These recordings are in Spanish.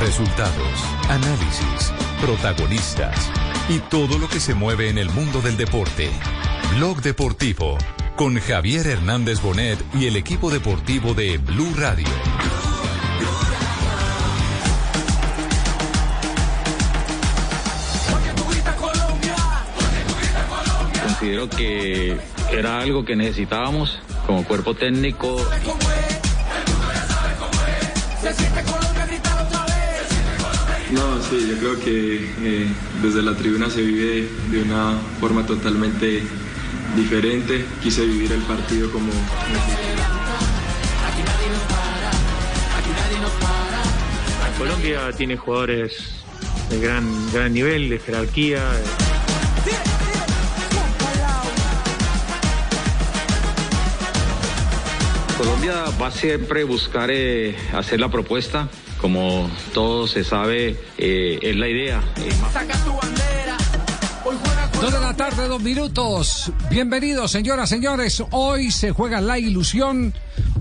Resultados, análisis, protagonistas y todo lo que se mueve en el mundo del deporte. Blog Deportivo con Javier Hernández Bonet y el equipo deportivo de Blue Radio. Considero que era algo que necesitábamos como cuerpo técnico. No, sí, yo creo que eh, desde la tribuna se vive de una forma totalmente diferente. Quise vivir el partido como... Colombia tiene jugadores de gran, gran nivel, de jerarquía. Colombia va a siempre buscar eh, hacer la propuesta, como todo se sabe, eh, es la idea. Eh, Dos de la tarde, dos minutos. Bienvenidos, señoras, señores. Hoy se juega la ilusión.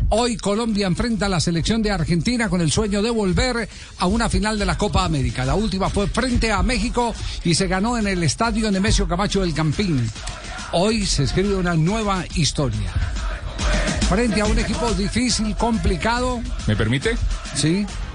Hoy Colombia enfrenta a la selección de Argentina con el sueño de volver a una final de la Copa América. La última fue frente a México y se ganó en el estadio Nemesio Camacho del Campín. Hoy se escribe una nueva historia. Frente a un equipo difícil, complicado. ¿Me permite? Sí.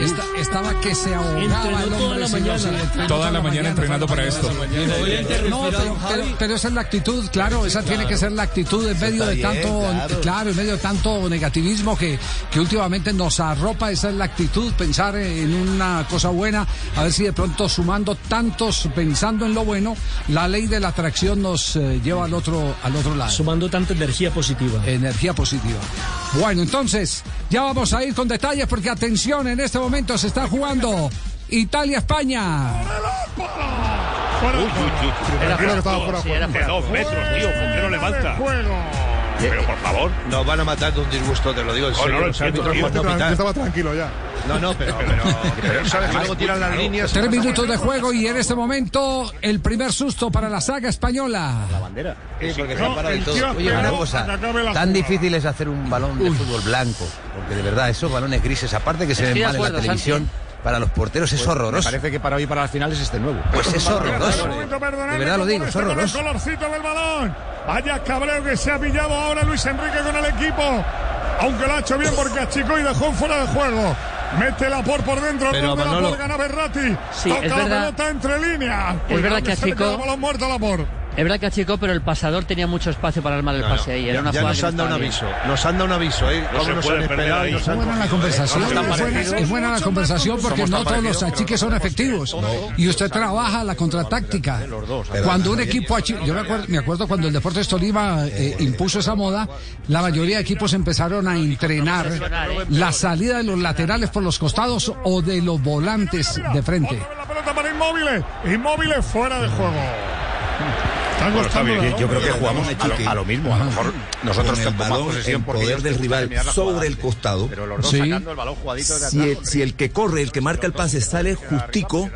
Esta- estaba que se ahogaba el hombre. señor, sí, entrenó Toda la mañana entrenando para esto. No, pero, pero- pero esa es la actitud, claro, esa tiene que ser la actitud en medio de tanto, claro, en medio de tanto negativismo que, que últimamente nos arropa, esa es la actitud, pensar en una cosa buena, a ver si de pronto sumando tantos, pensando en lo bueno, la ley de la atracción nos eh, lleva al otro, al otro lado. Sumando tanta energía positiva. Energía positiva. Bueno, entonces, ya vamos a ir con detalles porque atención, en este momento se está jugando Italia-España. De dos metros, tío. ¿Por qué no levanta? Pero por favor. Nos van a matar de un disgusto, te lo digo en No, serio. no Los árbitros tío. no Yo pitar. estaba tranquilo ya. No, no, pero, pero, pero sabes que luego tiran las líneas. Tres minutos de juego y en este momento el primer susto para la saga española. Sí, porque se han parado y todo. Oye, una cosa, la tan difícil es hacer un balón de fútbol blanco, porque de verdad esos balones grises, aparte que se ven mal en la televisión, para los porteros es horroroso. Parece que para hoy para las finales este nuevo. Pues es horroroso. De verdad lo digo, es horroroso. colorcito del balón. Vaya cabreo que se ha pillado ahora Luis Enrique con el equipo. Aunque lo ha hecho bien porque achicó y dejó fuera de juego. Métela por por dentro, Pero, donde la por gana Berratti. Sí, Toca es la verdad. pelota entre líneas. Es verdad que se le achicó- balón muerto a la por. Es verdad que achicó, pero el pasador tenía mucho espacio para armar el pase ahí. Era una ya nos han dado un bien. aviso. Nos han dado un aviso, ¿eh? No se nos puede han perder esperado y ahí. nos han buena la cogido, ¿eh? conversación, No están es buena, parecidos. es buena la conversación porque no todos los achiques son efectivos. Y usted trabaja la contratáctica. Cuando un equipo achica, yo me acuerdo, me acuerdo cuando el Deportes Tolima eh, impuso esa moda, la mayoría de equipos empezaron a entrenar la salida de los laterales por los costados o de los volantes de frente. La pelota para Inmóviles. Inmóviles fuera de juego. Bueno, está bien. Yo creo que jugamos a lo, a lo mismo. A lo mejor nosotros con el balón en poder del rival sobre jugada. el costado. Pero los dos Sí. sacando el balón jugadito de Si atrás. el, si el que corre, el que marca el pase sale justico,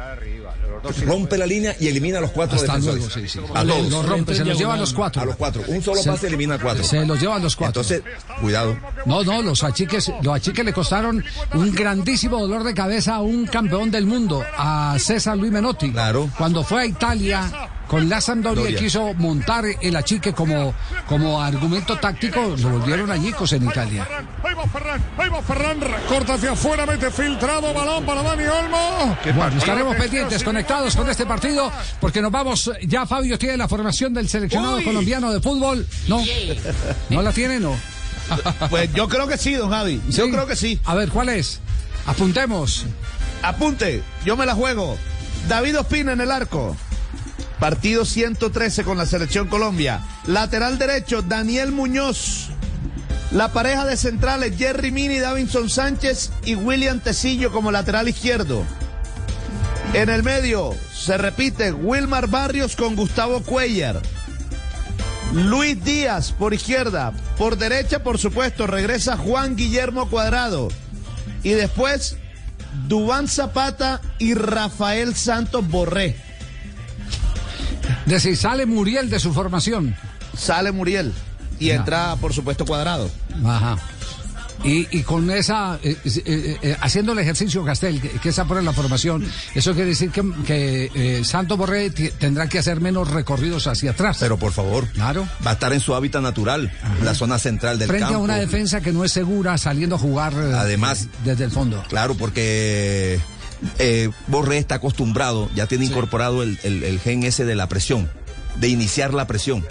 rompe la línea y elimina a los cuatro Hasta defensores. luego, sí, sí. A Lo- todos. Lo rompe, se los lleva a los A cuatro. los cuatro. Un solo Se- pase elimina a cuatro. Se los lleva a los cuatro. Entonces, cuidado. No, no, los achiques, los achiques le costaron un grandísimo dolor de cabeza a un campeón del mundo, a César Luis Menotti. Claro. Cuando fue a Italia con la Sampdoria quiso montar el achique como, como argumento táctico, lo volvieron añicos en Italia. Ahí va Ferran, ahí va Ferran, corta hacia afuera, mete filtrado, balón para Dani Olmo. Bueno, estaremos pendientes, conectados con este partido, porque nos vamos, ya Fabio tiene la formación del seleccionado colombiano de fútbol, ¿no? ¿No la tiene, no? Pues yo creo que sí, don Javi. Yo creo que sí. A ver, ¿cuál es? Apuntemos. Apunte, yo me la juego. David Ospina en el arco. Partido 113 con la selección Colombia. Lateral derecho, Daniel Muñoz. La pareja de centrales, Jerry Mini, Davinson Sánchez y William Tecillo como lateral izquierdo. En el medio se repite Wilmar Barrios con Gustavo Cuellar. Luis Díaz por izquierda. Por derecha, por supuesto, regresa Juan Guillermo Cuadrado. Y después, Dubán Zapata y Rafael Santos Borré. Es decir, sale Muriel de su formación. Sale Muriel y entra, por supuesto, Cuadrado. Ajá. Y, y con esa, eh, eh, eh, haciendo el ejercicio Castel, que, que esa pone la formación, eso quiere decir que, que eh, Santo Borré tendrá que hacer menos recorridos hacia atrás. Pero por favor, claro. va a estar en su hábitat natural, la zona central del Frente campo. a una defensa que no es segura saliendo a jugar eh, Además, desde el fondo. Claro, porque eh, Borré está acostumbrado, ya tiene incorporado el, el- el gen ese de la presión, de iniciar la presión.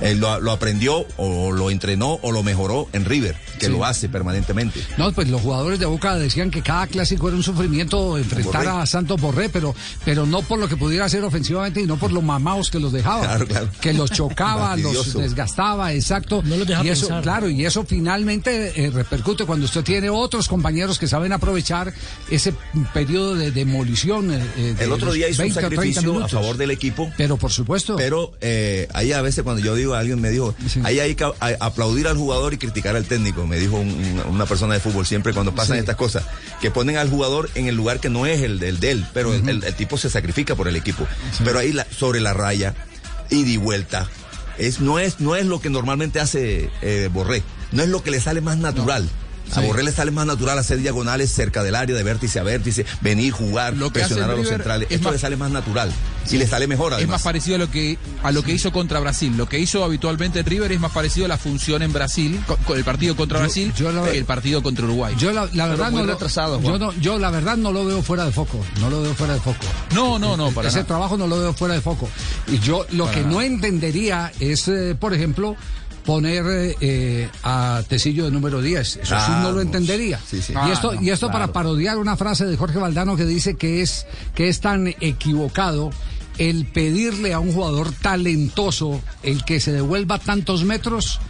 Él lo, lo aprendió o lo entrenó o lo mejoró en River, que Sí. lo hace permanentemente. No, pues los jugadores de Boca decían que cada clásico era un sufrimiento enfrentar Borré. a Santos Borré, pero, pero no por lo que pudiera hacer ofensivamente y no por los mamaos que los dejaba. Claro, claro. Que los chocaba, los desgastaba, exacto. No los y eso, pensar. claro, y eso finalmente eh, repercute cuando usted tiene otros compañeros que saben aprovechar ese periodo de demolición. eh, eh, de El otro día hizo un 20 o 30 sacrificio a favor del equipo. Pero por supuesto. Pero eh, ahí a veces cuando yo digo, alguien me dijo, ahí hay que a- aplaudir al jugador y criticar al técnico, me dijo un- un- una persona de fútbol siempre cuando pasan Sí. estas cosas, que ponen al jugador en el lugar que no es el del de él, pero el, el- el tipo se sacrifica por el equipo. Pero ahí la- sobre la raya, ida y vuelta, es, no, es, no es lo que normalmente hace eh, Borré, no es lo que le sale más natural. Sí. Borré le sale más natural hacer diagonales cerca del área, de vértice a vértice, venir, jugar, Lo que hace presionar a los centrales. es Esto más- le sale más natural y le sale mejor Es además. más parecido a lo que a lo que hizo contra Brasil. Lo que hizo habitualmente en River es más parecido a la función en Brasil, co- con el partido contra Brasil, que el partido contra Uruguay. Yo la, la verdad no lo, yo, no, yo la verdad no lo veo fuera de foco, no lo veo fuera de foco. No, no, no, para Ese nada. trabajo no lo veo fuera de foco. Y yo lo Para que no entendería es, eh, por ejemplo, poner eh, eh, a Tecillo de número 10. Eso sí no lo entendería. Sí, sí. Y Ah, esto, no, y esto claro. para parodiar una frase de Jorge Valdano que dice que es, que es tan equivocado el pedirle a un jugador talentoso el que se devuelva tantos metros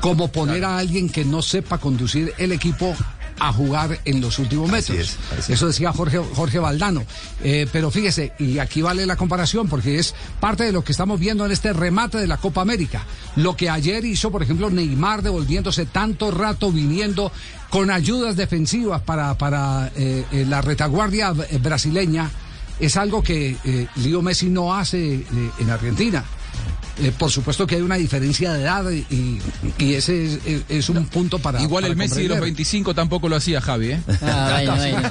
como poner a alguien que no sepa conducir el equipo a jugar en los últimos metros. Eso decía Jorge, Jorge Valdano. Eh, pero fíjese, y aquí vale la comparación porque es parte de lo que estamos viendo en este remate de la Copa América. Lo que ayer hizo, por ejemplo, Neymar devolviéndose tanto rato viniendo con ayudas defensivas para, para eh, eh, la retaguardia eh, brasileña, es algo que eh, Leo Messi no hace eh, en Argentina. Eh, por supuesto que hay una diferencia de edad y, y ese es, es- es un punto para. Igual para el Messi de los comprender. 25 tampoco lo hacía Javi, ¿eh? Ah, bueno, bueno.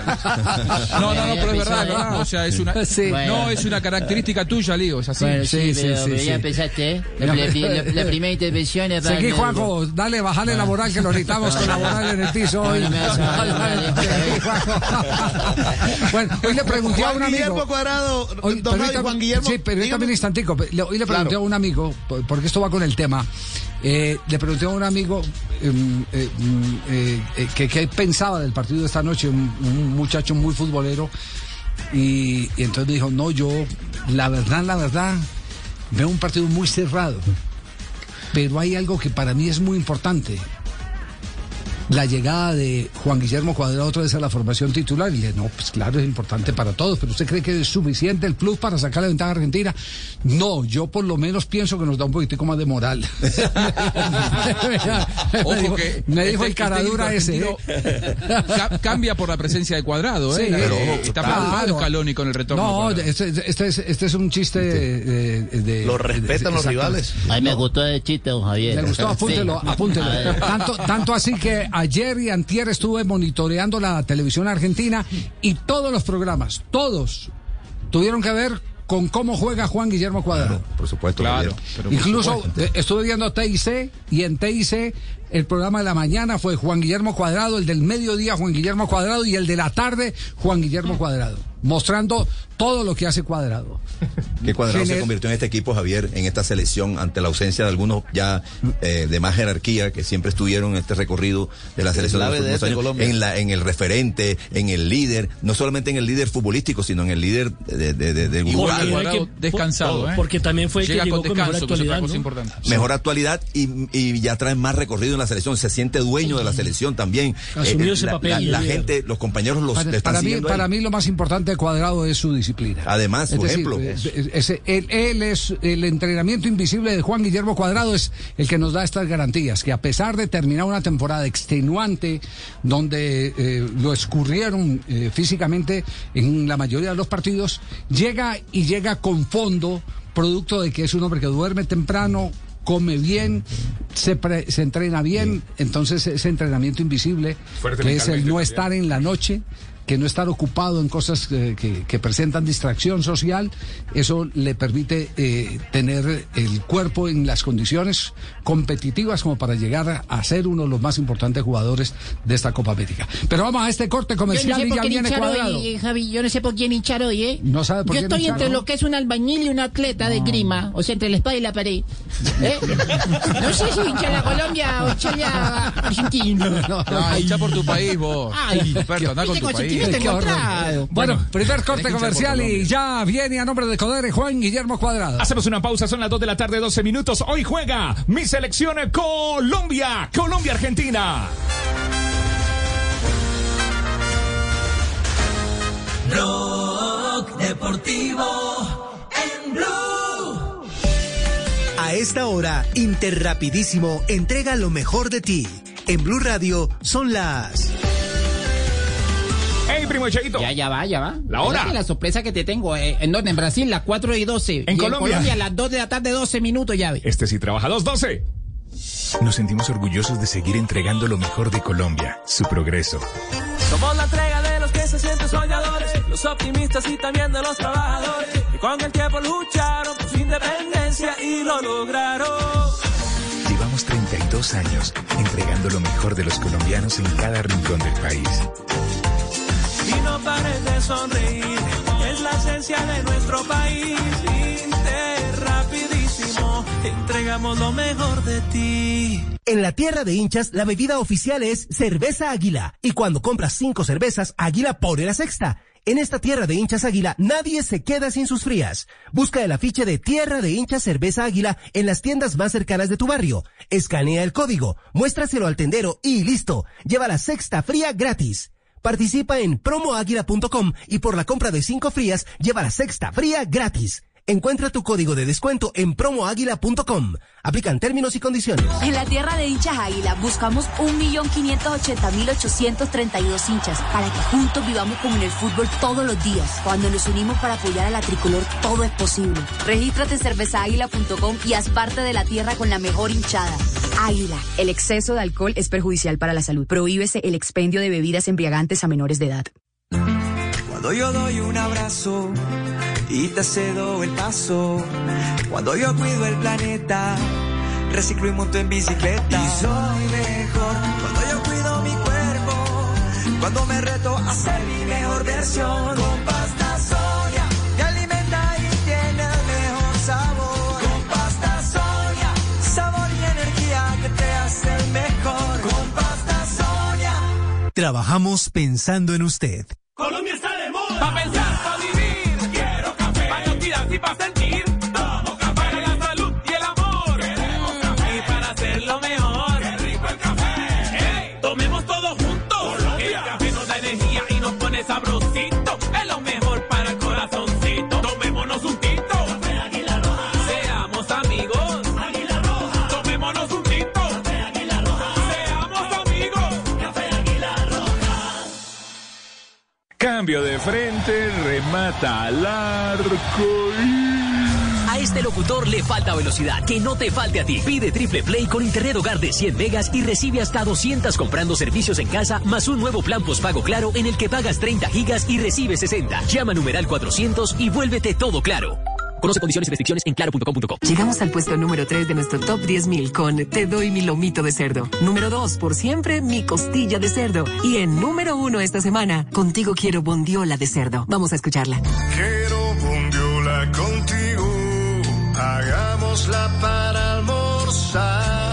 No, no, no, pero es verdad, verdad. O sea, es una, Sí. no, es una característica tuya, Lío, es así. Bueno, sí, pero, pero ya empezaste, ¿eh? La, la- la- la primera intervención es para- Seguí, Juanjo, dale, bajale la moral que lo necesitamos con la moral en el piso hoy. No, no. Bueno, hoy le pregunté a un Juan amigo. Guillermo Cuadrado, Hoy, Juan Guillermo, Sí, permítame un instantico. Hoy le pregunté a un amigo, por- porque esto va con el tema. eh, le pregunté a un amigo em, eh, mm, eh, que qué pensaba del partido de esta noche, un, muchacho muy futbolero. Y entonces me dijo, no, yo, la verdad, la verdad, veo un partido muy cerrado. Pero hay algo que para mí es muy importante. La llegada de Juan Guillermo Cuadrado otra vez a la formación titular. Y le dije, no, pues claro, es importante para todos, pero ¿usted cree que es suficiente el plus para sacar la ventaja a Argentina? No, yo por lo menos pienso que nos da un poquitico más de moral. me Ojo dijo, que me dijo este- el caradura este ese. equipo ¿eh? Ca- cambia por la presencia de cuadrado, ¿eh? Sí, pero, está preocupado Scaloni con el retorno. de No, este, este es, este es un chiste de, de- Lo respetan los rivales. A mí me gustó el chiste, don Javier. Le gustó, apúntelo, Sí. apúntelo. Tanto, tanto así que ayer y antier estuve monitoreando la televisión argentina y todos los programas, todos, tuvieron que ver con cómo juega Juan Guillermo Cuadrado. Por supuesto, Claro, por Incluso supuesto. eh, estuve viendo TIC y en TIC el programa de la mañana fue Juan Guillermo Cuadrado, el del mediodía Juan Guillermo Cuadrado y el de la tarde Juan Guillermo Cuadrado, mostrando todo lo que hace Cuadrado. Que Cuadrado se convirtió en este equipo, Javier, en esta selección, ante la ausencia de algunos ya eh, de más jerarquía que siempre estuvieron en este recorrido de la selección de de este años, Colombia. en, la, en el referente, en el líder, no solamente en el líder futbolístico, sino en el líder de, de, de- Cuadrado descansado, ¿eh? Porque también fue el que llegó con con mejor actualidad, cosa ¿no? importante. Mejor actualidad y, y ya trae más recorrido en la la selección, se siente dueño de la selección también. Asumió Eh, ese la, papel, la- diría. gente, los compañeros los Para, están para mí, para mí lo más importante de Cuadrado es su disciplina. Además, decir, ejemplo. es- él, él es el entrenamiento invisible de Juan Guillermo Cuadrado es el que nos da estas garantías, que a pesar de terminar una temporada extenuante, donde eh, lo escurrieron eh, físicamente en la mayoría de los partidos, llega y llega con fondo, producto de que es un hombre que duerme temprano, come bien, se, pre- se entrena bien, entonces ese entrenamiento invisible, Fuerte que es el no también. estar en la noche, que no estar ocupado en cosas eh, que, que presentan distracción social, eso le permite eh, tener el cuerpo en las condiciones competitivas como para llegar a ser uno de los más importantes jugadores de esta Copa América. Pero vamos a este corte Yo no comercial sé y ya viene cuadrado. hoy, Javi. Yo no sé por quién hinchar hoy, ¿eh? No sabe por Yo quién estoy hinchar, entre ¿no? lo que es un albañil y un atleta de grima. O sea, entre la espada y la pared. ¿Eh? No sé si hinchar a Colombia o hinchar a Argentina. No, hincha por tu país, vos. Ay, Experto, anda con tu país. Encontrado. Bueno, primer corte comercial y ya viene a nombre de Codere Juan Guillermo Cuadrado. Hacemos una pausa, son las 2 de la tarde, 12 minutos. Hoy juega mi selección Colombia, Colombia-Argentina. Blog Deportivo en Blue. A esta hora, Interrapidísimo entrega lo mejor de ti. En Blue Radio son las. Hey, primo Cheito. Ya, ya va, ya va. La hora. La sorpresa que te tengo. eh, ¿En dónde? En Brasil, las 4 y 12. En y Colombia. En Colombia, las 2 de la tarde, 12 minutos, ya ve. Este sí trabaja 212. Nos sentimos orgullosos de seguir entregando lo mejor de Colombia, su progreso. Somos la entrega de los que se sienten soñadores, los optimistas y también de los trabajadores, que con el tiempo lucharon por su independencia y lo lograron. Llevamos 32 años entregando lo mejor de los colombianos en cada rincón del país. De sonreír, es la esencia de nuestro país. Entregamos lo mejor de ti. En la tierra de hinchas, la bebida oficial es cerveza águila. Y cuando compras cinco cervezas, Águila pone la sexta. En esta tierra de hinchas águila, nadie se queda sin sus frías. Busca el afiche de Tierra de hinchas cerveza águila en las tiendas más cercanas de tu barrio. Escanea el código, muéstraselo al tendero y listo. Lleva la sexta fría gratis. Participa en promoaguila.com y por la compra de cinco frías, lleva la sexta fría gratis. Encuentra tu código de descuento en promoaguila.com. Aplican términos y condiciones. En la tierra de hinchas águila buscamos 1.580.832 hinchas para que juntos vivamos como en el fútbol todos los días. Cuando nos unimos para apoyar a la tricolor, todo es posible. Regístrate en cervezaáguila.com y haz parte de la tierra con la mejor hinchada. Águila. El exceso de alcohol es perjudicial para la salud. Prohíbese el expendio de bebidas embriagantes a menores de edad. Cuando yo doy un abrazo y te cedo el paso, cuando yo cuido el planeta, reciclo y monto en bicicleta. Y soy mejor cuando yo cuido mi cuerpo, cuando me reto a ser mi mejor versión. Con pasta Sonia, me alimenta y tiene el mejor sabor. Con pasta Sonia, sabor y energía que te hace mejor. Con pasta Sonia. Trabajamos pensando en usted. Colombia está de moda. Cambio de frente, remata al arco y... A este locutor le falta velocidad, que no te falte a ti. Pide Triple Play con internet hogar de 100 megas y recibe hasta 200 comprando servicios en casa, más un nuevo plan postpago claro en el que pagas 30 gigas y recibes 60. Llama numeral 400 y vuélvete todo claro. Conoce condiciones y restricciones en claro.com.co. Llegamos al puesto número 3 de nuestro top 10.000 con Te doy mi lomito de cerdo. Número 2, por siempre, mi costilla de cerdo. Y en número 1 esta semana, contigo quiero bondiola de cerdo. Vamos a escucharla. Quiero bondiola contigo, hagámosla para almorzar.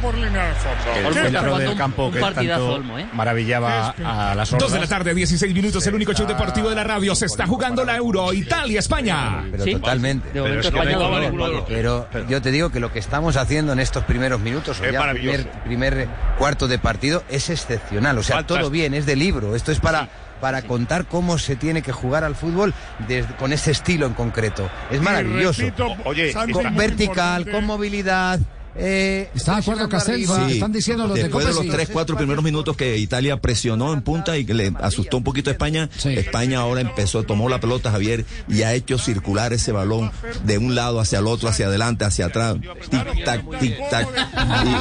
Por línea de fondo. El ¿Qué centro del campo que tanto maravillaba a las Dos de la tarde, 16 minutos, el único show deportivo de la radio. Se está jugando la Euro, Italia, España. Pero totalmente. Pero es que no dos. Pero yo te digo que lo que estamos haciendo en estos primeros minutos, o Es ya primer, primer cuarto de partido, es excepcional. O sea, Fantástico. todo bien, es de libro. Esto es para, para contar cómo se tiene que jugar al fútbol desde- con ese estilo en concreto. Es maravilloso. repito, Oye, Con vertical, importante. con movilidad. Eh, ¿Está de acuerdo Castel? Sí. Están diciendo los de Después de Copa, los tres, cuatro primeros minutos que Italia presionó en punta y que le asustó un poquito a España, España ahora empezó, tomó la pelota Javier y ha hecho circular ese balón de un lado hacia el otro, hacia adelante, hacia atrás, tic tac, tic tac. Y-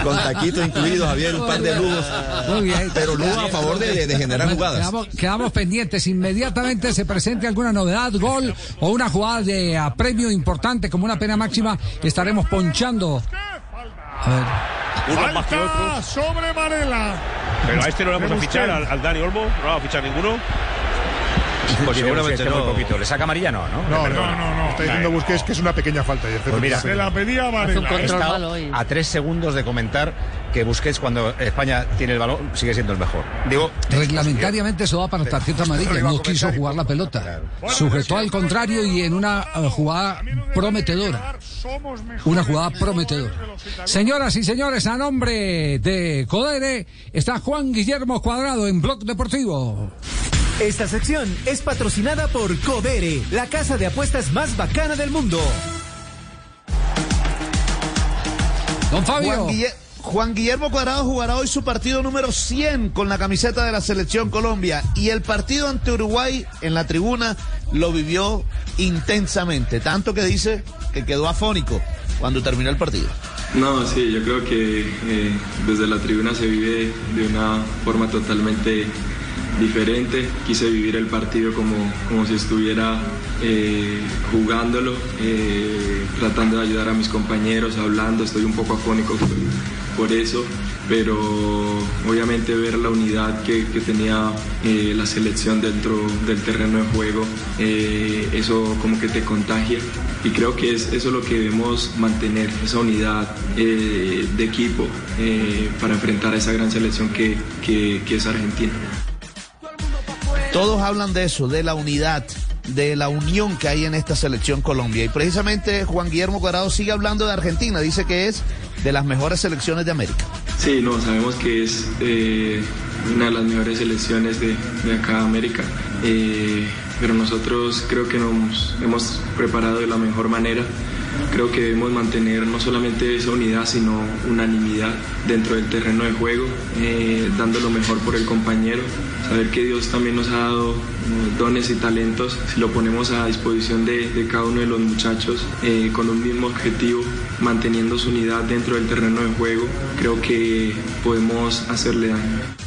Con taquitos incluidos, Javier, un par de lujos. Muy bien. Pero lujos a favor de, de- de generar Bueno, jugadas. Quedamos, quedamos pendientes. Inmediatamente se presente alguna novedad, gol o una jugada de apremio importante como una pena máxima, estaremos ponchando. A ver. Falta sobre Varela. Pero a este no le vamos a fichar, al, al Dani Olmo, no le vamos a fichar ninguno. Pues seguramente no. muy poquito. ¿Le saca amarilla? No, ¿no? No, no, no, no. Está diciendo Busquets que es una pequeña falta. Pues mira, se la pedía a estado a tres segundos de comentar que Busquets cuando España tiene el balón sigue siendo el mejor. Digo, Reglamentariamente eso va para tarjeta amarilla. No quiso jugar la pelota. Sujetó al contrario y en una eh, jugada prometedora. Una jugada prometedora. Señoras y señores, a nombre de Codere está Juan Guillermo Cuadrado en Blog Deportivo. Esta sección es patrocinada por Codere, la casa de apuestas más bacana del mundo. Don Fabio. Juan, Guille- Juan Guillermo Cuadrado jugará hoy su partido número 100 con la camiseta de la Selección Colombia y el partido ante Uruguay en la tribuna lo vivió intensamente, tanto que dice que quedó afónico cuando terminó el partido. No, sí, yo creo que eh, desde la tribuna se vive de una forma totalmente diferente. Quise vivir el partido como, como si estuviera eh, jugándolo, eh, tratando de ayudar a mis compañeros, hablando. Estoy un poco afónico por, eso, pero obviamente ver la unidad que, tenía eh, la selección dentro del terreno de juego, eso como que te contagia. Y creo que es eso lo que debemos mantener, esa unidad de equipo para enfrentar a esa gran selección que- que es Argentina. Todos hablan de eso, de la unidad, de la unión que hay en esta selección Colombia. Y precisamente Juan Guillermo Cuadrado sigue hablando de Argentina, dice que es de las mejores selecciones de América. Sí, no, sabemos que es eh, una de las mejores selecciones de, de América, eh, pero nosotros creo que nos hemos preparado de la mejor manera. Creo que debemos mantener no solamente esa unidad, sino unanimidad dentro del terreno de juego, eh, dando lo mejor por el compañero. Saber que Dios también nos ha dado eh, dones y talentos, si lo ponemos a disposición de, cada uno de los muchachos eh, con un mismo objetivo, manteniendo su unidad dentro del terreno de juego, creo que podemos hacerle daño.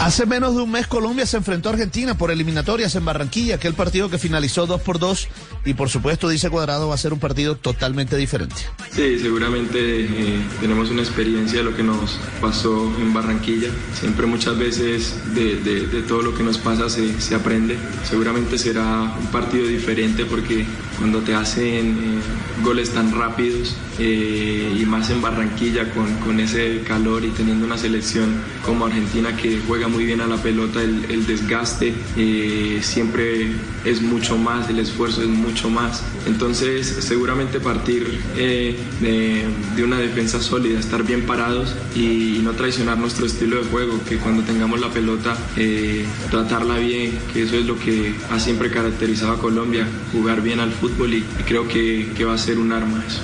Hace menos de un mes Colombia se enfrentó a Argentina por eliminatorias en Barranquilla, aquel partido que finalizó 2 por 2 y por supuesto dice Cuadrado va a ser un partido totalmente diferente. Sí, seguramente eh, tenemos una experiencia de lo que nos pasó en Barranquilla. Siempre muchas veces de, todo lo que nos pasa se, se aprende. Seguramente será un partido diferente porque cuando te hacen eh, goles tan rápidos eh, y más en Barranquilla con, con ese calor y teniendo una selección como Argentina que juega muy bien a la pelota, el, el desgaste eh, siempre es mucho más, el esfuerzo es mucho más. Entonces seguramente partir eh, de, de una defensa sólida, estar bien parados y, no traicionar nuestro estilo de juego, que cuando tengamos la pelota eh, tratarla bien, que eso es lo que ha siempre caracterizado a Colombia, jugar bien al fútbol y, y creo que, que va a ser un arma eso.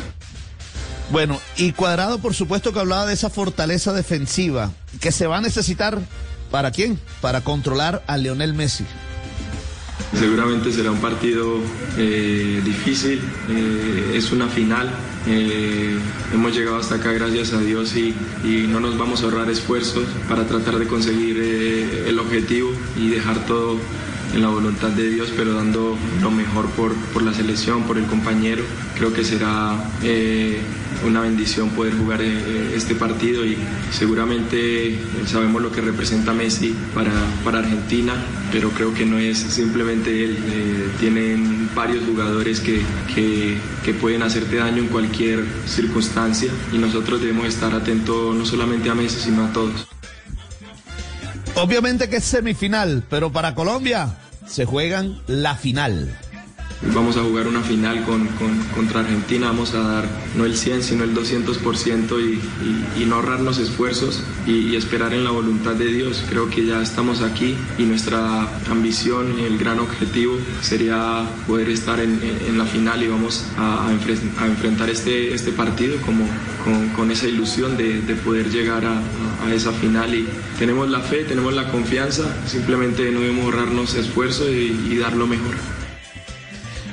Bueno, y Cuadrado por supuesto que hablaba de esa fortaleza defensiva que se va a necesitar para quién? Para controlar a Leonel Messi. Seguramente será un partido eh, difícil, eh, es una final. eh, hemos llegado hasta acá gracias a Dios y, y no nos vamos a ahorrar esfuerzos para tratar de conseguir el objetivo y dejar todo en la voluntad de Dios, pero dando lo mejor por, por la selección, por el compañero. Creo que será una bendición poder jugar eh, este partido y seguramente eh, sabemos lo que representa Messi para, para Argentina, pero creo que no es simplemente él. Eh, tienen varios jugadores que, que, que pueden hacerte daño en cualquier circunstancia y nosotros debemos estar atentos no solamente a Messi, sino a todos. Obviamente que es semifinal, pero para Colombia se juegan la final. Vamos a jugar una final con, con- contra Argentina, vamos a dar no el 100 sino el 200% y, y- y no ahorrarnos esfuerzos y, y esperar en la voluntad de Dios. Creo que ya estamos aquí y nuestra ambición el gran objetivo sería poder estar en, en- en la final y vamos a, a enfren- a enfrentar este, este partido como, con, con esa ilusión de, de poder llegar a, a esa final y tenemos la fe, tenemos la confianza, simplemente no debemos ahorrarnos esfuerzo y- y dar lo mejor.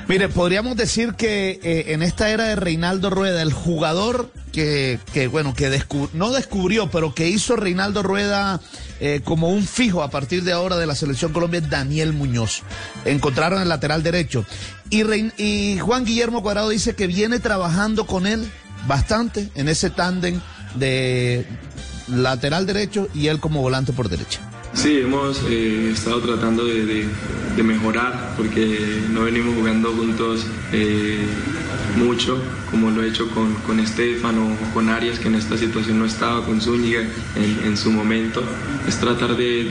Mire, podríamos decir que eh, en esta era de Reinaldo Rueda, el jugador que, que bueno, que no descubrió, pero que hizo Reinaldo Rueda eh, como un fijo a partir de ahora de la selección Colombia es Daniel Muñoz. Encontraron el lateral derecho. Y, y Juan Guillermo Cuadrado dice que viene trabajando con él bastante en ese tándem de lateral derecho y él como volante por derecha. Sí, hemos eh, estado tratando de, de- de mejorar porque no venimos jugando juntos eh, mucho como lo he hecho con, con Estefano o con Arias que en esta situación no estaba, con Zúñiga en, en su momento. Es tratar de,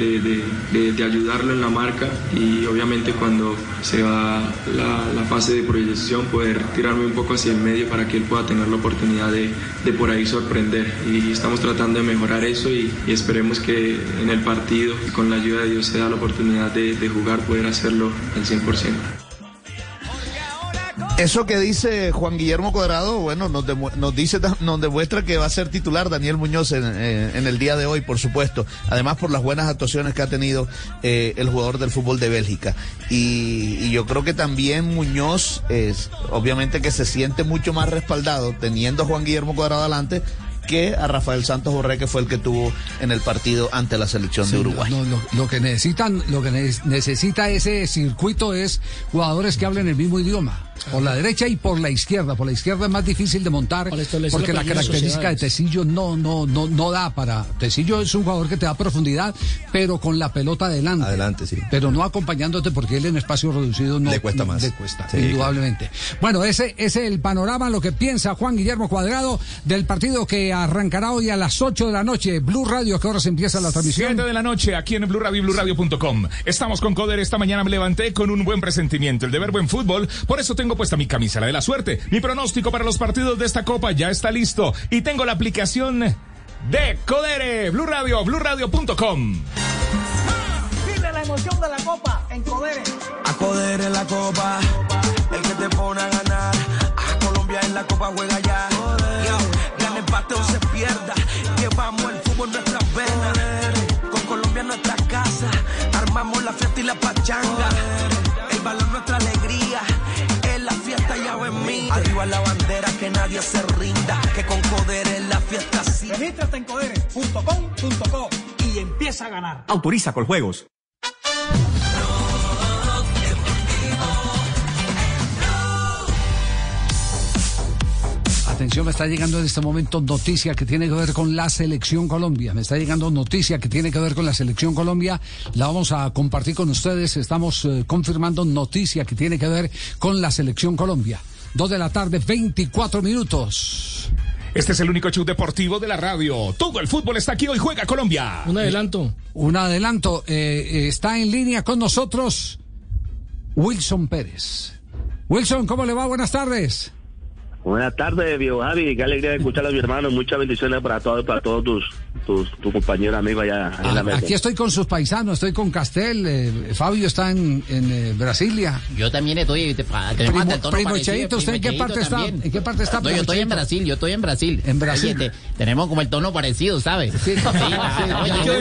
de- ayudarlo en la marca y obviamente cuando se va la, la fase de proyección poder tirarme un poco hacia el medio para que él pueda tener la oportunidad de por ahí sorprender. Y estamos tratando de mejorar eso y, y esperemos que en el partido y con la ayuda de Dios se da la oportunidad de, jugar, poder hacerlo al 100%. Eso que dice Juan Guillermo Cuadrado, bueno, nos, demuestra que va a ser titular Daniel Muñoz en, eh, en el día de hoy, por supuesto. Además por las buenas actuaciones que ha tenido eh, el jugador del fútbol de Bélgica. Y, y yo creo que también Muñoz es, obviamente que se siente mucho más respaldado teniendo a Juan Guillermo Cuadrado adelante que a Rafael Santos Borré, que fue el que tuvo en el partido ante la selección de Uruguay. no, lo, lo que necesitan, lo que ne- necesita ese circuito es jugadores que hablen el mismo idioma. Por la derecha y por la izquierda. Por la izquierda es más difícil de montar porque la característica de. Tecillo no, no, no, no da para. Tecillo es un jugador que te da profundidad, pero con la pelota adelante. Adelante, sí. Pero no acompañándote porque él en espacio reducido no Le cuesta más. Le cuesta, Sí, indudablemente. Bueno, ese ese es el panorama, lo que piensa Juan Guillermo Cuadrado del partido que arrancará hoy a las 8 de la noche. Blue Radio, ¿a qué horas empieza la transmisión? 7 de la noche aquí en Blue Radio y BlueRadio.com. Estamos con Coder. Esta mañana me levanté con un buen presentimiento, el de ver buen fútbol. Por eso tengo puesta mi camisa, la de la suerte. Mi pronóstico para los partidos de esta copa ya está listo. Y tengo la aplicación de Codere. Blue Radio, BlueRadio.com. Vive la emoción de la copa en Codere. A Coder en la copa, el que te pone a ganar. A Colombia en la copa juega ya. Yo, gane empate o se pierda. Llevamos el fútbol en nuestras venas. Con Colombia en nuestra casa, armamos la fiesta y la pachanga. Que nadie se rinda. Que con Coder en la fiesta sí. Regístrate en codere.com.co y empieza a ganar. Autoriza con juegos. Atención, me está llegando en este momento noticia que tiene que ver con la selección Colombia. Me está llegando noticia que tiene que ver con la selección Colombia. La vamos a compartir con ustedes. Estamos eh, confirmando noticia que tiene que ver con la selección Colombia. Dos de la tarde, 24 minutos. Este es el único show deportivo de la radio. Todo el fútbol está aquí hoy. Juega Colombia. Un adelanto. Un adelanto. eh, eh, está en línea con nosotros Wilson Pérez. Wilson, ¿cómo le va? Buenas tardes. Buenas tardes, viejo Javi. Qué alegría de escuchar a mi hermano. Muchas bendiciones para todos, para todos tus, tus, tus compañeros, amigos allá en la Ah, mesa. Aquí estoy con sus paisanos, estoy con Castel, eh, Fabio está en, en eh, Brasilia. Yo también estoy. Te, que me Primo- manda el tono primo parecido, Cheito, ¿usted en qué primo parte está? ¿En qué parte está, No, yo primo estoy en Cheito? Brasil, yo estoy en Brasil. En Brasil. Oye, te- tenemos como el tono parecido, ¿sabes? Sí, sí. Oye, Yo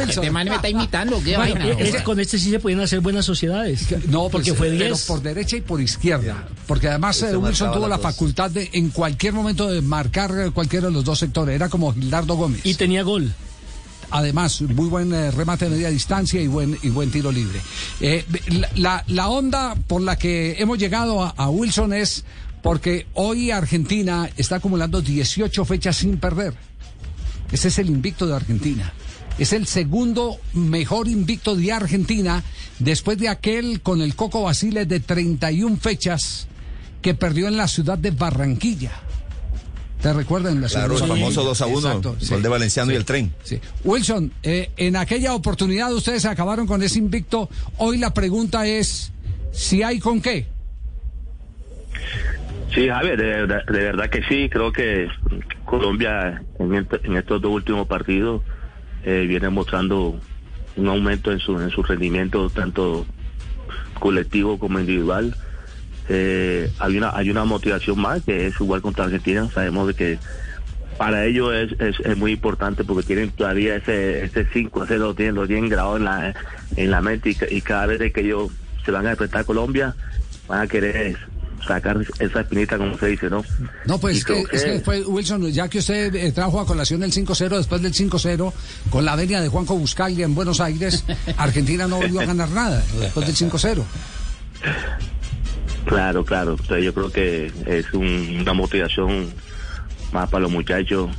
este man- me está imitando, qué Bueno, vaina. es que con este sí se podían hacer buenas sociedades. No, porque pues, fue pero 10. por derecha y por izquierda. Porque además eh, Wilson tuvo la dos. facultad de en cualquier momento de marcar eh, cualquiera de los dos sectores. Era como Gildardo Gómez. Y tenía gol. Además, muy buen eh, remate de media distancia y buen, y buen tiro libre. Eh, la, la- la onda por la que hemos llegado a, a Wilson es Porque hoy Argentina está acumulando 18 fechas sin perder. Ese es el invicto de Argentina. Es el segundo mejor invicto de Argentina después de aquel con el Coco Basile de 31 fechas que perdió en la ciudad de Barranquilla. ¿Te recuerdan? La Claro, el ciudad- famoso 2 a 1, Exacto, sí. de Valenciano Sí. y el tren. Sí. Wilson, eh, en aquella oportunidad ustedes acabaron con ese invicto. Hoy la pregunta es si hay con qué. Sí, Javier, de, verdad- de verdad que sí. Creo que Colombia en, este- en estos dos últimos partidos eh, viene mostrando un aumento en su, en su rendimiento, tanto colectivo como individual. Eh, hay, una, hay una motivación más que es jugar contra Argentina. Sabemos de que para ellos es, es, es muy importante porque tienen todavía ese, ese 5 a 0, lo tienen, lo tienen grabado en la, en la mente y, ca- y cada vez que ellos se van a enfrentar a Colombia van a querer sacar esa espinita como se dice, ¿no? No, pues que, creo es que fue, Wilson, ya que usted eh, trajo a colación el 5-0 después del 5-0, con la venia de Juanco Buscaglia en Buenos Aires, Argentina no volvió a ganar nada después del 5-0. Claro, claro. Entonces yo creo que es un- una motivación más para los muchachos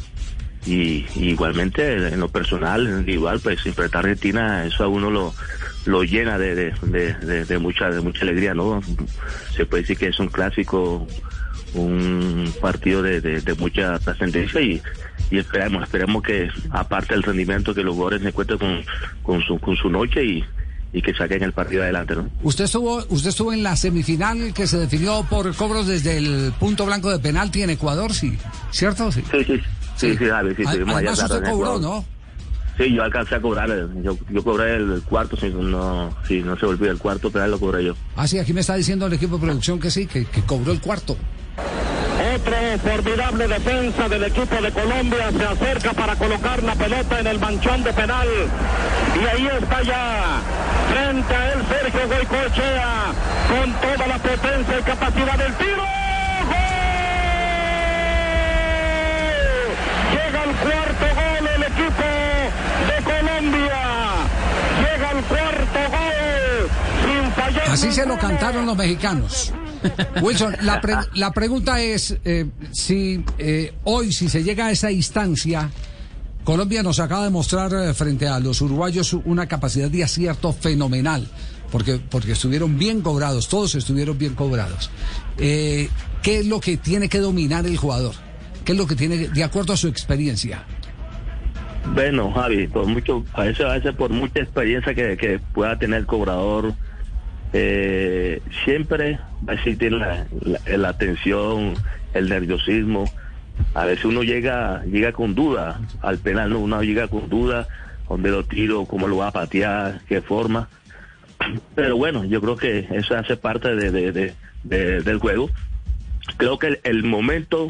y, igualmente en lo personal, individual, pues enfrentar Argentina, eso a uno lo, llena de, mucha de mucha alegría, ¿no? Se puede decir que es un clásico, un partido de, mucha trascendencia y, y esperemos, esperemos que aparte del rendimiento que los jugadores se encuentren con, con su noche y, y que saquen el partido adelante, ¿no? Usted estuvo, usted estuvo en la semifinal que se definió por cobros desde el punto blanco de penalti en Ecuador, sí, ¿cierto? Sí, sí, sí, sí, sí, Javi, sí, allá Además atrás usted cobró. ¿no? Sí, yo alcancé a cobrar, eh, yo, yo cobré el, cuarto, si no, si no se olvida el cuarto, pero lo cobré yo. Ah, sí, aquí me está diciendo el equipo de producción que sí, que, que cobró el cuarto. Otro formidable defensa del equipo de Colombia se acerca para colocar la pelota en el manchón de penal. Y ahí está ya, frente a él Sergio Goicoechea, con toda la potencia y capacidad del tiro. ¡Gol! Llega el cuarto gol el equipo de Colombia. Llega el cuarto gol sin fallar. Así se lo cantaron los mexicanos. Wilson, la, pre- la pregunta es eh, si eh, hoy, si se llega a esa instancia, Colombia nos acaba de mostrar eh, frente a los uruguayos una capacidad de acierto fenomenal, porque, porque estuvieron bien cobrados, todos estuvieron bien cobrados. Eh, ¿Qué es lo que tiene que dominar el jugador? ¿Qué es lo que tiene, de acuerdo a su experiencia? Bueno, Javi, por mucho, a veces, a veces por mucha experiencia que, que pueda tener el cobrador, eh, siempre va a existir la, la, tensión, el nerviosismo. A veces uno llega, llega con duda al penal, ¿no? uno llega con duda, dónde lo tiro, cómo lo va a patear, qué forma. Pero bueno, yo creo que eso hace parte de, de- de- de- del juego. Creo que el, el momento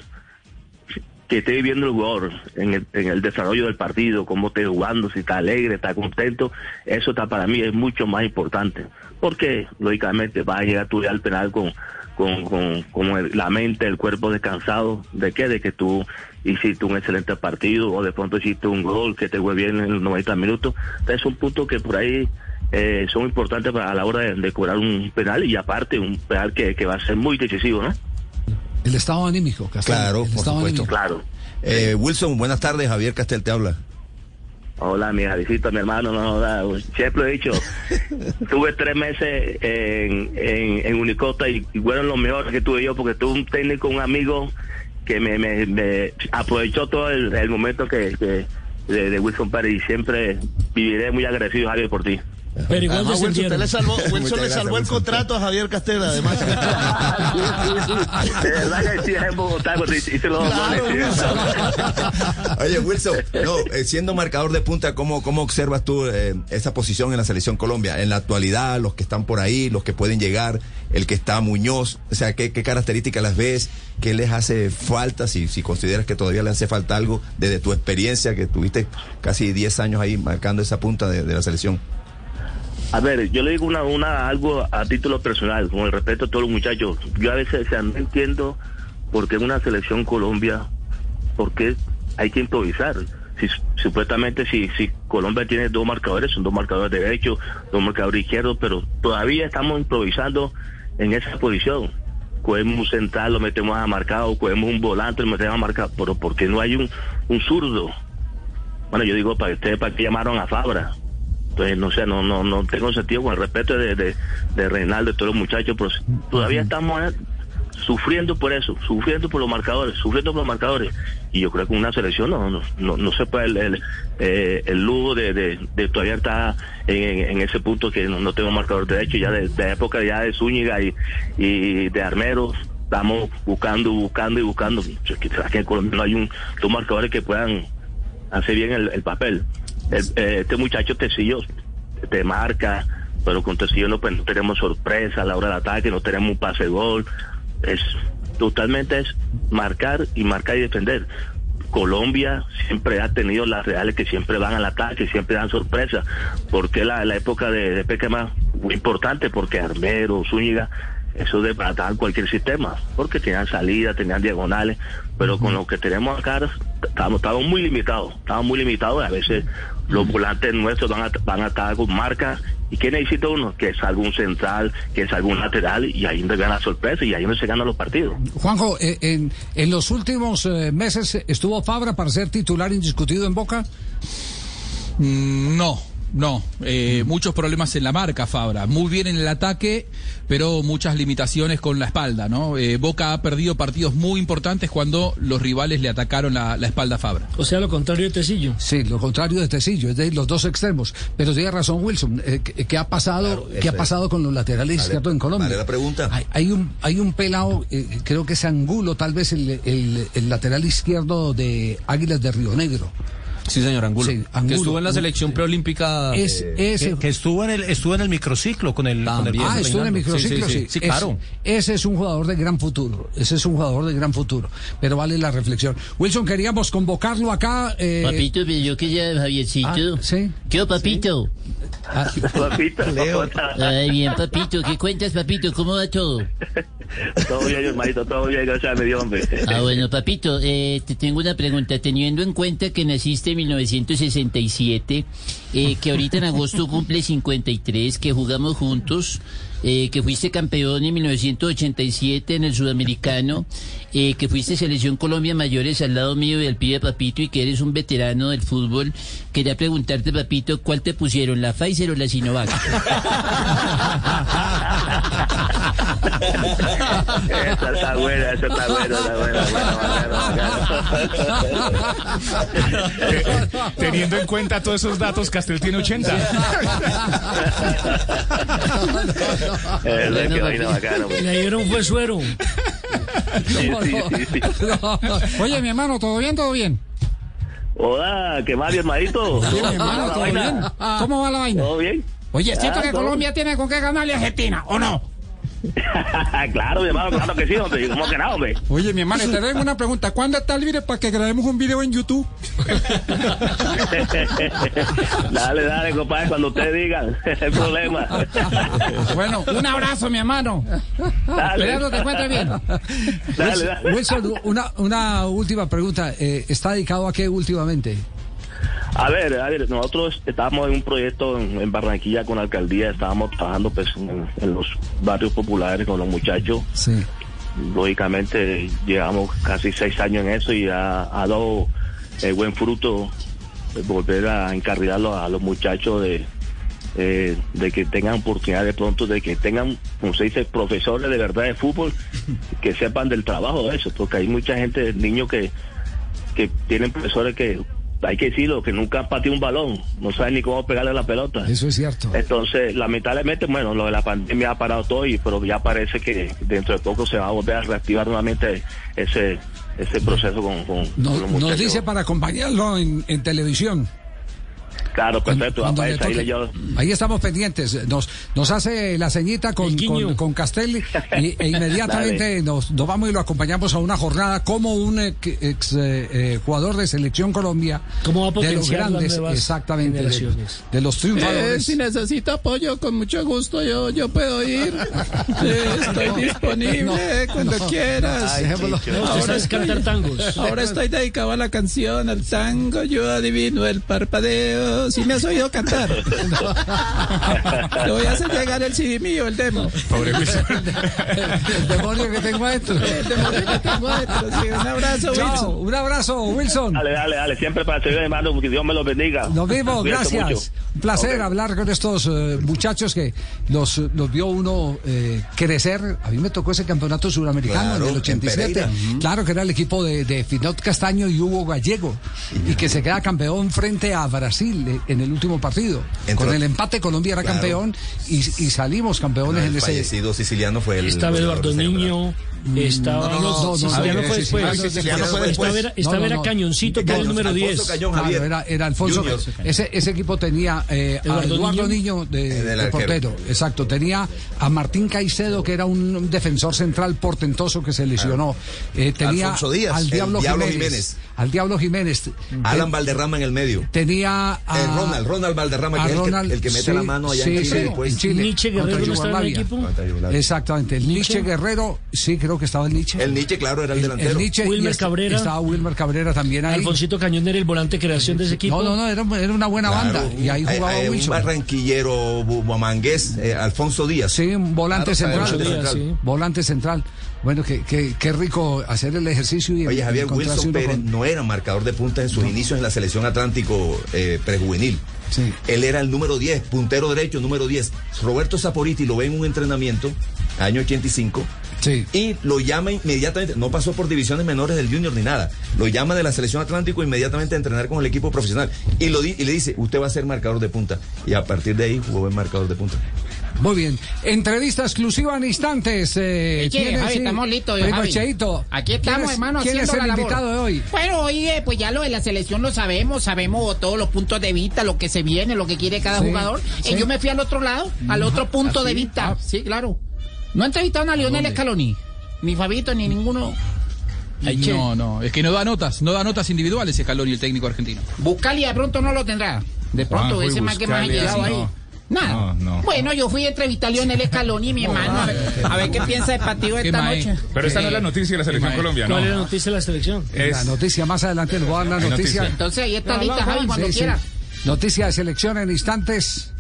que esté viviendo el jugador en el, en el desarrollo del partido, cómo esté jugando, si está alegre, está contento, eso está para mí es mucho más importante. Porque, lógicamente, vas a llegar tú ya al penal con, con, con, con el- la mente, el cuerpo descansado. ¿De qué? De que tú hiciste un excelente partido o de pronto hiciste un gol que te fue bien en los 90 minutos. Entonces, es un punto que por ahí eh, son importantes para, a la hora de, de cobrar un penal y aparte un penal que, que va a ser muy decisivo, ¿no? El estado anímico, Castel, Claro, el por estado supuesto. anímico. Claro. Eh, Wilson, buenas tardes. Javier Castel te habla. Hola, mi Javicito, mi hermano, no, no, siempre he dicho, tuve tres meses en, en, en Unicota y, y fueron los mejores que tuve yo porque tuve un técnico, un amigo que me, me, me aprovechó todo el, el momento que, que de, de Wilson Pérez y siempre viviré muy agradecido, Javier, por ti. Pero igual Además, Wilson, usted le salvó, Wilson le gracias, salvó el contrato a Javier Castela, además. De verdad que sí, en Bogotá, cuando hice los dos goles, sí. Oye, Wilson, no, eh, siendo marcador de punta, ¿cómo, cómo observas tú eh, esa posición en la selección Colombia? En la actualidad, los que están por ahí, los que pueden llegar, el que está Muñoz, o sea, ¿qué, qué características las ves? ¿Qué les hace falta? Si, si consideras que todavía le hace falta algo desde tu experiencia, que tuviste casi 10 años ahí marcando esa punta de, de la selección. A ver, yo le digo una, una algo a título personal, con el respeto a todos los muchachos. Yo a veces o no entiendo por qué una selección Colombia, por qué hay que improvisar. Si supuestamente si, si Colombia tiene dos marcadores, son dos marcadores derechos, dos marcadores izquierdos, pero todavía estamos improvisando en esa posición. cogemos un central, lo metemos a marcar, o cogemos un volante, lo metemos a marcar, pero ¿por qué no hay un, un zurdo? Bueno, yo digo, para ustedes, ¿para qué llamaron a Fabra? Entonces, no sé, no, no, no tengo sentido con el respeto de, de, de Reinaldo y todos los muchachos, pero todavía estamos eh, sufriendo por eso, sufriendo por los marcadores, sufriendo por los marcadores. Y yo creo que una selección no, no, no, no se puede el, el, eh, el lujo de, de, de todavía estar en, ese punto que no, no tengo marcador derecho, ya de, de época ya de Zúñiga y, y de Armeros, estamos buscando, buscando y buscando. Yo que- Aquí en Colombia no hay un, dos marcadores que puedan hacer bien el, el papel. El- eh, este muchacho Tecillo te marca, pero con Tecillo no, pues, no tenemos sorpresa a la hora del ataque, no tenemos un pase gol. Es totalmente es marcar y marcar y defender. Colombia siempre ha tenido las reales que siempre van al ataque, siempre dan sorpresa, porque la, la época de, de Pequema muy importante, porque Armero, Zúñiga, eso desbarataban cualquier sistema, porque tenían salida, tenían diagonales, pero con lo que tenemos acá estamos, estamos muy limitados, estamos muy limitados y a veces los volantes nuestros van a, van a estar con marcas y ¿qué necesita uno? Que salga un central, que salga un lateral y ahí donde gana sorpresa y ahí donde se ganan los partidos. Juanjo, eh, en, en los últimos eh, meses estuvo Fabra para ser titular indiscutido en Boca. Mm, No, no. Eh, Muchos problemas en la marca, Fabra. Muy bien en el ataque, pero muchas limitaciones con la espalda, ¿no? Eh, Boca ha perdido partidos muy importantes cuando los rivales le atacaron la, la espalda a Fabra. O sea, lo contrario de Tecillo. Sí, lo contrario de Tecillo, es de los dos extremos. Pero tiene razón Wilson, eh, ¿qué, qué ha pasado, Claro, qué ha pasado con los laterales Vale, izquierdos en Colombia? vale la pregunta. Hay, hay un hay un pelado, eh, creo que es Angulo, tal vez el, el- el lateral izquierdo de Águilas de Río Negro. Sí, señor Angulo. Sí, Angulo. Que estuvo en la selección preolímpica. Es- eh, ese- que, que estuvo en el estuvo en el microciclo con el, con el ah, estuvo en el microciclo, sí. sí, sí, sí, Ese- claro. Ese, es un jugador de gran futuro. Ese es un jugador de gran futuro. Pero vale la reflexión. Wilson, queríamos convocarlo acá. eh, Papito, pero yo quería, Javiercito. Ah, ¿Sí? ¿Qué, papito? Papito, Leo. Ay, bien, papito. ¿Qué cuentas, papito? ¿Cómo va todo? todo bien, hermanito, todo bien, gracias a mi Dios, hombre. Ah, bueno, papito, eh, te tengo una pregunta. Teniendo en cuenta que naciste en 1967, eh, que ahorita en agosto cumple 53, que jugamos juntos, eh, que fuiste campeón en 1987 en el Sudamericano, eh, que fuiste Selección Colombia Mayores al lado mío y al pie Papito y que eres un veterano del fútbol, quería preguntarte, Papito, ¿cuál te pusieron, la Pfizer o la Sinovac? Esa está buena, esa está buena, está buena, buena, buena, Teniendo en cuenta todos esos datos, Castel tiene 80. Eh, qué vaina bacana, pues. Le dieron fue suero. Oye, mi hermano, ¿todo bien? ¿Todo bien? Hola, ¿qué más, mi hermanito? Oye, mi hermano, ¿Cómo ¿todo va la bien? vaina? ¿Cómo va la vaina? ¿Todo bien? Oye, ¿siento Ah, que todo Colombia tiene con qué ganarle a Argentina, o no? claro, mi hermano, claro que sí, hombre. ¿Cómo que no, hombre? Oye, mi hermano, te doy una pregunta. ¿Cuándo está libre para que grabemos un video en YouTube? dale, dale, compadre, cuando ustedes digan, el problema. Bueno, un abrazo, mi hermano. Dale. Esperando te encuentres bien. Dale, Wilson, dale. Wilson, una, una última pregunta. Eh, ¿Está dedicado a qué últimamente? A ver, a ver, nosotros estábamos en un proyecto en, en Barranquilla con la alcaldía, estábamos trabajando pues en, en los barrios populares con los muchachos. Sí. Lógicamente llevamos casi seis años en eso y ha, ha dado eh, buen fruto eh, volver a encarrilarlo a los muchachos de, eh, de que tengan oportunidad de pronto, de que tengan, como se dice, profesores de verdad de fútbol, que sepan del trabajo de eso, porque hay mucha gente, niños que, que tienen profesores que, hay que decirlo, que nunca pateado un balón, no saben ni cómo pegarle a la pelota. Eso es cierto. Entonces, lamentablemente, bueno, lo de la pandemia ha parado todo, y, pero ya parece que dentro de poco se va a volver a reactivar nuevamente ese ese proceso con, con- con Nos, los nos dice para acompañarlo en, en televisión. Claro, perfecto, Cuando para eso, ahí yo- Ahí estamos pendientes. Nos, nos hace la ceñita con, con, con Castelli y, e inmediatamente nos, nos vamos y lo acompañamos a una jornada como un ex, ex, eh, eh, jugador de selección Colombia. ¿Cómo va a de los grandes, exactamente, de, los Eh, triunfadores. si necesita apoyo, con mucho gusto yo, yo puedo ir. Eh, estoy disponible No, cuando no. quieras. Ay, ahora, sabe cantar tangos. ahora estoy dedicado a la canción, al tango. Yo adivino el parpadeo pero sí me has oído cantar. Le voy a hacer llegar el CD mío, el demo. Pobre Wilson. El demonio que tengo adentro. El demonio que tengo adentro. Sí, un abrazo, Chao, Wilson. un abrazo, Wilson. Dale, dale, dale. Siempre para seguir hermano, que Dios me los bendiga. Lo mismo, gracias. mucho. Un placer hablar con estos eh, muchachos que los, los vio uno eh, crecer. A mí me tocó ese campeonato suramericano Claro, en el en 87. Pereira. Claro que era el equipo de, de Finot Castaño y Hugo Gallego. Y que se queda campeón frente a Brasil en el último partido. Entró- Con el empate Colombia era Claro. campeón y, y salimos campeones el en ese... fallecido siciliano fue el. Estaba Eduardo Niño, estaba. no, no, no, Siciliano fue después. Siciliano fue Estaba después. era- estaba No, no, era no. Cañoncito, que era el número Alfonso 10. Cañón, Claro, Javier. era, era Alfonso. Ese, ese equipo tenía eh, a Eduardo Niño. Niño, de, Eh, de portero, exacto. Tenía a Martín Caicedo, que era un defensor central portentoso que se lesionó. Eh, tenía Alfonso Díaz, al el Diablo, Diablo Jiménez, Jiménez. Al Diablo Jiménez. Alan Valderrama en el medio. Tenía a Eh, Ronald, Ronald Valderrama, a que es el que- Ronald, el que mete sí, la mano allá sí, en Chile sí, después. en Chile, Nietzsche Guerrero no estaba en el equipo. Exactamente. El Nietzsche Nietzsche. Guerrero, sí, creo que estaba el Nietzsche. El Nietzsche, claro, era el, El- delantero. el Nietzsche y Wilmer est- Cabrera. Estaba Wilmer Cabrera también ahí. Alfonsito Cañón era el volante de creación de ese equipo. No, no, no, era, era una buena Claro. banda. Y ahí Hay- jugaba Un Wilson. barranquillero bu- buamangués, eh, Alfonso Díaz. Sí, un volante Claro, central. volante central. Bueno, qué, qué, qué rico hacer el ejercicio y Oye, Javier Wilson Pérez con- no era marcador de puntas en sus inicios en la selección Atlántico eh, prejuvenil. Sí. Él era el número 10, puntero derecho, número 10. Roberto Saporiti lo ve en un entrenamiento, año 85, Sí. y lo llama inmediatamente, no pasó por divisiones menores del Junior ni nada, lo llama de la selección Atlántico inmediatamente a entrenar con el equipo profesional y, lo di- y le dice, usted va a ser marcador de punta. Y a partir de ahí jugó en marcador de punta. Muy bien. Entrevista exclusiva en instantes. Eh, ¿quién es, Javi, sí? estamos listos, Primo Javi. Cheito. Aquí ¿Quién estamos, es- hermano, ¿Quién es el la labor. invitado de hoy? Bueno, hoy eh, pues ya lo de la selección lo sabemos, sabemos todos los puntos de vista, lo que se viene, lo que quiere cada Sí, jugador. sí. Eh, yo me fui al otro lado, al otro punto ¿Ah, de vista. Ah. Sí, claro. No entrevistaron a Lionel? Scaloni, ni Fabito, ni ninguno. Ay. No, no, es que no da notas, no da notas individuales Scaloni, el técnico argentino. Buscalia de pronto no lo tendrá. De pronto, ese más que más ha llegado ahí. No. Nada. No, no. Bueno, yo fui a entrevistar a Lionel Scaloni, mi hermano, a ver, a ver qué piensa partido de Qué esta noche. Pero esta no es la noticia de la selección. Colombiana. ¿Cuál no. es la noticia de la selección? Es- La noticia más adelante les voy a dar la noticia. noticia. Entonces ahí está lista, Javi, cuando Sí, sí. quiera. Noticia de selección en instantes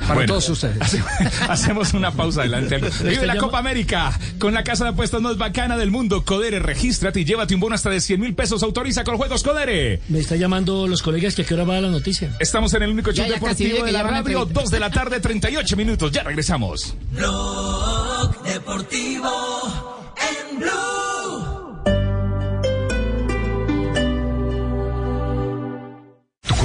para Bueno. todos ustedes. Hacemos una pausa adelante. Vive la llama- Copa América con la casa de apuestas más bacana del mundo. Codere, regístrate y llévate un bono hasta de 100 mil pesos. Autoriza con juegos Codere. Me está llamando los colegas que a qué hora va la noticia. Estamos en el único show Ya, ya casi deportivo de la radio. entrevistar. 2 de la tarde, 38 minutos. Ya regresamos. Blog Deportivo en Blue.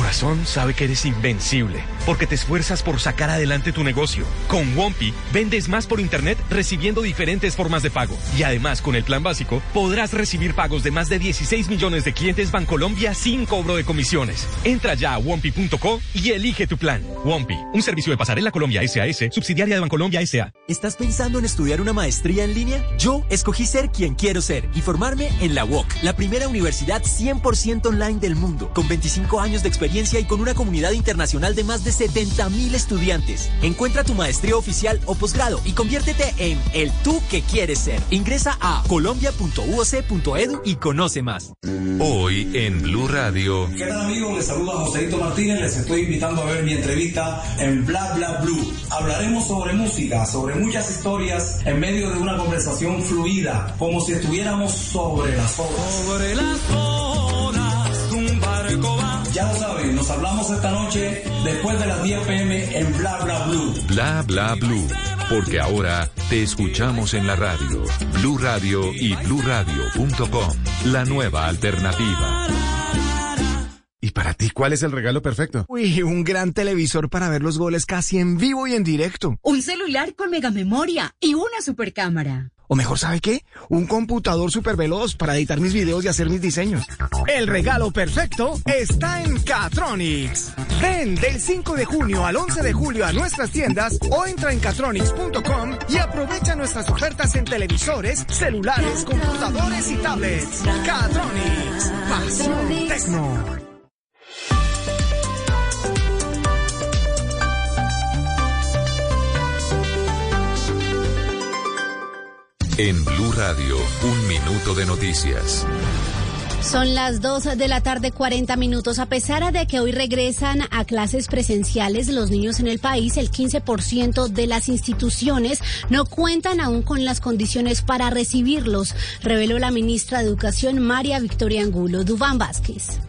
Corazón sabe que eres invencible, porque te esfuerzas por sacar adelante tu negocio. Con Wompi, vendes más por internet recibiendo diferentes formas de pago. Y además, con el plan básico, podrás recibir pagos de más de 16 millones de clientes Bancolombia sin cobro de comisiones. Entra ya a Wompi.co y elige tu plan. Wompi, un servicio de pasarela Colombia SAS, subsidiaria de Bancolombia SA. ¿Estás pensando en estudiar una maestría en línea? Yo escogí ser quien quiero ser y formarme en la UOC, la primera universidad 100% online del mundo, con 25 años de experiencia y con una comunidad internacional de más de 70 mil estudiantes. Encuentra tu maestría oficial o posgrado y conviértete en el tú que quieres ser. Ingresa a colombia.uoc.edu y conoce más. Hoy en Blue Radio. ¿Qué tal amigos? Les saluda Joséito Martínez, les estoy invitando a ver mi entrevista en Bla Bla Blue. Hablaremos sobre música, sobre muchas historias en medio de una conversación fluida, como si estuviéramos sobre las olas. Sobre las va. Ya lo saben, nos hablamos esta noche después de las 10 pm en Bla Bla Blue. Bla bla blue. Porque ahora te escuchamos en la radio. Blue Radio y bluradio.com. La nueva alternativa. ¿Y para ti cuál es el regalo perfecto? Uy, un gran televisor para ver los goles casi en vivo y en directo. Un celular con mega memoria y una supercámara. O mejor, ¿sabe qué? Un computador súper veloz para editar mis videos y hacer mis diseños. El regalo perfecto está en Catronics. Ven del 5 de junio al 11 de julio a nuestras tiendas o entra en catronics.com y aprovecha nuestras ofertas en televisores, celulares, computadores y tablets. Catronics. Pasión Tecno. En Blue Radio, un minuto de noticias. Son las 2 de la tarde, 40 minutos. A pesar de que hoy regresan a clases presenciales los niños en el país, el 15% de las instituciones no cuentan aún con las condiciones para recibirlos, reveló la ministra de Educación María Victoria Angulo. Dubán Vázquez.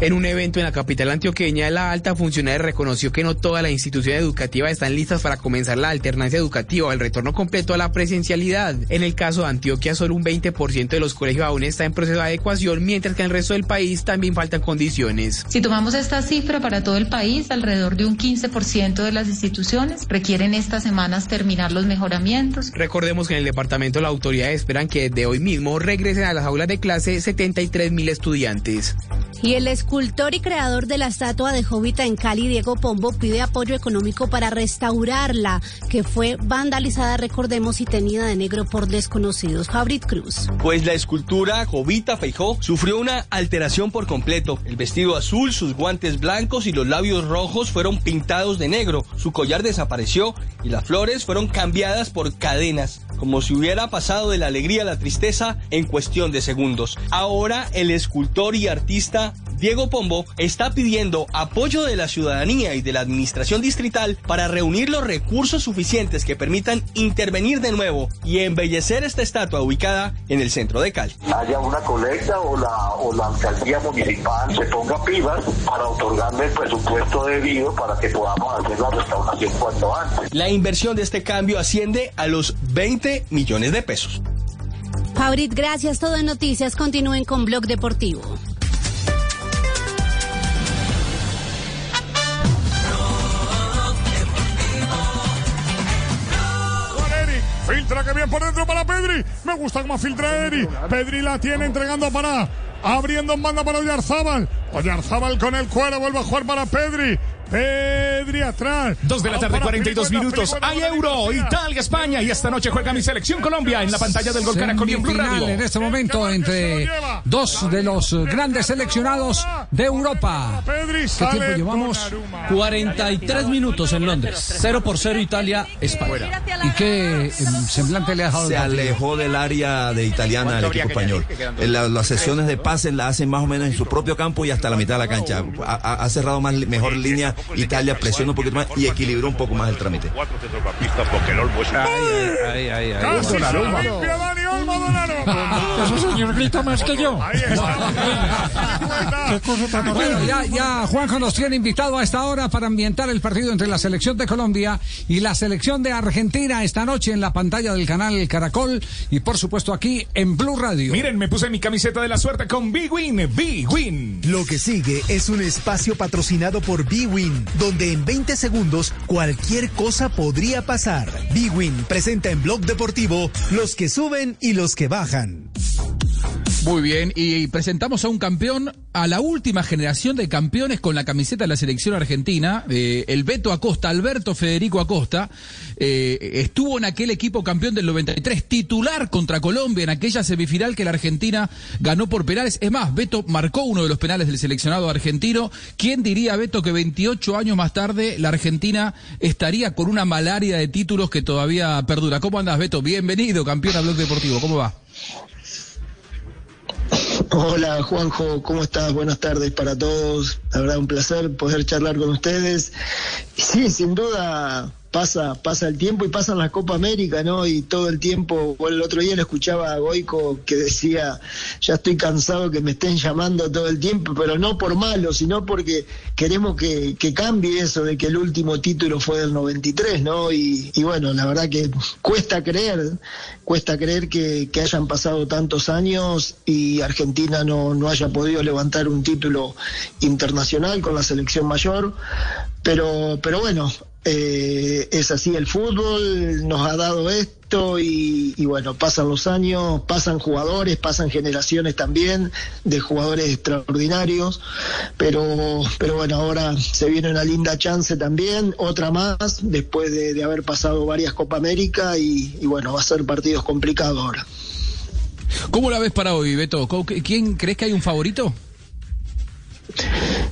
En un evento en la capital antioqueña, la alta funcionaria reconoció que no todas las instituciones educativas están listas para comenzar la alternancia educativa o el retorno completo a la presencialidad. En el caso de Antioquia, solo un 20% de los colegios aún está en proceso de adecuación, mientras que en el resto del país también faltan condiciones. Si tomamos esta cifra para todo el país, alrededor de un 15% de las instituciones requieren estas semanas terminar los mejoramientos. Recordemos que en el departamento las autoridades esperan que de hoy mismo regresen a las aulas de clase 73 mil estudiantes. Y el escultor y creador de la estatua de Jovita en Cali, Diego Pombo, pide apoyo económico para restaurarla, que fue vandalizada, recordemos, y tenida de negro por desconocidos. Fabrit Cruz. Pues la escultura Jovita Feijó sufrió una alteración por completo. El vestido azul, sus guantes blancos y los labios rojos fueron pintados de negro. Su collar desapareció y las flores fueron cambiadas por cadenas, como si hubiera pasado de la alegría a la tristeza en cuestión de segundos. Ahora el escultor y artista Diego Pombo está pidiendo apoyo de la ciudadanía y de la administración distrital para reunir los recursos suficientes que permitan intervenir de nuevo y embellecer esta estatua ubicada en el centro de Cali. haya una colecta o la, o la alcaldía municipal se ponga pibas para otorgarle el presupuesto debido para que podamos hacer la restauración cuanto antes. La inversión de este cambio asciende a los 20 millones de pesos. Fabrit, gracias. Todo en noticias. Continúen con Blog Deportivo. Filtra que bien por dentro para Pedri. Me gusta cómo filtra Eri. Pedri la tiene entregando para. Abriendo en banda para Oyarzábal. Oyarzábal con el cuero vuelve a jugar para Pedri. Pedri atrás. Dos de la tarde, 42 minutos. Hay Euro, Italia, España. Y esta noche juega mi selección Colombia en la pantalla del Gol Caracol y en Blue Radio. en este momento entre dos de los grandes seleccionados de Europa. ¿Qué tiempo llevamos? 43 minutos en Londres. 0 por 0 Italia, España. ¿Y qué eh, semblante le ha dejado el Se alejó del área de italiana al equipo español. La- las sesiones de pases las hacen más o menos en su propio campo y hasta la mitad de la cancha. Ha, ha- ha cerrado más mejor línea Italia, presiona un poquito más y equilibró un poco más el trámite. Dani Olmo, Donnarumma. Ese señor grita más que yo. Bueno, ya, ya Juanjo nos tiene invitado a esta hora para ambientar el partido entre la selección de Colombia y la selección de Argentina esta noche en la pantalla del canal Caracol y por supuesto aquí en Blue Radio. Miren, me puse mi camiseta de la suerte con Big Win. Big Win. Lo que sigue es un espacio patrocinado por Donde en 20 segundos cualquier cosa podría pasar. B-Win presenta en Blog Deportivo los que suben y los que bajan. Muy bien, y presentamos a un campeón, a la última generación de campeones con la camiseta de la selección argentina, eh, el Beto Acosta, Alberto Federico Acosta, eh, estuvo en aquel equipo campeón del 93, titular contra Colombia en aquella semifinal que la Argentina ganó por penales. Es más, Beto marcó uno de los penales del seleccionado argentino. ¿Quién diría, Beto, que 28 años más tarde la Argentina estaría con una malaria de títulos que todavía perdura? ¿Cómo andas, Beto? Bienvenido, campeón a Blog Deportivo. ¿Cómo va? Hola Juanjo, ¿cómo estás? Buenas tardes para todos. La verdad un placer poder charlar con ustedes. Sí, sin duda pasa pasa el tiempo y pasa en la Copa América, ¿no? Y todo el tiempo, bueno, el otro día le escuchaba a Goico que decía, ya estoy cansado que me estén llamando todo el tiempo, pero no por malo, sino porque queremos que, que cambie eso de que el último título fue del 93, ¿no? Y, y bueno, la verdad que cuesta creer, cuesta creer que, que hayan pasado tantos años y Argentina no, no haya podido levantar un título internacional con la selección mayor, pero, pero bueno, eh, es así el fútbol, nos ha dado esto y, y bueno, pasan los años, pasan jugadores, pasan generaciones también de jugadores extraordinarios, pero, pero bueno, ahora se viene una linda chance también, otra más, después de, de haber pasado varias Copa América y, y bueno, va a ser partidos complicados ahora. ¿Cómo la ves para hoy, Beto? ¿Cómo- ¿Quién crees que hay un favorito?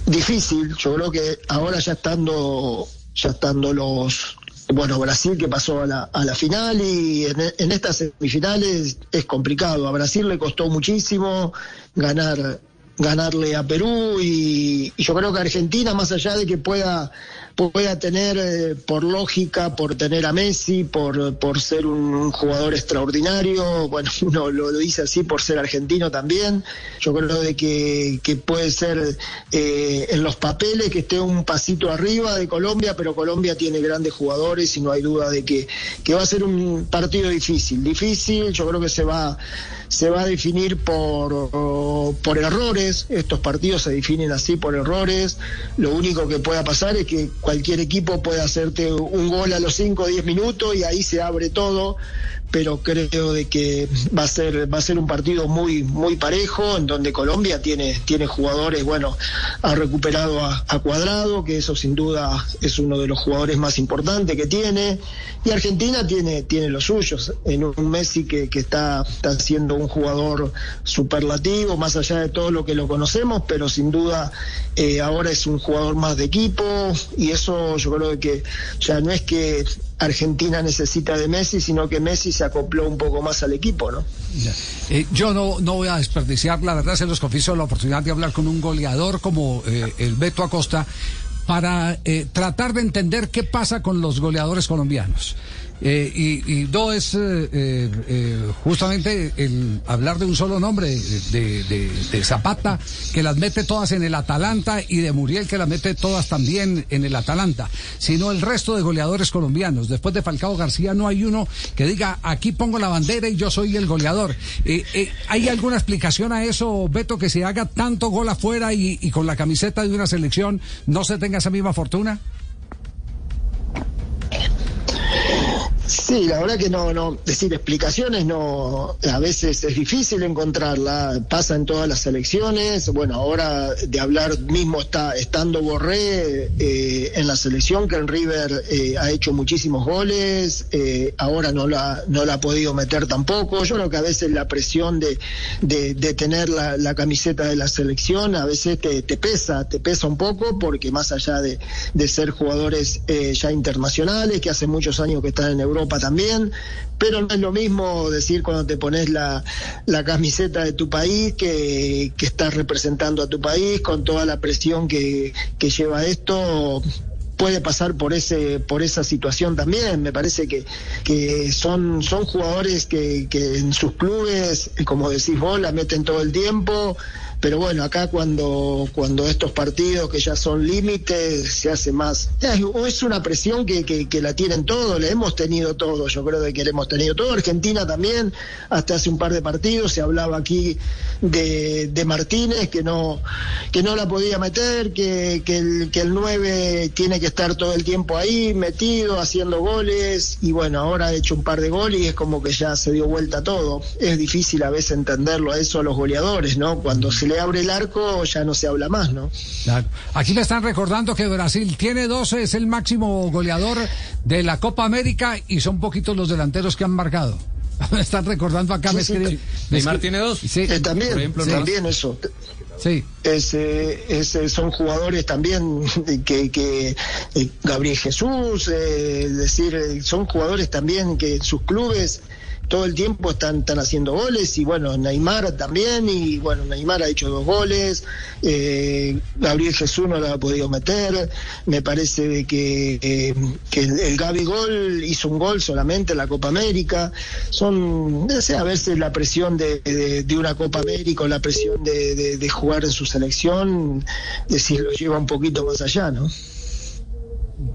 difícil. Yo creo que ahora ya estando, ya estando los, bueno, Brasil que pasó a la, a la final y en, estas semifinales es complicado. A Brasil le costó muchísimo ganar ganarle a Perú y yo creo que Argentina, más allá de que pueda pueda tener, eh, por lógica, por tener a Messi, por, por ser un jugador extraordinario, bueno, uno lo, dice así por ser argentino también, yo creo de que, que puede ser eh, en los papeles que esté un pasito arriba de Colombia, pero Colombia tiene grandes jugadores y no hay duda de que, que va a ser un partido difícil, difícil, yo creo que se va se va a definir por, por errores, estos partidos se definen así por errores, lo único que pueda pasar es que cualquier equipo puede hacerte un gol a los 5 o 10 minutos y ahí se abre todo, pero creo de que va a ser va a ser un partido muy muy parejo en donde Colombia tiene tiene jugadores bueno ha recuperado a, Cuadrado que eso sin duda es uno de los jugadores más importantes que tiene y Argentina tiene tiene los suyos en un Messi que, que está está siendo un jugador superlativo más allá de todo lo que lo conocemos pero sin duda eh, ahora es un jugador más de equipo y eso yo creo que ya no es que Argentina necesita de Messi, sino que Messi se acopló un poco más al equipo, ¿no? Eh, yo no, no voy a desperdiciar, la verdad se los confieso, la oportunidad de hablar con un goleador como eh, el Beto Acosta para eh, tratar de entender qué pasa con los goleadores colombianos. Eh, y, y dos es eh, eh, justamente el hablar de un solo nombre, de, de, de, Zapata, que las mete todas en el Atalanta, y de Muriel, que las mete todas también en el Atalanta, sino el resto de goleadores colombianos. Después de Falcao García no hay uno que diga, aquí pongo la bandera y yo soy el goleador. ¿Hay alguna explicación a eso, Beto, que se haga tanto gol afuera y con la camiseta de una selección no se tenga esa misma fortuna? Sí, la verdad que no, no, decir explicaciones no, a veces es difícil encontrarla, pasa en todas las elecciones, bueno, ahora de hablar mismo está estando Borré eh, en la selección, que en River eh, ha hecho muchísimos goles, eh, ahora no la, no la ha podido meter tampoco, yo creo que a veces la presión de, de, tener la, camiseta de la selección a veces te, te, pesa, te pesa un poco, porque más allá de, de ser jugadores eh, ya internacionales, que hace muchos años que están en Europa, Europa también, pero no es lo mismo decir cuando te pones la, la camiseta de tu país que, que, estás representando a tu país con toda la presión que, que lleva esto. Puede pasar por ese por esa situación también. Me parece que, que son son jugadores que, que en sus clubes como decís vos la meten todo el tiempo pero bueno, acá cuando, cuando estos partidos que ya son límites se hace más. Es una presión que, que, que, la tienen todos, le hemos tenido todos, yo creo que le hemos tenido todo. Argentina también, hasta hace un par de partidos se hablaba aquí de, de Martínez que no, que no la podía meter, que, que, el, que el 9 tiene que estar todo el tiempo ahí, metido, haciendo goles, y bueno, ahora ha hecho un par de goles y es como que ya se dio vuelta todo. Es difícil a veces entenderlo a eso a los goleadores, ¿no? Cuando se le abre el arco ya no se habla más, ¿no? Claro. Aquí me están recordando que Brasil tiene 12, es el máximo goleador de la Copa América y son poquitos los delanteros que han marcado. Me están recordando acá. Sí, me Neymar tiene dos. Sí, Eh, también, por ejemplo, también eso. Sí. Ese, ese son jugadores también que, que eh, Gabriel Jesús, eh, es decir, eh, son jugadores también que sus clubes todo el tiempo están, están haciendo goles y bueno, Neymar también y bueno, Neymar ha hecho dos goles, eh, Gabriel Jesús no lo ha podido meter, me parece de que, eh, que el, el Gaby Gol hizo un gol solamente en la Copa América, son, no sé, a veces la presión de, de, una Copa América o la presión de, de, de jugar en su selección, decir, lo lleva un poquito más allá, ¿no?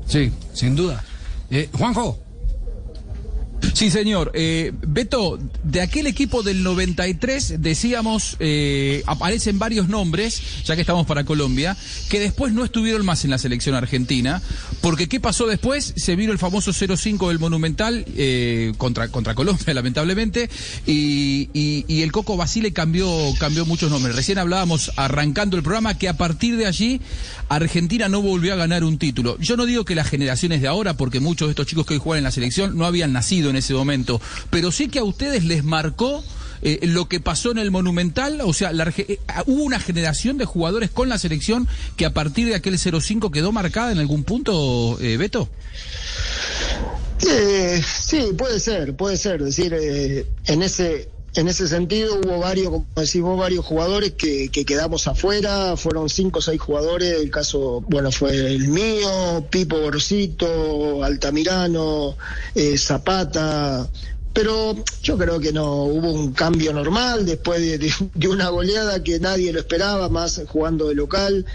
Sí, sin duda. Eh, Juanjo. Sí, señor. Eh, Beto, de aquel equipo del 93, decíamos, eh, aparecen varios nombres, ya que estamos para Colombia, que después no estuvieron más en la selección argentina, porque ¿qué pasó después? Se vino el famoso 0-5 del Monumental eh, contra, contra Colombia, lamentablemente, y, el Coco Basile cambió, cambió muchos nombres. Recién hablábamos, arrancando el programa, que a partir de allí Argentina no volvió a ganar un título. Yo no digo que las generaciones de ahora, porque muchos de estos chicos que hoy juegan en la selección no habían nacido en ese momento, pero sí que a ustedes les marcó eh, lo que pasó en el Monumental, o sea, eh, hubo una generación de jugadores con la selección que a partir de aquel 0-5 quedó marcada en algún punto, eh, Beto. Sí, puede ser, puede ser. Es decir, en ese en ese sentido hubo varios, como decimos, varios jugadores que, que quedamos afuera, fueron cinco o seis jugadores, el caso, bueno, fue el mío, Pipo Borcito, Altamirano, eh, Zapata, pero yo creo que no hubo un cambio normal después de, una goleada que nadie lo esperaba, más jugando de local.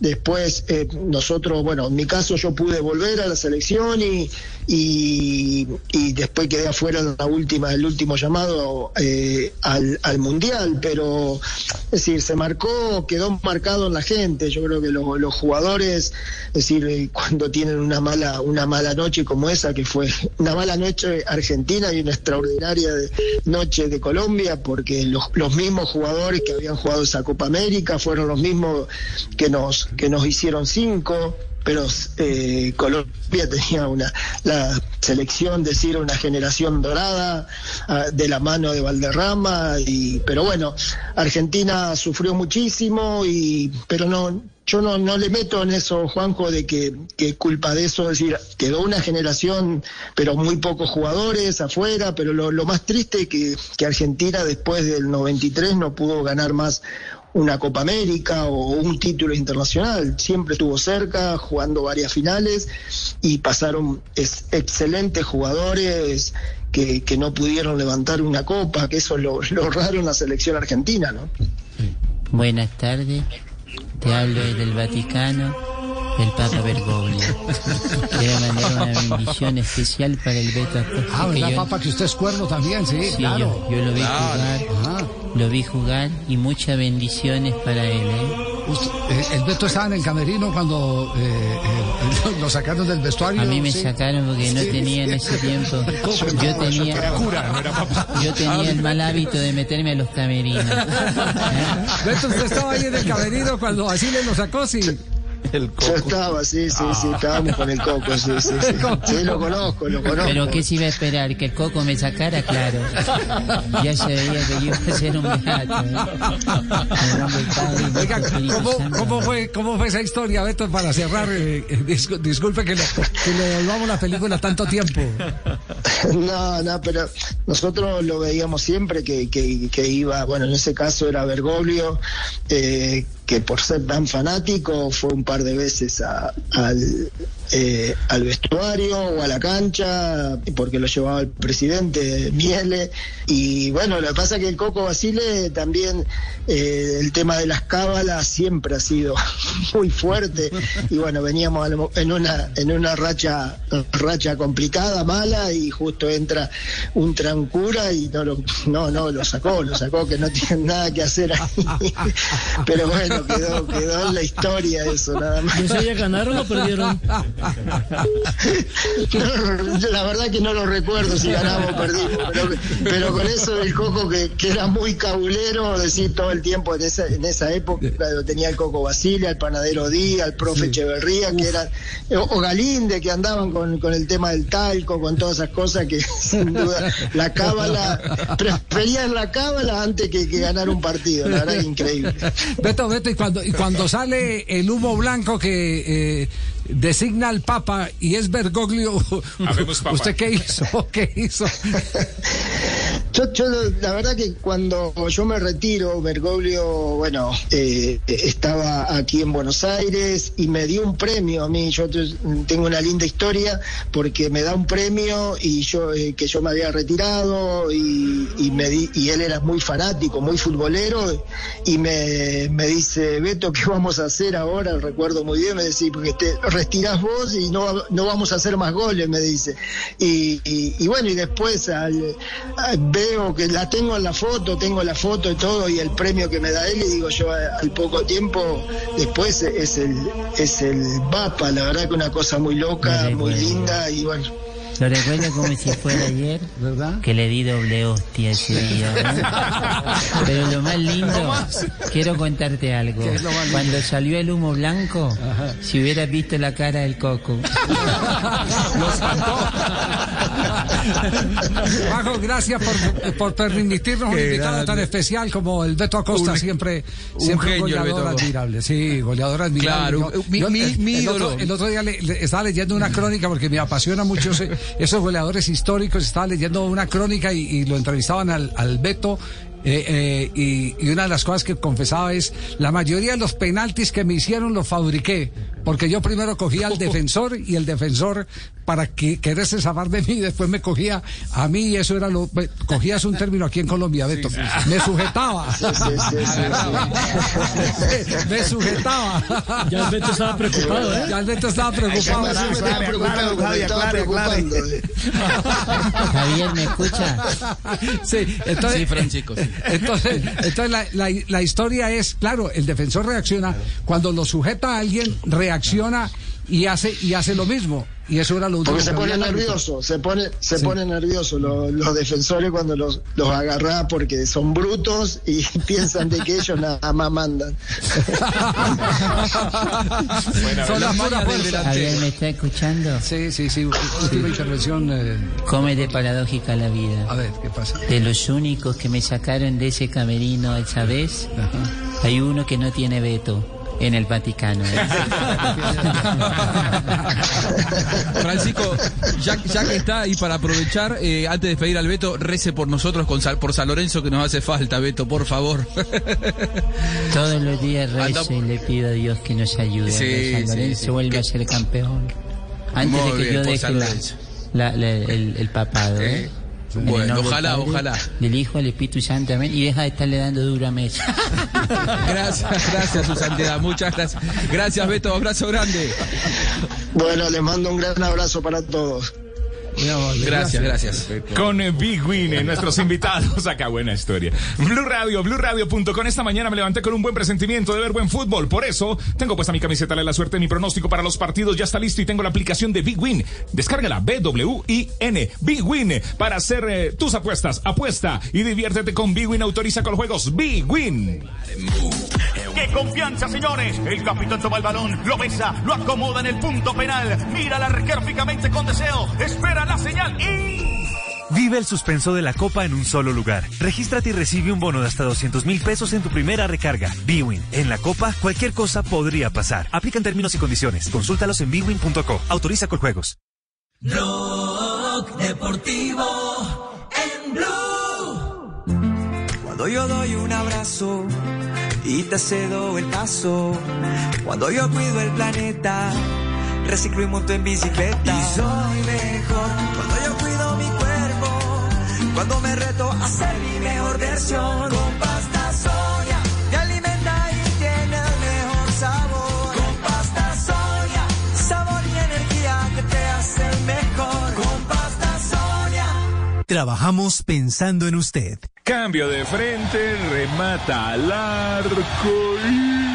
Después eh, nosotros, bueno, en mi caso yo pude volver a la selección y, y, y después quedé afuera en la última, el último llamado eh, al, al mundial, pero es decir, se marcó, quedó marcado en la gente. Yo creo que lo- los jugadores, es decir, eh, cuando tienen una mala, una mala noche como esa, que fue una mala noche argentina y una extraordinaria de- noche de Colombia, porque los, los mismos jugadores que habían jugado esa Copa América fueron los mismos que nos, que nos hicieron cinco pero eh, Colombia tenía una la selección decir una generación dorada ah, de la mano de Valderrama y pero bueno Argentina sufrió muchísimo y pero no yo no, no le meto en eso, Juanjo, de que, que culpa de eso, es decir, quedó una generación, pero muy pocos jugadores afuera, pero lo, lo más triste es que, que Argentina después del 93 no pudo ganar más una Copa América o un título internacional. Siempre estuvo cerca, jugando varias finales y pasaron es- excelentes jugadores que, que no pudieron levantar una copa, que eso es lo, lo raro en la selección argentina, ¿no? Buenas tardes, te hablo desde el Vaticano, del Papa Bergoglio. Quiero mandar una bendición especial para el Beto Acosta. Ah, que ¿verdad, yo- papá? Que usted es cuerno también, sí, Sí, claro. yo, yo lo vi Claro. jugar, lo vi jugar y muchas bendiciones para él, ¿eh? Usted- eh, el Beto estaba en el camerino cuando eh, eh, lo sacaron del vestuario. A mí me sí. sacaron porque no Sí. tenía en ese tiempo. Yo tenía, yo tenía el mal hábito de meterme a los camerinos. Beto, usted estaba ahí en el camerino cuando Basile lo sacó, sí. Yo estaba, sí, sí, sí, estábamos con el coco, sí, sí, sí. Sí, lo conozco, lo conozco. Pero ¿qué se iba a esperar? ¿Que el coco me sacara? Claro. Ya se veía que yo iba a ser un gato. ¿eh? Oiga, ¿cómo, cómo fue, ¿cómo fue esa historia, Beto, para cerrar? eh, eh, dis- disculpe que le, que le devolvamos la película tanto tiempo. No, no, pero nosotros lo veíamos siempre que, que, que iba, bueno, en ese caso era Bergoglio, eh, que por ser tan fanático fue un par de veces a- al, eh, al vestuario o a la cancha, porque lo llevaba el presidente Miele. Y bueno, lo que pasa es que el Coco Basile también, eh, el tema de las cábalas siempre ha sido muy fuerte. Y bueno, veníamos en una, en una racha, racha complicada, mala, y justo entra un trancura y no lo, no, no, lo sacó, lo sacó, que no tiene nada que hacer ahí. Pero bueno, quedó, quedó en la historia eso, nada más. ¿No sé, ya ganaron o perdieron? No, la verdad que no lo recuerdo si ganamos o perdimos, pero, pero con eso del Coco que, que era muy cabulero, decir todo el tiempo en esa, en esa época, lo tenía el Coco Basile, al panadero Díaz, al profe Echeverría, que eran, o, o Galinde, que andaban con, con el tema del talco, con todas esas cosas que sin duda la cábala, preferían la cábala antes que, que ganar un partido, la verdad que increíble. Beto, Beto, y cuando, y cuando sale el humo blanco que eh, designa al Papa y es Bergoglio, Habemos. ¿usted qué hizo? ¿Qué hizo? Yo, yo la verdad que cuando yo me retiro, Bergoglio, bueno, eh, estaba aquí en Buenos Aires y me dio un premio a mí. Yo te- tengo una linda historia porque me da un premio y yo eh, que yo me había retirado y, y me di- y él era muy fanático, muy futbolero y me, me dice Beto, ¿qué vamos a hacer ahora? Recuerdo muy bien, me decía porque te retirás vos y no, no vamos a hacer más goles, me dice. Y, y- y bueno, y después al, al- veo que la tengo en la foto, tengo la foto y todo, y el premio que me da él, y digo yo al poco tiempo, después es el, es el Papa, la verdad que una cosa muy loca, muy linda, y bueno. Lo recuerdo como si fuera ayer, que le di doble hostia ese día. ¿no? Pero lo más lindo, quiero contarte algo. ¿Qué es lo más lindo? Cuando salió el humo blanco, si hubieras visto la cara del coco. Bajo, gracias por, por permitirnos un invitado grande. tan especial como el Beto Acosta, Un- siempre, un siempre un goleador admirable. Sí, goleador admirable. Claro, Yo- mi- yo, mi- el, mi el ídolo. otro, el otro día le- le estaba leyendo una crónica porque me apasiona mucho ese, esos goleadores históricos. Estaba leyendo una crónica y, lo entrevistaban al, al Beto. eh, eh, y, y una de las cosas que confesaba es, la mayoría de los penaltis que me hicieron los fabriqué, porque yo primero cogía al defensor y el defensor para que quererse zafar de mí, después me cogía a mí y eso era lo... Cogías un término aquí en Colombia, Beto, me sujetaba. me sujetaba. Ya el Beto estaba preocupado, ¿eh? Ya el Beto estaba preocupado. Javier, ¿me escucha? Sí, entonces, Sí, Francisco, sí. entonces, entonces la, la- la historia es, claro, el defensor reacciona, cuando lo sujeta a alguien, reacciona y hace, y hace lo mismo. Y eso era lo último Porque se pone nervioso, se pone, se Sí. pone nervioso los, los defensores cuando los, los agarrá porque son brutos y piensan de que ellos nada más mandan. Son las puras fuerzas. Javier, ¿me está escuchando? Sí, sí, sí. Última intervención. eh, Come de paradójica la vida. A ver, ¿qué pasa? De los únicos que me sacaron de ese camerino esa vez, hay uno que no tiene veto en el Vaticano. Francisco, ya, ya que está ahí para aprovechar, eh, antes de pedir al Beto, rece por nosotros con por San Lorenzo que nos hace falta, Beto, por favor. Todos los días rezo y le pido a Dios que nos ayude. Sí, que San Lorenzo sí. vuelva a ser campeón. Antes Muy de que bien, yo deje la- el, el papado. ¿eh? Bueno, ojalá, Padre, ojalá. Del Hijo, del Espíritu Santo, amén. Y deja de estarle dando duro a Messi. Gracias, gracias, su santidad, muchas gracias. Gracias, Beto, abrazo grande. Bueno, les mando un gran abrazo para todos. Gracias, gracias. Con Big Win, nuestros invitados. Acá, buena historia. Blue Radio, BlueRadio.com. Esta mañana me levanté con un buen presentimiento de ver buen fútbol. Por eso, tengo puesta mi camiseta de la suerte. Mi pronóstico para los partidos ya está listo y tengo la aplicación de Big Win. Descárgala, B-W-I-N. Big Win. Para hacer eh, tus apuestas. Apuesta y diviértete con Big Win. Autoriza con los juegos. Big Win. ¡Qué confianza, señores! El capitán toma el balón, lo besa, lo acomoda en el punto penal, mira al arquero fijamente con deseo, espera la señal y... Vive el suspenso de la Copa en un solo lugar. Regístrate y recibe un bono de hasta 200 mil pesos en tu primera recarga. Bwin. En la Copa, cualquier cosa podría pasar. Aplican términos y condiciones. Consúltalos en bwin.co. Autoriza con juegos. Deportivo en Blue. Cuando yo doy un abrazo y te cedo el paso. Cuando yo cuido el planeta, reciclo y monto en bicicleta. Y soy mejor cuando yo cuido mi cuerpo. Cuando me reto a ser mi mejor versión. Con pasta soya, me alimenta y tiene el mejor sabor. Con pasta soya, sabor y energía que te hacen mejor. Con pasta soya. Trabajamos pensando en usted. Cambio de frente, remata al arco A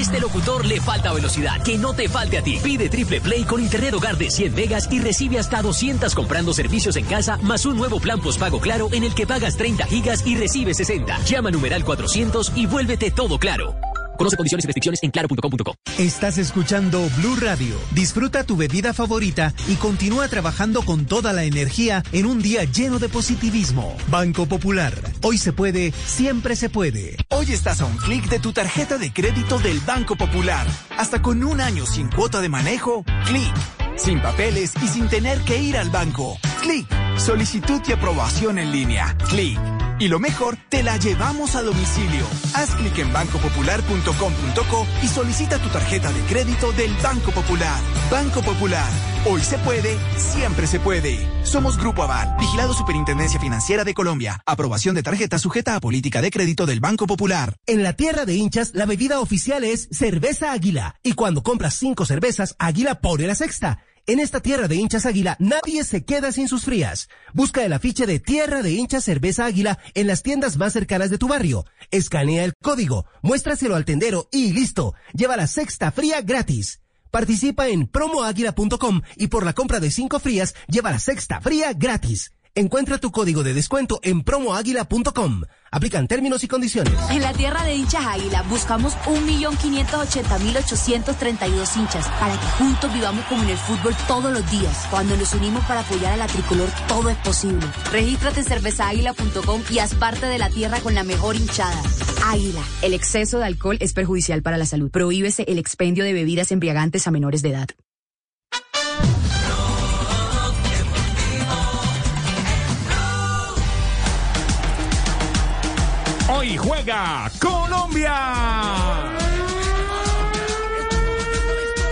este locutor le falta velocidad, que no te falte a ti. Pide triple play con internet hogar de 100 megas y recibe hasta 200 comprando servicios en casa, más un nuevo plan postpago claro en el que pagas 30 gigas y recibes 60. Llama numeral 400 y vuélvete todo claro. Conoce condiciones y restricciones en claro.com.co. Estás escuchando Blue Radio. Disfruta tu bebida favorita y continúa trabajando con toda la energía en un día lleno de positivismo. Banco Popular. Hoy se puede, siempre se puede. Hoy estás a un clic de tu tarjeta de crédito del Banco Popular. Hasta con un año sin cuota de manejo, clic. Sin papeles y sin tener que ir al banco. Clic. Solicitud y aprobación en línea. Clic. Y lo mejor, te la llevamos a domicilio. Haz clic en bancopopular.com.co y solicita tu tarjeta de crédito del Banco Popular. Banco Popular. Hoy se puede, siempre se puede. Somos Grupo Aval, vigilado Superintendencia Financiera de Colombia. Aprobación de tarjeta sujeta a política de crédito del Banco Popular. En la tierra de hinchas, la bebida oficial es cerveza águila. Y cuando compras cinco cervezas, Águila pone la sexta. En esta tierra de hinchas águila, nadie se queda sin sus frías. Busca el afiche de Tierra de hinchas cerveza águila en las tiendas más cercanas de tu barrio. Escanea el código, muéstraselo al tendero y listo. Lleva la sexta fría gratis. Participa en promoaguila.com y por la compra de cinco frías, lleva la sexta fría gratis. Encuentra tu código de descuento en promoaguila.com. Aplican términos y condiciones. En la tierra de hinchas águila buscamos 1.580.832 hinchas para que juntos vivamos como en el fútbol todos los días. Cuando nos unimos para apoyar a la tricolor, todo es posible. Regístrate en cervezaáguila.com y haz parte de la tierra con la mejor hinchada. Águila. El exceso de alcohol es perjudicial para la salud. Prohíbese el expendio de bebidas embriagantes a menores de edad. Hoy juega Colombia.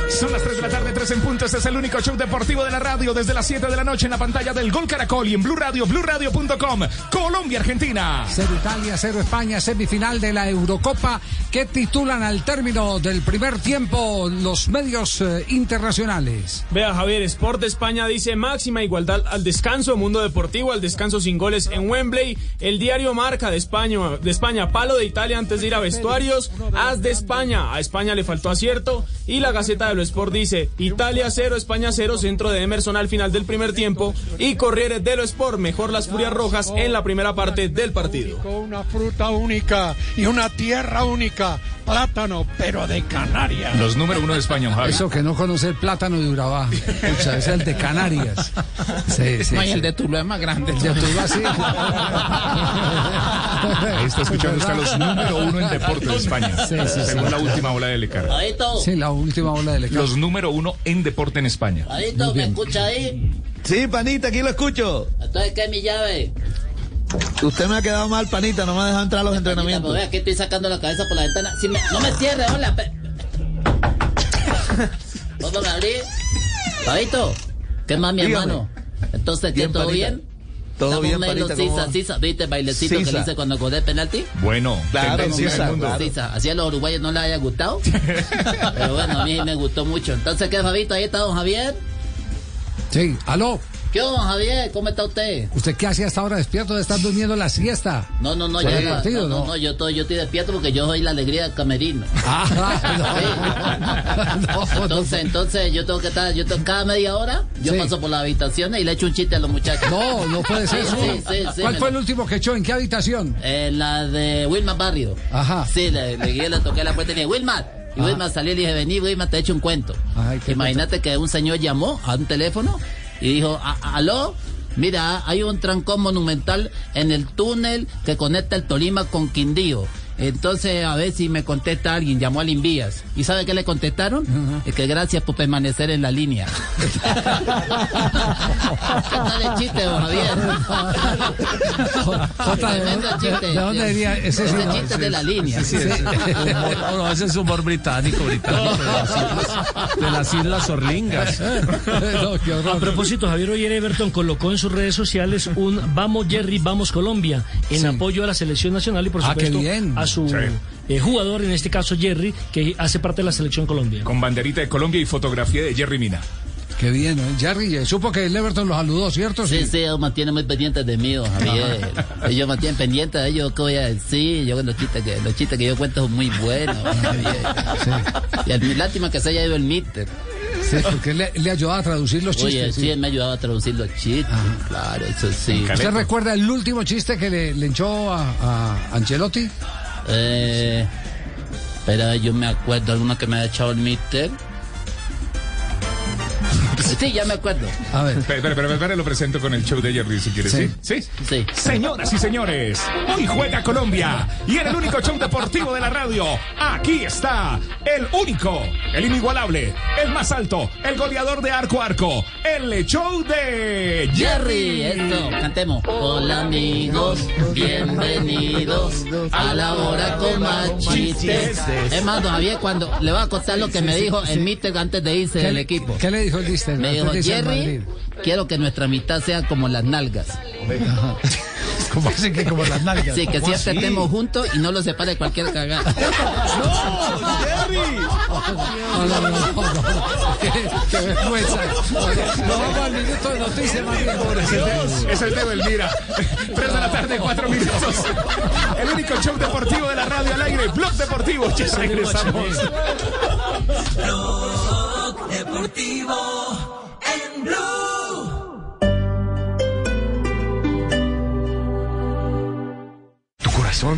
Son las 3 de la tarde, 3 en punto. Este es el único show deportivo de la radio desde las 7 de la noche en la pantalla del Gol Caracol y en Blue Radio, BlueRadio.com. Colombia, Argentina. Cero Italia, cero España, semifinal de la Eurocopa que titulan al término del primer tiempo los medios eh, internacionales. Vea Javier, Sport de España dice máxima igualdad al descanso, Mundo Deportivo al descanso sin goles en Wembley, el diario Marca de España, de España, palo de Italia antes de ir a vestuarios, as de España, a España le faltó acierto y la Gaceta de lo Sport dice Italia 0, España 0, centro de Emerson al final del primer tiempo y Corriere dello Sport, mejor las Furias Rojas en la primera parte del partido. Una fruta única y una tierra única, plátano, pero de Canarias. Los número uno de España, Javi. Eso que no conoce el plátano de Urabá. Pucha, es el de Canarias. Sí, sí, No, y sí. el de Tuluá es más grande. El de Tuluá, sí. Ahí está escuchando usted los número uno en deportes de España. Sí, sí, sí. según la última ola de Lecar. Sí, la última ola de Lecar. Los número uno en deporte en España. Adito, ¿me escucha ahí? Sí, panita, aquí lo escucho. Entonces, ¿qué es mi llave? Usted me ha quedado mal, panita, no me ha dejado entrar a los Pues entrenamientos. vea que estoy sacando la cabeza por la ventana. Si me- no me cierre, hola. ¿Puedo me abrir? Adito, ¿qué más, mi Dígame. hermano? Entonces, ¿qué? Bien, ¿Todo panita. bien? Todo Estamos bien, medio panita, ¿cómo Sisa. ¿Viste el bailecito que le hice cuando acordé el penalti? Bueno, Claro, Sisa, claro. Sisa. Así a los uruguayos no les haya gustado. Pero bueno, a mí me gustó mucho. Entonces, ¿qué, Fabito? Ahí está don Javier. Sí, aló. ¿Qué, don Javier? ¿Cómo está usted? ¿Usted qué hace hasta ahora despierto de estar durmiendo la siesta? No, no, no, ¿Por ya el no, partido, no, no, no? no, yo estoy, yo estoy despierto porque yo soy la alegría del camerino. Ah, entonces, entonces yo tengo que estar, yo tengo, cada media hora yo Sí. paso por las habitaciones y le echo un chiste a los muchachos. No, no puede ser. Sí, eso. sí, sí, sí, ¿Cuál fue el último que echó? ¿En qué habitación? En la de Wilmar Barrio. Ajá. Sí, le, le, le toqué la puerta y le dije, Wilmar. Y. Wilmar salió y le dije, vení, Wilmar, te echo un cuento. Imagínate que un señor llamó a un teléfono y dijo, "A- a- aló, mira, hay un trancón monumental en el túnel que conecta el Tolima con Quindío. Entonces, a ver si me contesta alguien, llamó al Invías. ¿Y sabe qué le contestaron? Es que gracias por permanecer en la línea. ¿Qué tal el chiste, don Javier? Jota, ¿de Tremendo dónde- chiste. de dónde diría ese no? chiste es de la línea. Sí, sí, sí. Humor- no, no, ese es humor británico, británico. De las islas, de las islas Orlingas. No, qué horror. A propósito, Javier Oyer Everton colocó en sus redes sociales un Vamos Jerry, vamos Colombia, en Sí. apoyo a la selección nacional y por Ah, qué supuesto bien. a su Sí. eh, jugador, en este caso Jerry, que hace parte de la selección Colombia. Con banderita de Colombia y fotografía de Jerry Mina. Qué bien, ¿eh? Jerry, eh, supo que el Everton lo saludó, ¿cierto? Sí, sí, ellos mantienen muy pendientes de mí, Javier. Ellos mantienen pendientes de ellos, ¿qué voy a decir? Yo los chistes que, los chistes que yo cuento son muy buenos, Javier. Y el, lástima que se haya ido el míter. Sí, porque le, le ayudaba a traducir los Oye, chistes. sí, sí. él me ayudaba a traducir los chistes, claro, eso sí. ¿Usted recuerda el último chiste que le, le echó a, a Ancelotti? Eh, pero yo me acuerdo alguno que me ha echado el míter. Sí, ya me acuerdo. A ver. Espera, espera, espera, espera, lo presento con el show de Jerry si quieres. ¿Sí? ¿Sí? Sí. Señoras y señores, hoy juega Colombia y en el único show deportivo de la radio, aquí está el único, el inigualable, el más alto, el goleador de arco a arco, el show de Jerry, esto, cantemos. Hola amigos, bienvenidos a la hora con más chistes. Es más, don Javier, cuando le voy a contar lo que me dijo el míster antes de irse ¿Qué del equipo. ¿Qué le dijo el Me dijo, Jerry, quiero que nuestra amistad sea como las nalgas. ¿Cómo así que como las nalgas? Sí, que ¿Cómo siempre así? estemos juntos y no los separe cualquier cagada. No, no, no, no, no. Qué, vergüenza. No vamos al minuto de noticias, más bien, pobrecito. Es el de Belmira. 3 de la tarde, 4 minutos. El único show deportivo de la radio al aire, Blog Deportivo. Ya regresamos. Deportivo en Blue.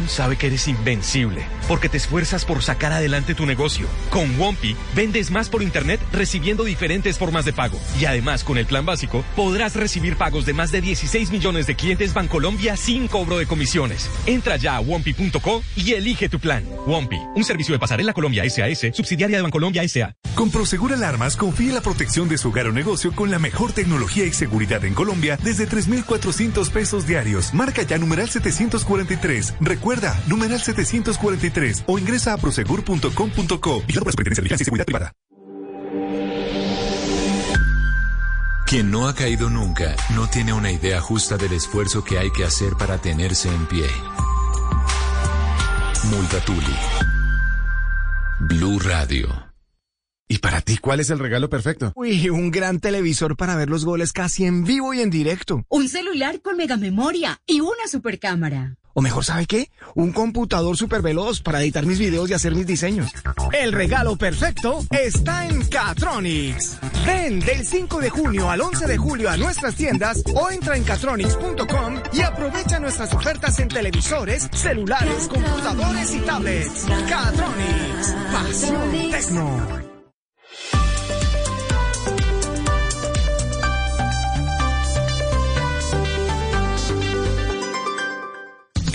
Sabe que eres invencible porque te esfuerzas por sacar adelante tu negocio. Con Wompi vendes más por internet recibiendo diferentes formas de pago. Y además, con el plan básico, podrás recibir pagos de más de 16 millones de clientes Bancolombia sin cobro de comisiones. Entra ya a wompi.co y elige tu plan. Wompi, un servicio de pasarela Colombia SAS, subsidiaria de Bancolombia SA. Con Prosegur Alarmas confíe la protección de su hogar o negocio con la mejor tecnología y seguridad en Colombia desde 3,400 pesos diarios. Marca ya numeral 743. Recuerda, numeral 743 o ingresa a prosegur.com.co y la Superintendencia de Vigilancia y Seguridad Privada. Quien no ha caído nunca no tiene una idea justa del esfuerzo que hay que hacer para tenerse en pie. Multatuli. Blue Radio. ¿Y para ti cuál es el regalo perfecto? Uy, un gran televisor para ver los goles casi en vivo y en directo. Un celular con mega memoria y una supercámara. O mejor, ¿sabe qué? Un computador súper veloz para editar mis videos y hacer mis diseños. El regalo perfecto está en Catronics. Ven del 5 de junio al 11 de julio a nuestras tiendas o entra en catronics.com y aprovecha nuestras ofertas en televisores, celulares, computadores y tablets. Catronics. Pasión Tecno.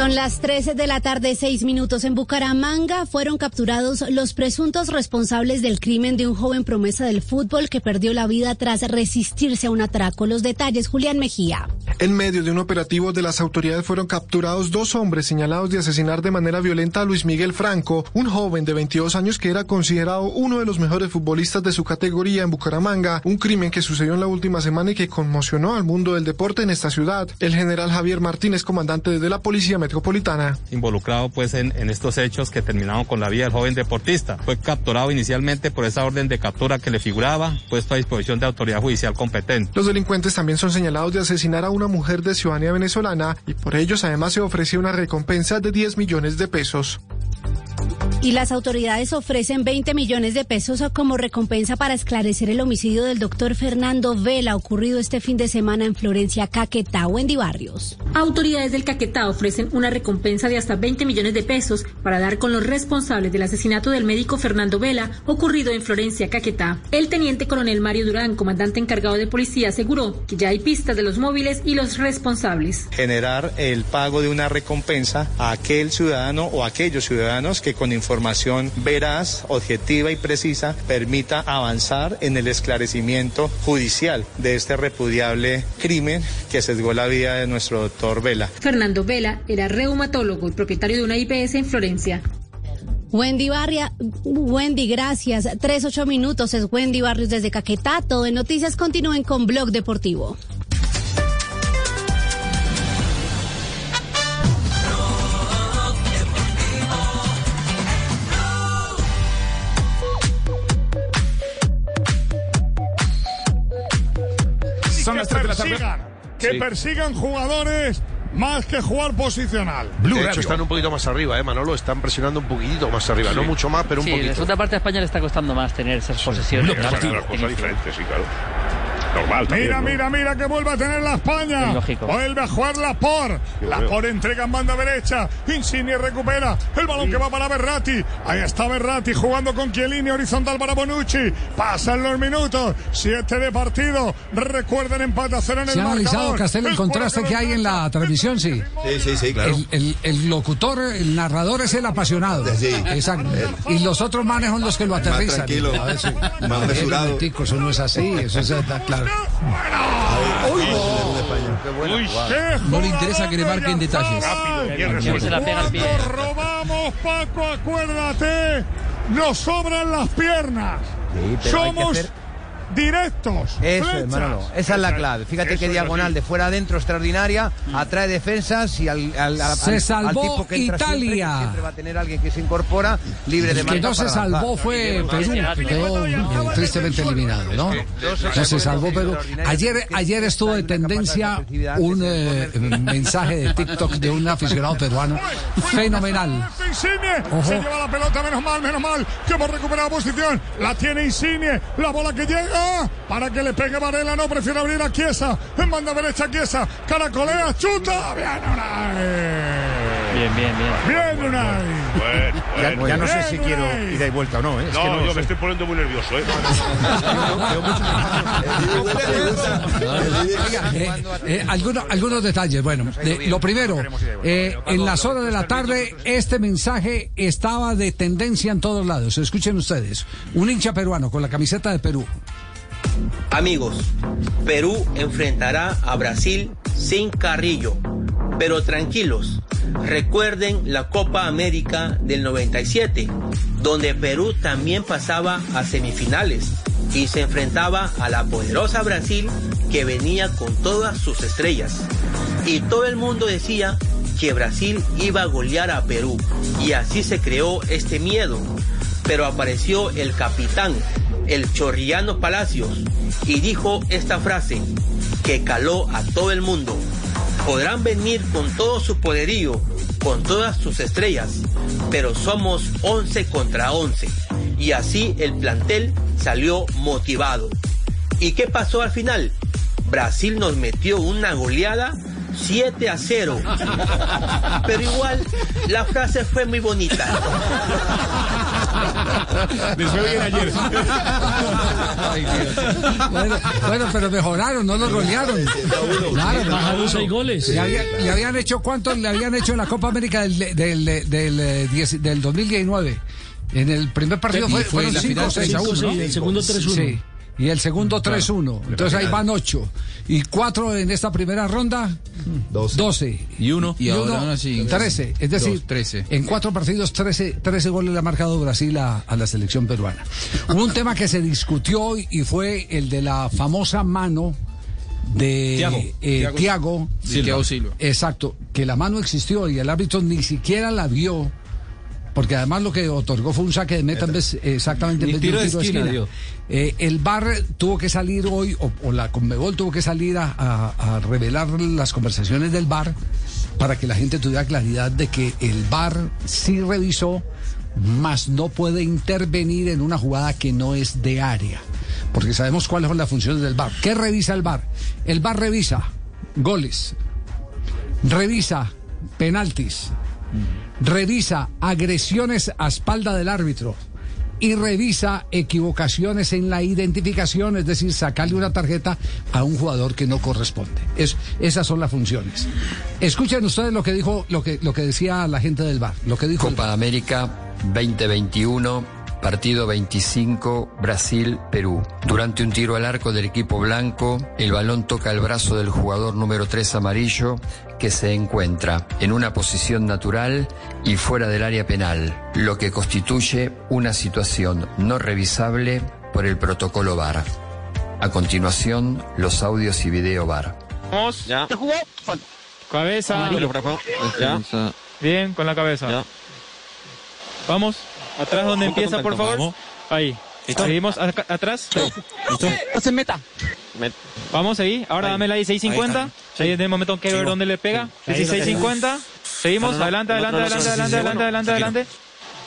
Son las 13 de la tarde, seis minutos. En Bucaramanga fueron capturados los presuntos responsables del crimen de un joven promesa del fútbol que perdió la vida tras resistirse a un atraco. Los detalles, Julián Mejía. En medio de un operativo de las autoridades fueron capturados dos hombres señalados de asesinar de manera violenta a Luis Miguel Franco, un joven de 22 años que era considerado uno de los mejores futbolistas de su categoría en Bucaramanga, un crimen que sucedió en la última semana y que conmocionó al mundo del deporte en esta ciudad. El general Javier Martínez, comandante de la Policía Metropolitana. Involucrado pues en, en estos hechos que terminaron con la vida del joven deportista. Fue capturado inicialmente por esa orden de captura que le figuraba, puesto a disposición de autoridad judicial competente. Los delincuentes también son señalados de asesinar a una mujer de ciudadanía venezolana y por ellos además se ofrecía una recompensa de 10 millones de pesos. Y las autoridades ofrecen 20 millones de pesos como recompensa para esclarecer el homicidio del doctor Fernando Vela ocurrido este fin de semana en Florencia, Caquetá, Wendy Barrios. Autoridades del Caquetá ofrecen una recompensa de hasta 20 millones de pesos para dar con los responsables del asesinato del médico Fernando Vela ocurrido en Florencia, Caquetá. El teniente coronel Mario Durán, comandante encargado de policía, aseguró que ya hay pistas de los móviles y los responsables. Generar el pago de una recompensa a aquel ciudadano o aquellos ciudadanos que con información veraz, objetiva y precisa permita avanzar en el esclarecimiento judicial de este repudiable crimen que sesgó la vida de nuestro doctor Vela. Fernando Vela era reumatólogo y propietario de una IPS en Florencia. Wendy Barria, Wendy, gracias. Tres, ocho minutos es Wendy Barrios desde Caquetá. Todo en noticias. Continúen con Blog Deportivo. Las 3 de la tarde. Que persigan jugadores más que jugar posicional. de hecho, están un poquito más arriba, ¿eh, Manolo? Están presionando un poquitito más arriba, no mucho más, pero un sí, en la poquito. segunda parte de España le está costando más tener esas posesiones. Claro, ¿no? claro, cosa diferente, sí, claro. Normal, mira, mira, mira que vuelve a tener la España. Es lógico. Vuelve a jugar la por. La por entrega en banda derecha. Insigne recupera el balón que va para Berratti. Ahí está Berratti jugando con Chiellini horizontal para Bonucci. Pasan los minutos. Siete de partido. Recuerden empate a cero en el ¿Se ha analizado. Castel, el contraste que hay en la transmisión? Sí. Sí, sí, sí, claro. El, el- el locutor, el narrador es el apasionado. Exacto. Y los otros manes son los que lo Más aterrizan. tranquilo, A ver, sí. más mesurado. Eso no es así, eso es está claro. No le interesa que le marquen detalles. Que se la pega al pie. Nos robamos, Paco, acuérdate. Nos sobran las piernas. pero hay que Somos hacer- directos. Eso es, flechas. Manolo. Esa es la clave. Fíjate Eso qué es diagonal de fuera adentro extraordinaria, atrae defensas y al, al, al- Se al- salvó al tipo que entra siempre, que Italia. siempre va a tener alguien que se incorpora libre de El que marca no se salvó avanzar. fue Perú, que quedó eh, tristemente eliminado, ¿no? No se salvó Perú. Ayer, ayer estuvo de tendencia un eh, mensaje de TikTok de un aficionado peruano fenomenal. Insigne Ojo. se lleva la pelota, menos mal, menos mal, que hemos recuperado posición. La tiene Insigne, la bola que llega para que le pegue Varela, no prefiere abrir a Chiesa, en banda derecha Chiesa, caracolea, chuta, bien Unai. Bien, bien, bien. Bien Unai. Ya, ya no sé si quiero ida y vuelta o no, ¿eh? Es No, que no yo sé. me estoy poniendo muy nervioso, ¿eh? Eh, eh, algunos, algunos detalles. Bueno, eh, lo primero, eh, en las horas de la tarde, este mensaje estaba de tendencia en todos lados. Escuchen ustedes. Un hincha peruano con la camiseta de Perú. Amigos, Perú enfrentará a Brasil sin Carrillo, pero tranquilos, recuerden la Copa América del 97, donde Perú también pasaba a semifinales y se enfrentaba a la poderosa Brasil que venía con todas sus estrellas. Y todo el mundo decía que Brasil iba a golear a Perú y así se creó este miedo. Pero apareció el capitán, el Chorrillano Palacios, y dijo esta frase que caló a todo el mundo. Podrán venir con todo su poderío, con todas sus estrellas, pero somos 11 contra 11. Y así el plantel salió motivado. ¿Y qué pasó al final? Brasil nos metió una goleada 7 a 0. Pero igual, la frase fue muy bonita. Les fue bien ayer. Bueno, bueno, pero mejoraron, no los golearon. Claro, Bajaron seis goles. ¿Le, había- le habían hecho cuántos le habían hecho en la Copa América del, del, del, diez- del 2019? En el primer partido fue, fue fueron la 5 final o 6 a 5, 1. sí, el segundo 3-1. Sí. Y el segundo Claro. 3-1. Entonces ahí van 8. Y 4 en esta primera ronda, 12. Y uno. Y, Y ahora uno, aún así. 13. Es decir, Dos, 13. en cuatro partidos, 13, 13 goles le ha marcado Brasil a, a la selección peruana. Hubo un tema que se discutió y fue el de la famosa mano de Thiago. eh, Thiago Silva. Silva. Exacto, que la mano existió y el árbitro ni siquiera la vio. Porque además lo que otorgó fue un saque de meta en vez, exactamente en vez de un tiro de esquina esquina. Eh, el VAR tuvo que salir hoy, o, o la Conmebol tuvo que salir a, a- a revelar las conversaciones del VAR para que la gente tuviera claridad de que el VAR sí revisó, mas no puede intervenir en una jugada que no es de área. Porque sabemos cuáles son las funciones del VAR. ¿Qué revisa el VAR? El VAR revisa goles, revisa penaltis, revisa agresiones a espalda del árbitro y revisa equivocaciones en la identificación, es decir, sacarle una tarjeta a un jugador que no corresponde. Es, esas son las funciones. Escuchen ustedes lo que dijo, lo que, lo que decía la gente del bar, lo que dijo Copa de América 2021, partido 25, Brasil-Perú. Durante un tiro al arco del equipo blanco, el balón toca el brazo del jugador número 3 amarillo que se encuentra en una posición natural y fuera del área penal, lo que constituye una situación no revisable por el protocolo VAR. A continuación, los audios y video VAR. Vamos. Ya. Cabeza. Amarillo. Bien, con la cabeza. Vamos. Atrás donde empieza, por favor. Ahí. Seguimos acá- atrás. No se meta. Vamos ahí. Ahora Ahí. dámela ahí, 650. Ahí Ahí, en el momento que ver dónde le pega. Sí. Sí, Ahí sí, lo tengo. 650. Seguimos. Adelante, adelante, adelante, adelante, adelante, adelante, adelante.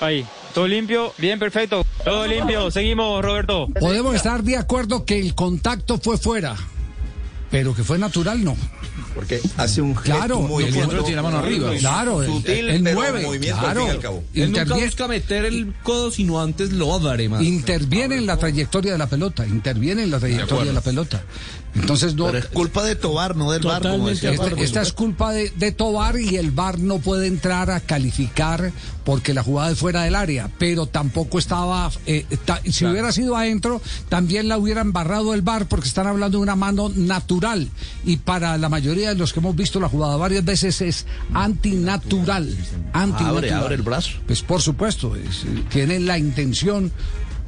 Ahí. Todo limpio. Bien, perfecto. Todo limpio. Seguimos, Roberto. Podemos estar de acuerdo que el contacto fue fuera, pero que fue natural, no. Porque hace un Claro, un movimiento tiene la mano arriba. muy Claro, el- sutil, el mueve, movimiento claro. al fin y al cabo. Él nunca Interviene- busca meter el codo, sino antes lo abre más. Interviene en la trayectoria de la pelota, interviene en la trayectoria de la pelota. Entonces no. Pero es culpa de Tobar, no del VAR, como decía Esta, es culpa de, de Tobar y el VAR no puede entrar a calificar porque la jugada es fuera del área, pero tampoco estaba, eh, ta- si hubiera sido adentro, también la hubieran barrado el VAR porque están hablando de una mano natural y para la mayoría de los que hemos visto la jugada varias veces es antinatural. antinatural. Abre, abre el brazo. Pues por supuesto, es, eh, tienen la intención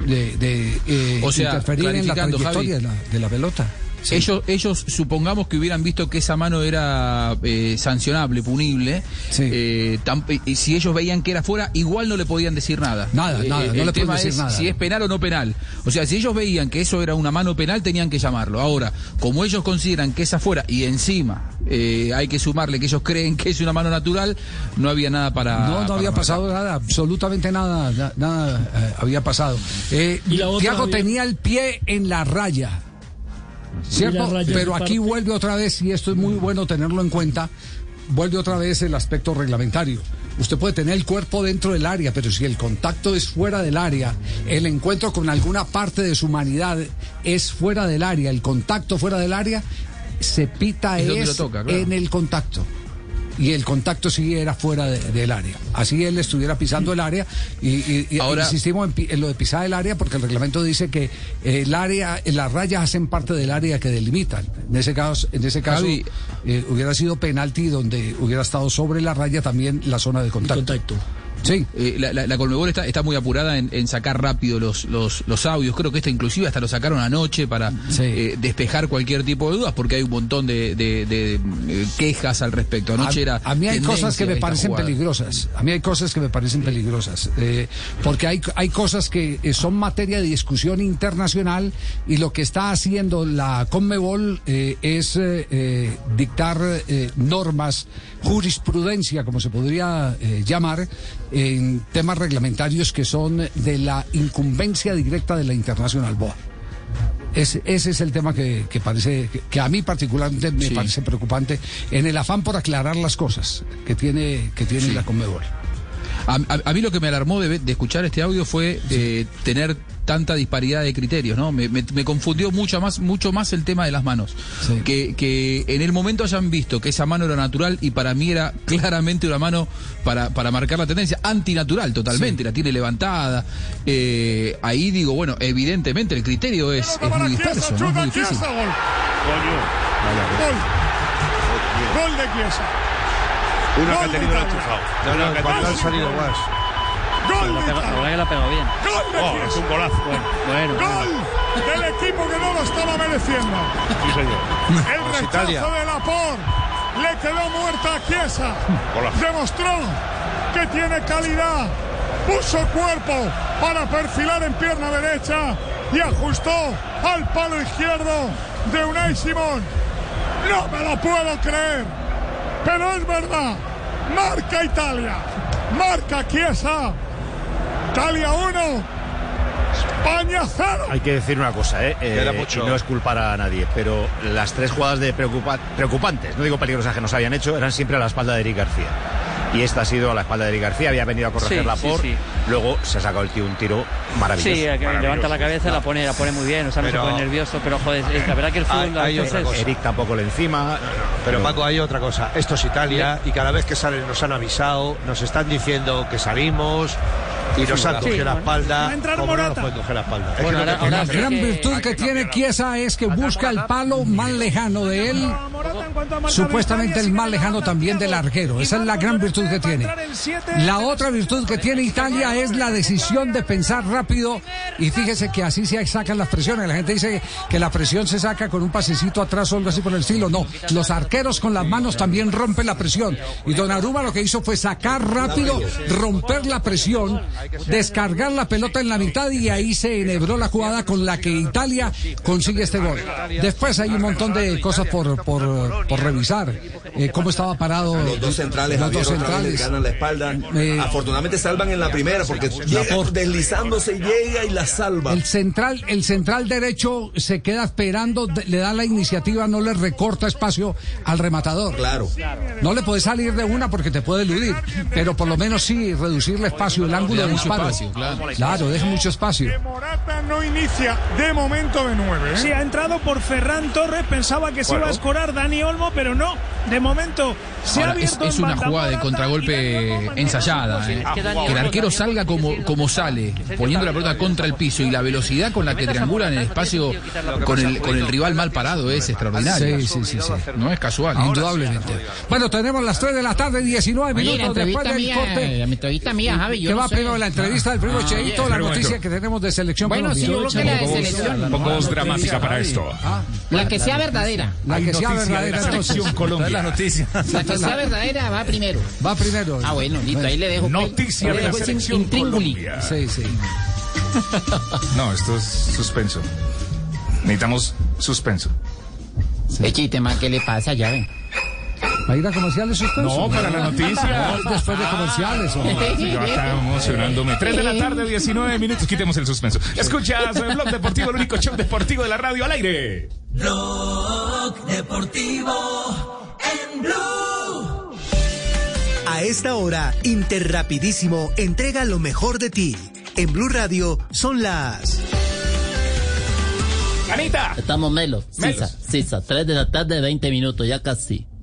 de, de, eh, O sea, interferir en la trayectoria de la, de la pelota. Ellos, ellos supongamos que hubieran visto que esa mano era eh, sancionable, punible. eh, tam- y si ellos veían que era fuera, igual no le podían decir nada. Nada, Eh, nada, eh, no el le tema decir es nada. si es penal o no penal. O sea, si ellos veían que eso era una mano penal, tenían que llamarlo. Ahora, como ellos consideran que esa fuera y encima eh, hay que sumarle que ellos creen que es una mano natural, no había nada para. No, no para había marcar. pasado nada, absolutamente nada, na- nada eh, había pasado. Eh, Y la otra, Javier. tenía el pie en la raya, ¿cierto? Pero aquí vuelve otra vez, y esto es muy bueno tenerlo en cuenta, vuelve otra vez el aspecto reglamentario. Usted puede tener el cuerpo dentro del área, pero si el contacto es fuera del área, el encuentro con alguna parte de su humanidad es fuera del área, el contacto fuera del área, se pita Es es, donde lo toca, claro. en el contacto. Y el contacto sí era fuera de- del área. Así él estuviera pisando el área y, y- y Ahora- insistimos en, pi- en lo de pisar el área porque el reglamento dice que el área, las rayas hacen parte del área que delimitan. En ese caso, en ese caso Javi. eh, hubiera sido penalti donde hubiera estado sobre la raya también la zona de contacto. Sí. Eh, la, la, la Conmebol está, está muy apurada en, en sacar rápido los, los, los audios. Creo que esta inclusive hasta lo sacaron anoche para eh, despejar cualquier tipo de dudas porque hay un montón de, de- de, eh, quejas al respecto. Anoche a, era a mí hay cosas que me parecen jugada. peligrosas. A mí hay cosas que me parecen peligrosas. eh, porque hay, hay cosas que son materia de discusión internacional y lo que está haciendo la Conmebol eh, es dictar eh, normas, jurisprudencia, como se podría eh, llamar, en temas reglamentarios que son de la incumbencia directa de la Internacional BOA. Ese, ese es el tema que, que parece, que, que a mí particularmente me Sí. parece preocupante en el afán por aclarar las cosas que tiene, que tiene la Conmebol. A, a- a mí lo que me alarmó de, de escuchar este audio fue eh, tener tanta disparidad de criterios, ¿no? Me, me- me confundió mucho más, mucho más el tema de las manos. Que, que en el momento hayan visto que esa mano era natural y para mí era claramente una mano para, para marcar la tendencia, antinatural totalmente, la tiene levantada. Eh, ahí digo, bueno, evidentemente el criterio es, es muy disperso, ¿no? Es muy difícil. Chiesa, gol. Gol. Gol de Chiesa. Uno que ha tenido enchufado. No, no, cuando han salido más. Gol de La la verdad que la ha pegado bien. Gol de Oh, es un golazo. Bueno, Gol del equipo que no lo estaba mereciendo. Sí, señor. El rechazo Italia. de Laporte le quedó muerta a Chiesa. Golazo. Demostró que tiene calidad. Puso cuerpo para perfilar en pierna derecha y ajustó al palo izquierdo de Unai Simón. No me lo puedo creer, pero es verdad. Marca Italia, marca Chiesa. Italia 1, España 0. Hay que decir una cosa, ¿eh? Eh, Queda mucho. y no es culpar a nadie, pero las tres jugadas de preocupa- preocupantes, no digo peligrosas que nos habían hecho, eran siempre a la espalda de Eric García. Y esta ha sido a la espalda de Eric García, había venido a corregir Sí, por, sí. luego se ha sacado el tío un tiro maravilloso. Sí, maravilloso. levanta la cabeza, la pone, la pone muy bien, o sea, no Pero- se pone nervioso, pero joder, es- la verdad que el fútbol Hay- a hay otra cosa. Eric tampoco le encima. Pero Paco, hay otra cosa. Esto es Italia y cada vez que salen nos han avisado, nos están diciendo que salimos y nos han Sí, cogido la espalda. La gran virtud que tiene Chiesa es que busca el palo más lejano de él, supuestamente el más lejano también del arquero. Esa es la gran virtud que tiene. La otra virtud que tiene Italia es la decisión de pensar rápido y fíjese que así se sacan las presiones. La gente dice que la presión se saca con un pasecito atrás o algo así por el estilo. No, los arqueros con las manos también rompen la presión. Y Donnarumma lo que hizo fue sacar rápido, romper la presión, descargar la pelota en la mitad y ahí se enhebró la jugada con la que Italia consigue este gol. Después hay un montón de cosas por, por, por revisar. Eh, cómo estaba parado Los dos centrales, los Javier, dos otra vez les centrales. ganan la espalda. Eh, Afortunadamente salvan en la primera porque llega, deslizándose llega y la salva. El central, el central derecho se queda esperando, le da la iniciativa, no le recorta espacio al rematador. Claro. No le puede salir de una porque te puede eludir, pero por lo menos sí reducir el espacio, el ángulo de mucho espacio, claro. Claro, deja mucho espacio. Que Morata no inicia de momento de nueve. ¿eh? Sí, ha entrado por Ferran Torres, pensaba que se Bueno. iba a escorar Dani Olmo, pero no. De momento se ha Ahora, es, abierto es en una jugada de contragolpe ensayada. ¿eh? que el arquero salga como, como sale, poniendo la pelota contra el piso y la velocidad con la que triangulan el espacio con el, con el rival mal parado es extraordinario. Sí, sí, sí, sí. No es casual. Indudablemente. Bueno, tenemos las 3 de la tarde, 19 Oye, la minutos después del mía, corte. la entrevista mía, Javi, yo ¿Qué no va sé. La entrevista del primo Ah, Cheito, bien. la noticia bueno. que tenemos de selección Bueno, sí, yo Colombia? creo que la de selección. Un poco No, dramática para esto. La que sea verdadera. La que sea verdadera. La noticia. La que sea verdadera va primero. Va primero. Ah, bueno, listo, ahí le dejo. pues. Noticia de la dejo ese selección. Colombia. Sí, sí. No, esto es suspenso. Necesitamos suspenso. Echite, man, ¿qué le pasa? Ya ven. ¿Va a ir a comerciales suspenso? No, para la noticia. No, después de comerciales. hombre. Yo acá emocionándome. 3 de la tarde, 19 minutos. Quitemos el suspenso. Escuchas el Blog Deportivo, el único show deportivo de la radio al aire. Blog Deportivo en Blue. A esta hora, Interrapidísimo entrega lo mejor de ti. En Blue Radio son las... ¡Anita! Estamos melos. Melos. Sisa, Sisa. 3 de la tarde, 20 minutos, ya casi.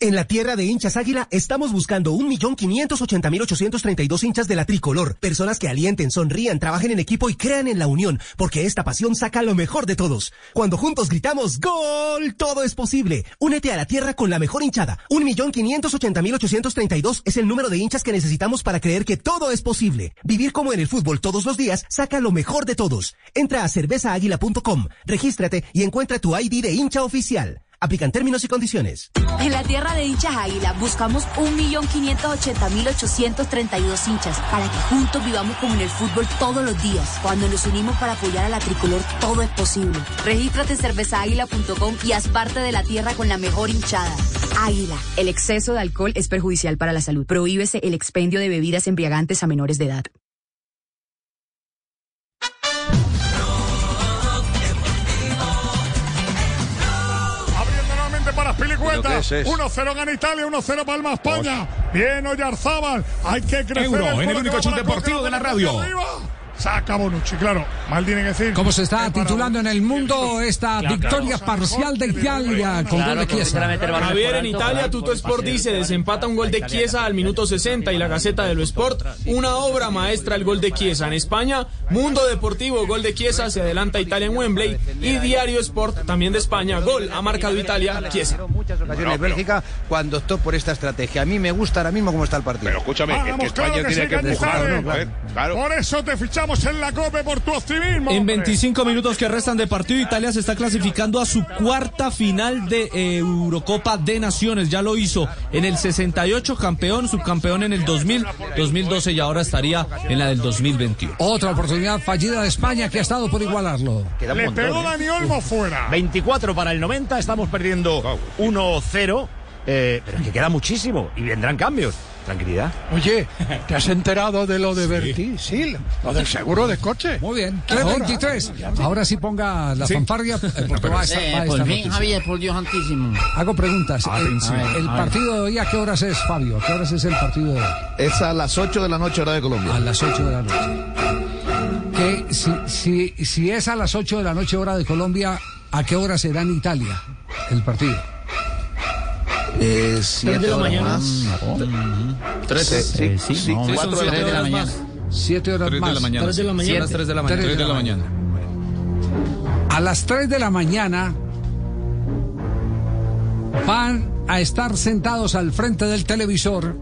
En la tierra de hinchas águila estamos buscando 1.580.832 hinchas de la tricolor. Personas que alienten, sonrían, trabajen en equipo y crean en la unión, porque esta pasión saca lo mejor de todos. Cuando juntos gritamos ¡Gol! Todo es posible. Únete a la tierra con la mejor hinchada. 1.580.832 es el número de hinchas que necesitamos para creer que todo es posible. Vivir como en el fútbol todos los días saca lo mejor de todos. Entra a cervezaaguila.com, regístrate y encuentra tu ID de hincha oficial. Aplican términos y condiciones. En la tierra de hinchas águila buscamos 1.580.832 hinchas para que juntos vivamos como en el fútbol todos los días. Cuando nos unimos para apoyar a la tricolor, todo es posible. Regístrate en cervezaaguila.com y haz parte de la tierra con la mejor hinchada. Águila. El exceso de alcohol es perjudicial para la salud. Prohíbese el expendio de bebidas embriagantes a menores de edad. Para las pilicuetas. ¿Pero qué es eso? 1-0 gana Italia, 1-0 Palma España. Bien, Oyarzábal. Hay que crecer. Euro, en el único show deportivo de la radio. arriba. Saca Bonucci, claro. Mal tiene que decir. ¿Cómo se está titulando en el mundo esta Claro, victoria claro. parcial de Italia con gol de Chiesa? Javier, en Italia, Tuto Sport dice, desempata un gol de Chiesa al minuto 60 y la Gaceta de lo Sport, una obra maestra el gol de Chiesa. En España, Mundo Deportivo, gol de Chiesa, se adelanta Italia en Wembley y Diario Sport, también de España, gol, ha marcado Italia, Chiesa. Muchas ocasiones Bélgica cuando optó por esta estrategia. A mí me gusta ahora mismo cómo está el partido. Pero escúchame, Vamos, claro que sí, Cañizares. Por eso te fichamos en la COPE por tu optimismo. En hombre. 25 minutos que restan de partido, Italia se está clasificando a su cuarta final de eh, Eurocopa de Naciones. Ya lo hizo en el 68, campeón, subcampeón en el 2000, 2012 y ahora estaría en la del 2021. Otra oportunidad fallida de España que ha estado por igualarlo. Le pegó Dani Olmo fuera. 24 para el 90, estamos perdiendo 1-0, eh, pero es que queda muchísimo y vendrán cambios. Tranquilidad. Oye, ¿te has enterado de lo de Berti? Sí, lo del seguro de coche. Muy bien. 3.23. Ahora sí ponga la Sí. fanfarria. eh, porque va a estar- Eh, va a por fin. Javier, por Dios santísimo. Hago preguntas. El, Atención. el A ver. partido de hoy, ¿a qué horas es, Fabio? ¿A qué horas es el partido de hoy? Es a las 8 de la noche, hora de Colombia. A las 8 de la noche. Que si, si, si es a las 8 de la noche, hora de Colombia, ¿a qué hora será en Italia el partido? Eh, siete de la horas mañana. más. Tres, sí, sí, sí, no, cuatro de la siete mañana. horas más. Siete horas Tres de más. la mañana. Tres de la mañana. Tres de la mañana. Tres Tres de la mañana. A las 3 de la mañana van a estar sentados al frente del televisor.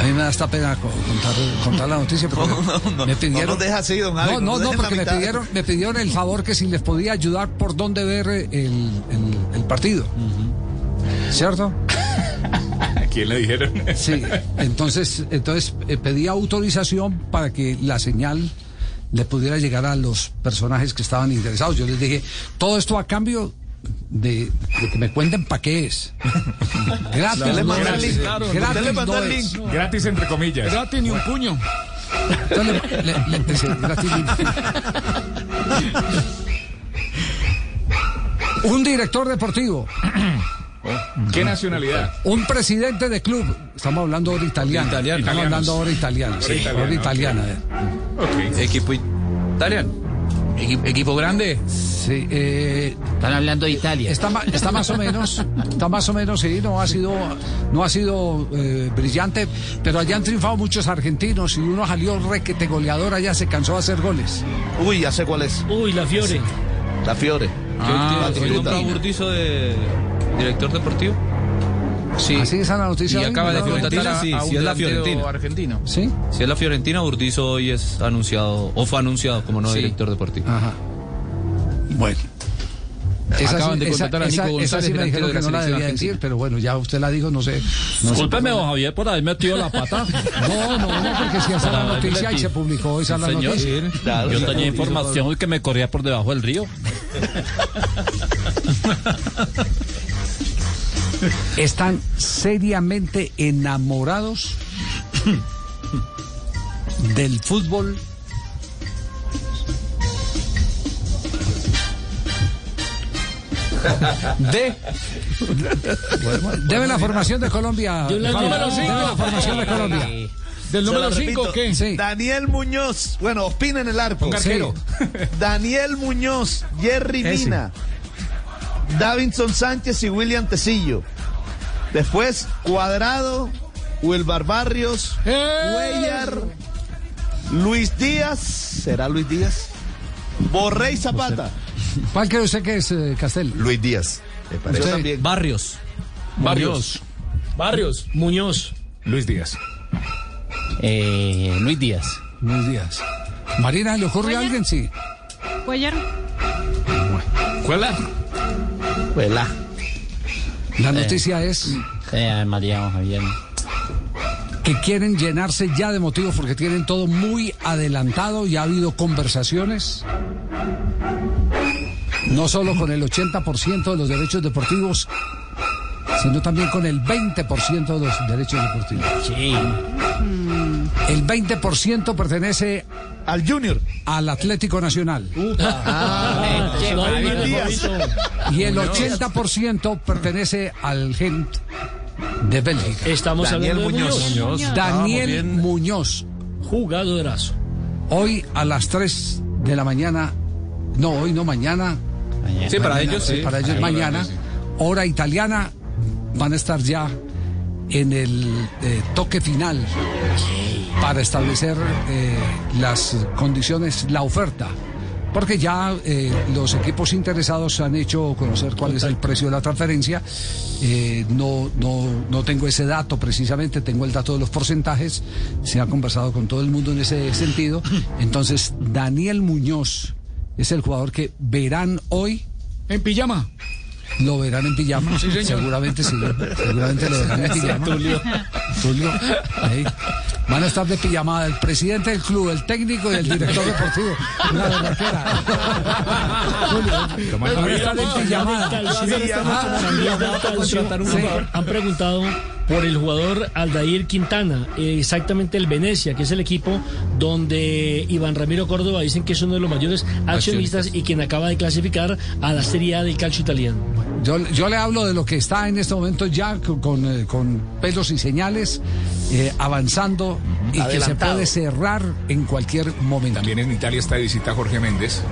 A mí me da esta pena co- contar, contar la noticia porque me pidieron. no nos deja así, don Javi, No, no no, no, porque me pidieron, me pidieron el favor que si les podía ayudar por dónde ver el, el- el partido. ¿Cierto? ¿A quién le dijeron? Sí, entonces, entonces eh, pedí autorización para que la señal le pudiera llegar a los personajes que estaban interesados. Yo les dije, todo esto a cambio de, de que me cuenten para qué es. Gratis. Usted le manda es. el link, claro. Gratis Usted le manda no el es. link. Gratis entre comillas. Gratis ni un puño. Entonces le, le- gratis. Un director deportivo ¿Qué nacionalidad? Un presidente de club. Estamos hablando ahora italiano. Italiano. Estamos hablando ahora italiano. Ahora Sí, italiano, ahora ok. italiana. Equipo italiano. Equi- equipo grande. Sí, eh, Están hablando de Italia. Está, está más o menos, está más o menos, sí, no ha sido, no ha sido eh, brillante, pero allá han triunfado muchos argentinos y uno salió requete goleador allá, se cansó de hacer goles. Uy, ya sé cuál es. Uy, la Fiore. La Fiore. Ah, Batistuta. hoy nombró a Burdizo de director deportivo. Sí. Así es la noticia. Y hoy, acaba de contratar a, Sí, a un es la Fiorentina. argentino. Sí. Si es la Fiorentina, Burdizo hoy es anunciado, o fue anunciado como nuevo Sí. director deportivo. Ajá. Bueno. Esa Acaban sí- de esa- contratar a esa- Nico esa González, sí me dijeron de que no la debía decir, argentina. pero bueno, ya usted la dijo, no sé. No Discúlpeme, por don Javier, por haber metido la pata. No, no, no, porque si esa es la noticia y se publicó esa es la Señor, noticia. Claro. yo tenía información que me corría por debajo del río. Están seriamente enamorados del fútbol. De Debe la formación de Colombia. Debe cinco. la formación de Colombia. ¿Del número la 5 repito. qué? Sí. Daniel Muñoz. Bueno, opina en el arco. Un arquero. Daniel Muñoz, Jerry Ese. Davinson Sánchez y William Tecillo. Después, Cuadrado, Wilbar Barrios, Cuellar, Luis Díaz. ¿Será Luis Díaz? Borré y Zapata. ¿Cuál cree usted que es eh, Castel? Luis Díaz. Me parece. Yo también. Barrios. Barrios. Barrios, Muñoz. Luis Díaz. Eh, Luis Díaz. Luis Díaz. Marina, ¿le ocurre a alguien? Sí. Cuellar. ¿Cuál La noticia es Eh, María Javier. que quieren llenarse ya de motivos porque tienen todo muy adelantado y ha habido conversaciones. No solo con el 80% de los derechos deportivos, sino también con el 20% de los derechos deportivos. Sí. El 20% pertenece Al Junior. al Atlético Nacional Ah, No, Díaz. y el 80% pertenece al Gent de Bélgica. Estamos Daniel hablando de Muñoz. Muñoz. Daniel Muñoz. Jugadorazo. Hoy a las 3 de la mañana, no, hoy no, mañana. Sí, para Mañana, ellos sí. Para ellos mañana, hora italiana, van a estar ya en el eh, toque final para establecer eh, las condiciones, la oferta. Porque ya eh, los equipos interesados han hecho conocer cuál es el precio de la transferencia. No, no, no tengo ese dato precisamente, tengo el dato de los porcentajes. Se ha conversado con todo el mundo en ese sentido. Entonces, Daniel Muñoz es el jugador que verán hoy. En pijama. Lo verán en pijama. Sí, señor. Seguramente sí. Seguramente lo verán en pijama. Tulio. Tulio, ahí. Van a estar de pijamada el presidente del club, el técnico y el director deportivo. Una. Tulio, van a estar en pijamada. Sí. Han preguntado por el jugador Aldair Quintana, exactamente el Venecia, que es el equipo donde Iván Ramiro Córdoba dicen que es uno de los mayores accionistas y quien acaba de clasificar a la Serie A del calcio italiano. Yo, yo le hablo de lo que está en este momento ya con, con, eh, con pelos y señales, eh, avanzando y que se puede cerrar en cualquier momento. También en Italia está de visita Jorge Méndez.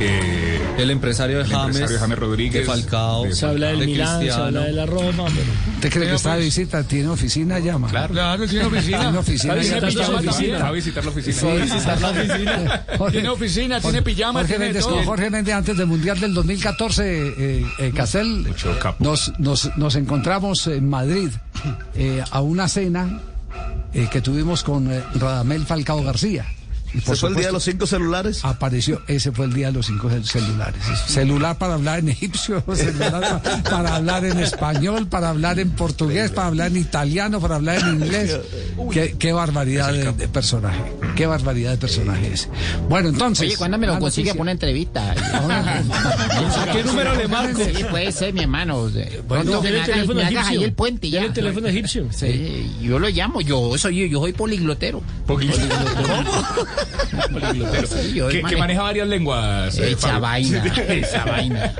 Eh, El empresario de El James. empresario James Rodríguez. De Falcao. De Se habla del de Milán, se habla de la Roma, pero ¿Usted cree que está de visita? ¿Tiene oficina ya, ma? Claro, claro, tiene oficina. Tiene oficina. Está está. Va a visitar la oficina. Visitar la oficina. Jorge- Tiene oficina, tiene pijama, Jorge tiene Méndez, todo. Jorge Méndez antes del Mundial del 2014, eh, eh, Castel, nos, nos, nos encontramos en Madrid eh, a una cena eh, que tuvimos con eh, Radamel Falcao García. Y ¿Ese fue el día de los cinco celulares? Apareció, ese fue el día de los cinco cel- celulares. Celular para hablar en egipcio, celular pa- para, hablar en español, para hablar en portugués, para hablar en italiano, para hablar en inglés. Qué, qué barbaridad de, de personaje. Qué barbaridad de personaje ese. Bueno, entonces. Oye, ¿cuándo me lo consigue para una entrevista? ¿A qué número le marco? Sí, puede ser, mi hermano. Bueno, me el hagas, me ahí el puente ya. El teléfono egipcio. Sí, yo lo llamo, yo soy yo soy poliglotero. Poliglotero. Sí, yo que, maneja varias lenguas. eh, Esa Fabio. vaina, esa vaina.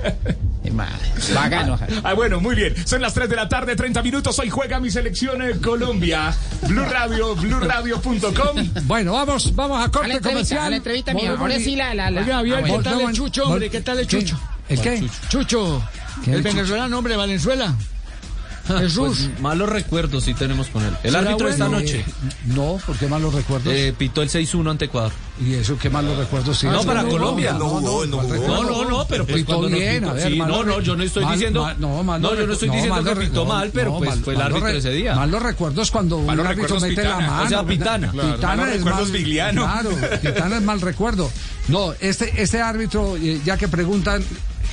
Bacano. Ah, bueno, muy bien. Son las 3 de la tarde, 30 minutos. Hoy juega mi selección eh, Colombia. Blue Radio, blueradio.com. Bueno, vamos, vamos a corte A la entrevista, comercial. a la entrevista mía. Volvemos Ahora y- sí la... la, la. Oiga, bien, Ah, ¿qué bueno. tal el Volvemos- Chucho, hombre? ¿Qué tal el ¿Qué? Chucho? ¿El qué? Chucho, ¿Qué el Chucho? venezolano, hombre, Valenzuela. Jesús. Pues, malos recuerdos sí tenemos con él. El ¿Será árbitro esta bueno? noche Eh, no, porque malos recuerdos. eh, pitó el 6-1 ante Ecuador. y eso, qué malos recuerdos. sí. no, para Colombia. No, no, no, No, no, no, pero pues pitó bien, pitó- a ver, sí, no, no, yo no estoy mal- diciendo- mal- no, malos no, yo no estoy diciendo que pitó no, mal, pero, pues, fue el árbitro re- ese día. Malos recuerdos cuando un Malos árbitro recuerdos mete la mano. O sea, Pitana. Claro, Pitana malos es recuerdos mal- Vigliano. Claro, Pitana es mal recuerdo. No, este, este árbitro, eh, ya que preguntan,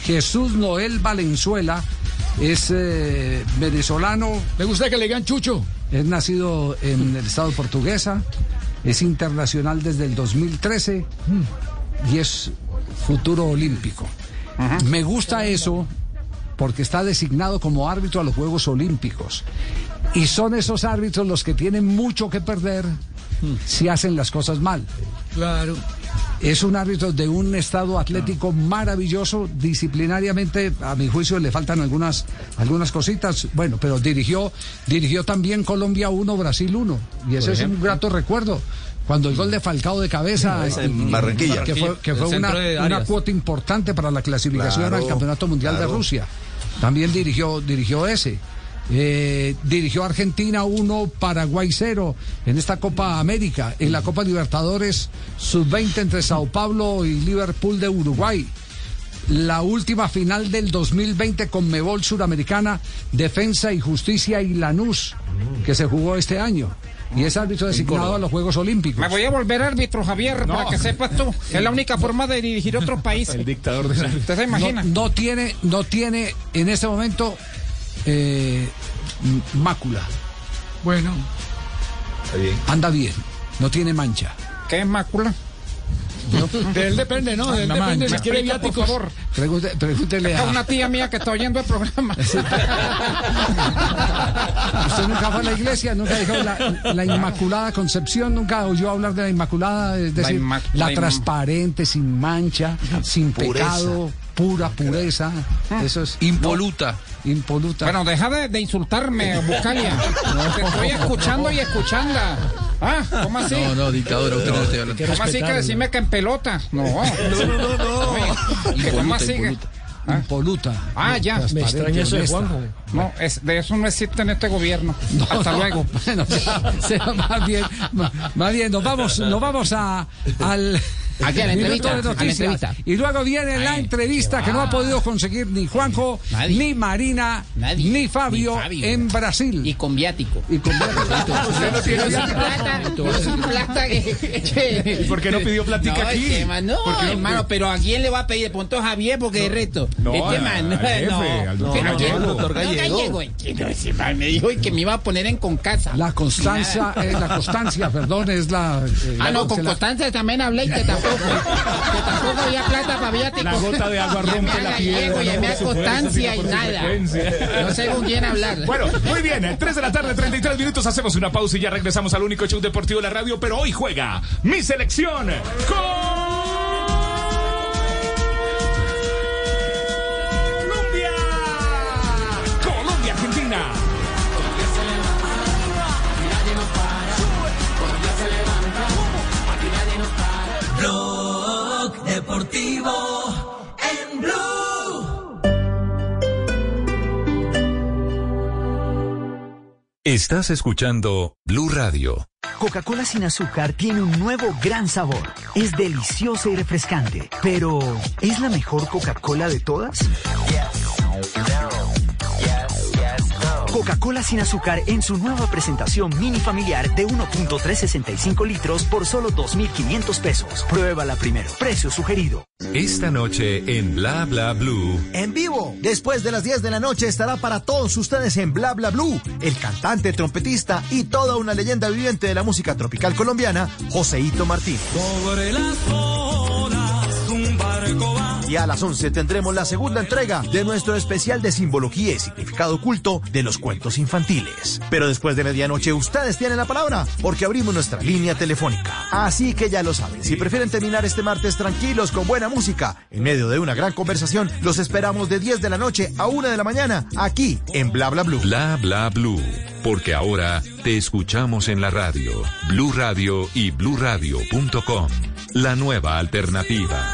Jesús Noel Valenzuela es eh, venezolano, Me gusta que le digan Chucho. es nacido en el estado portuguesa, es internacional desde el 2013 y es futuro olímpico. Me gusta eso porque está designado como árbitro a los Juegos Olímpicos. Y son esos árbitros los que tienen mucho que perder si hacen las cosas mal. Claro. Es un árbitro de un estado atlético maravilloso, disciplinariamente, a mi juicio le faltan algunas, algunas cositas, bueno, pero dirigió, dirigió también Colombia 1, Brasil 1, y ese es un grato recuerdo. Cuando el gol de Falcao de cabeza, en Barranquilla. que fue, que El fue una, cuota importante para la clasificación Claro, al Campeonato Mundial claro. de Rusia. También dirigió, dirigió ese. Eh, dirigió Argentina 1, Paraguay 0 en esta Copa América, en la Copa Libertadores sub-20 entre Sao Paulo y Liverpool de Uruguay. La última final del 2020 con Mebol Suramericana, Defensa y Justicia y Lanús, que se jugó este año. Y es árbitro designado a los Juegos Olímpicos. Me voy a volver árbitro, Javier, para que sepas tú. Es la única forma de dirigir otro país. El dictador de ¿Usted se imagina? No, no tiene, no tiene en este momento eh, mácula. Bueno. Anda bien, no tiene mancha. ¿Qué es mácula? De él depende, ¿no? De él Una depende mancha. si quiere Explica, por viáticos. favor. Pregúntele, a... una tía mía que está oyendo el programa. ¿Usted nunca fue a la iglesia? ¿Nunca dijo la, la Inmaculada Concepción? ¿Nunca oyó hablar de la Inmaculada? Es decir, la, inma- la inma- transparente, sin mancha, sin Pureza. pecado, pura pureza. Eso es... Impoluta. Impoluta. Bueno, deja de, de insultarme, Buscalia. Te estoy escuchando y escuchando. Ah, ¿cómo así? No, no, dictadora, usted no está hablando. ¿Cómo así que decirme que en pelota? No. No, no, no. ¿Que ¿Cómo Impoluta, así? que- impoluta. Impoluta. Ah, ya. Me extraña eso de. Juanjo. No, es, de eso no existe en este gobierno. Hasta no, luego. Bueno, ya, sea más bien, más bien, nos vamos, nos vamos a, al Aquí a la minuto entrevista, de a la noticias. entrevista. Y luego viene la entrevista que no ha podido conseguir ni Juanjo, Nadie. ni Marina, Nadie. ni Fabio, Ni Fabio. en Brasil. Y con viático. Y con- Usted no tiene plata. Esa plata. ¿Y por qué no pidió platica no, aquí? este man, no, ¿Por qué no- hermano, pero ¿a quién le va a pedir? De pronto Javier, porque es reto. No, este man, al jefe, no. al. Al doctor No, Gallego. no, me dijo que me iba a poner en con casa. La constancia, eh, la constancia, perdón, es la. eh, Ah, no, con la- Constanza también hablé y que tampoco, que tampoco había plata para viáticos. La gota de agua rompe la piedra, su fuerza, Constancia y nada. No sé con quién hablar. Bueno, muy bien, 3 de la tarde, 33 minutos, hacemos una pausa y ya regresamos al único show deportivo de la radio, pero hoy juega mi selección Colombia. Deportivo en Blue. Estás escuchando Blue Radio. Coca-Cola sin azúcar tiene un nuevo gran sabor. Es deliciosa y refrescante. Pero, ¿es la mejor Coca-Cola de todas? Coca-Cola sin azúcar en su nueva presentación mini familiar de 1.365 litros por solo 2.500 pesos. Pruébala primero. Precio sugerido. Esta noche en Bla Bla Blue. En vivo, después de las 10 de la noche estará para todos ustedes en Bla Bla Blue, el cantante, trompetista y toda una leyenda viviente de la música tropical colombiana, Joseito Martín. Sobre las olas un barco va y a las 11 tendremos la segunda entrega de nuestro especial de simbología y significado oculto de los cuentos infantiles. Pero después de medianoche ustedes tienen la palabra porque abrimos nuestra línea telefónica. Así que ya lo saben, si prefieren terminar este martes tranquilos con buena música, en medio de una gran conversación, los esperamos de 10 de la noche a 1 de la mañana aquí en Bla Bla Blue. Bla bla blue, porque ahora te escuchamos en la radio, Blue Radio y bluradio.com. La nueva alternativa.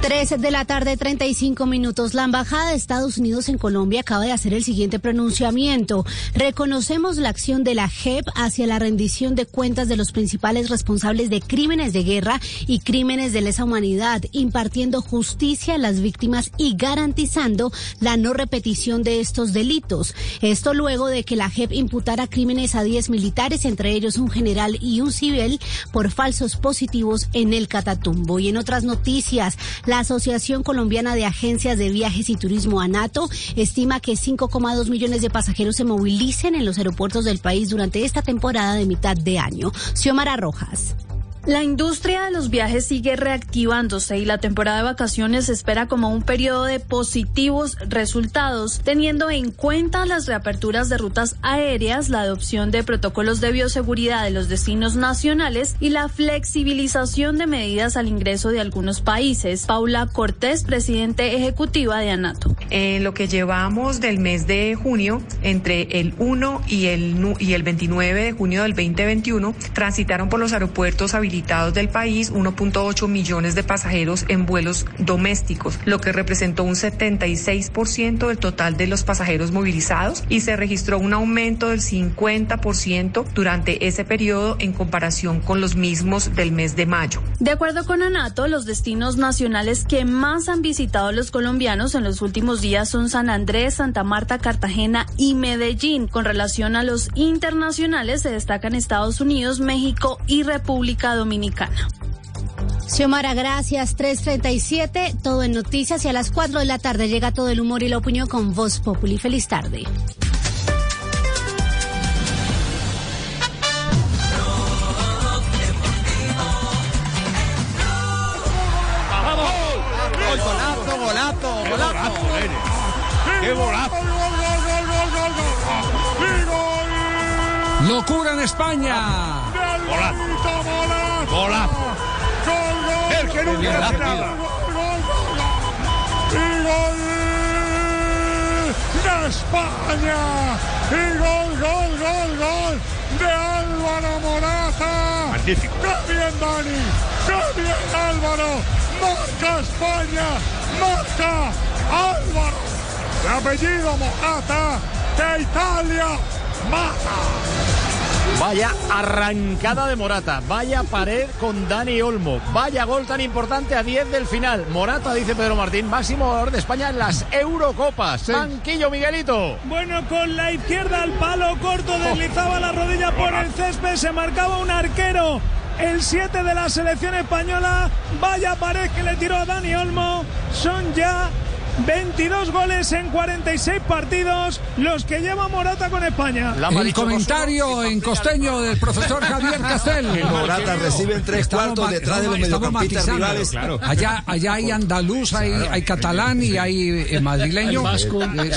13 de la tarde, 35 minutos. La Embajada de Estados Unidos en Colombia acaba de hacer el siguiente pronunciamiento. Reconocemos la acción de la JEP hacia la rendición de cuentas de los principales responsables de crímenes de guerra y crímenes de lesa humanidad, impartiendo justicia a las víctimas y garantizando la no repetición de estos delitos. Esto luego de que la JEP imputara crímenes a 10 militares, entre ellos un general y un civil, por falsos positivos en el Catatumbo. Y en otras noticias, la Asociación Colombiana de Agencias de Viajes y Turismo ANATO estima que 5,2 millones de pasajeros se movilicen en los aeropuertos del país durante esta temporada de mitad de año. Xiomara Rojas. La industria de los viajes sigue reactivándose y la temporada de vacaciones se espera como un periodo de positivos resultados, teniendo en cuenta las reaperturas de rutas aéreas, la adopción de protocolos de bioseguridad de los destinos nacionales y la flexibilización de medidas al ingreso de algunos países. Paula Cortés, presidente ejecutiva de ANATO. En lo que llevamos del mes de junio, entre el 1 y el, y el 29 de junio del 2021, transitaron por los aeropuertos del país 1.8 millones de pasajeros en vuelos domésticos, lo que representó un 76% del total de los pasajeros movilizados y se registró un aumento del 50% durante ese periodo en comparación con los mismos del mes de mayo. De acuerdo con ANATO, los destinos nacionales que más han visitado los colombianos en los últimos días son San Andrés, Santa Marta, Cartagena y Medellín. Con relación a los internacionales se destacan Estados Unidos, México y República Dominicana. Xiomara, gracias. 337, todo en noticias y a las 4 de la tarde llega todo el humor y la opinión con Voz Populi. Feliz tarde. Golazo, golazo, golazo. ¡Qué golazo! ¡Gol, gol, gol, gol, gol, gol! ¡Y gol! Locura en España. Golazo. Golazo. Gol, gol. El que nunca Gol, hace gol, nada. gol, gol, gol. Y gol de España. Y gol, gol, gol, gol de Álvaro Morata. Magnífico. ¡Qué bien, Dani! ¡Qué bien, Álvaro! ¡Marca España! ¡Marca Álvaro! Apellido Morata, de Italia, mata. Vaya arrancada de Morata, vaya pared con Dani Olmo, vaya gol tan importante a 10 del final. Morata, dice Pedro Martín, máximo jugador de España en las Eurocopas. Banquillo, Miguelito. Bueno, con la izquierda al palo corto, deslizaba la rodilla por el césped, se marcaba un arquero. El 7 de la selección española, vaya pared que le tiró a Dani Olmo. Son ya 22 goles en 46 partidos los que lleva Morata con España. El comentario en costeño del profesor Javier Castel. Morata recibe en tres Estamos cuartos detrás de los mediocampistas rivales. Allá, allá hay andaluz, hay, hay catalán y hay eh, madrileño. Eh,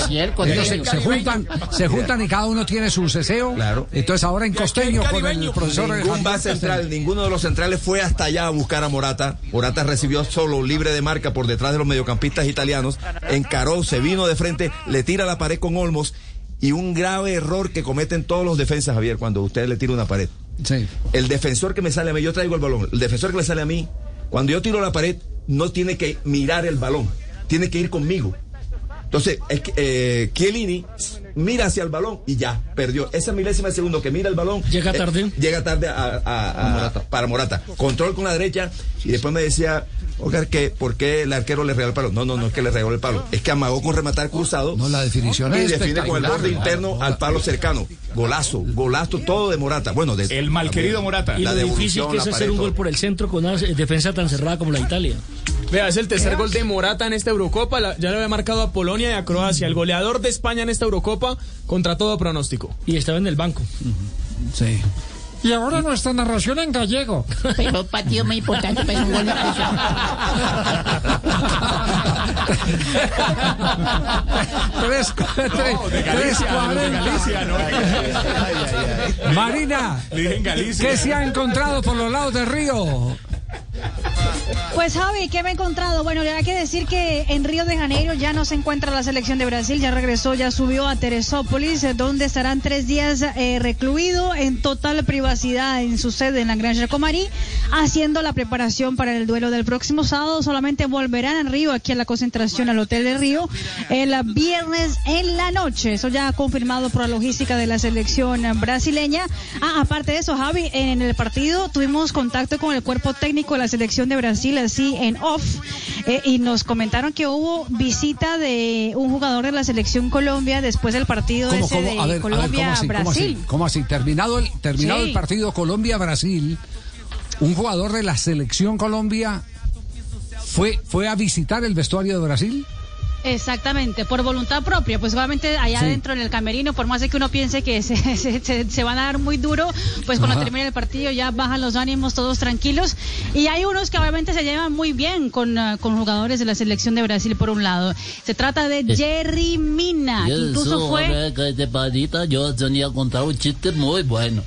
ellos se, se juntan, se juntan y cada uno tiene su ceseo. Entonces ahora en costeño con el profesor Ningún Javier Castel. central, ninguno de los centrales fue hasta allá a buscar a Morata. Morata recibió solo libre de marca por detrás de los mediocampistas italianos. Encaró, se vino de frente, le tira la pared con Olmos. Y un grave error que cometen todos los defensas, Javier, cuando usted le tira una pared. El defensor que me sale a mí, yo traigo el balón. El defensor que me sale a mí, cuando yo tiro la pared, no tiene que mirar el balón, tiene que ir conmigo. Entonces, eh, Chiellini mira hacia el balón y ya, perdió. Esa milésima de segundo que mira el balón. Llega eh, tarde. llega tarde a- a- a- para Morata. Control con la derecha y después me decía Oiga, ¿qué? ¿por qué el arquero le regaló el palo? No, no, no es que le regaló el palo. Es que amagó con rematar cruzado. No, la definición y es define con el borde interno al palo cercano. Golazo, golazo, todo de Morata. Bueno, de, El malquerido Morata. Y La lo difícil que es hacer un gol por el centro con una defensa tan cerrada como la de Italia. Vea, es el tercer gol de Morata en esta Eurocopa. la- ya le había marcado a Polonia y a Croacia. El goleador de España en esta Eurocopa contra todo pronóstico. Y estaba en el banco. Sí. Y ahora nuestra narración en gallego. Pero un partido muy importante, pero un gol no puso. Tres, tres, de tres Galicia, de. Galicia, ¿no? Marina, Le dije en Galicia. ¿qué se ha encontrado por los lados del río? Pues Javi, ¿qué me he encontrado? Bueno, hay que decir que en Río de Janeiro ya no se encuentra la selección de Brasil, ya regresó, ya subió a Teresópolis, eh, donde estarán tres días eh, recluido en total privacidad en su sede en la Granja Comarí, haciendo la preparación para el duelo del próximo sábado. Solamente volverán a Río, aquí a la concentración al Hotel de Río, el viernes en la noche. Eso ya confirmado por la logística de la selección brasileña. Ah, aparte de eso, Javi, en el partido tuvimos contacto con el cuerpo técnico de la selección de Brasil, así en off, eh, y nos comentaron que hubo visita de un jugador de la selección Colombia después del partido ¿Cómo, ese cómo? de A ver, a ver, ¿cómo así? ¿Cómo así? Colombia-Brasil. ¿Cómo así? Terminado el, terminado Sí. el partido Colombia-Brasil, un jugador de la selección Colombia fue, fue a visitar el vestuario de Brasil. Exactamente, por voluntad propia, pues obviamente allá Sí. adentro en el camerino, por más de que uno piense que se, se, se- se van a dar muy duro, pues cuando Ajá. termine el partido ya bajan los ánimos todos tranquilos. Y hay unos que obviamente se llevan muy bien con, ah, con jugadores de la selección de Brasil por un lado. Se trata de Jerry Mina, que incluso fue... de padita, yo tenía que contar un chiste muy bueno.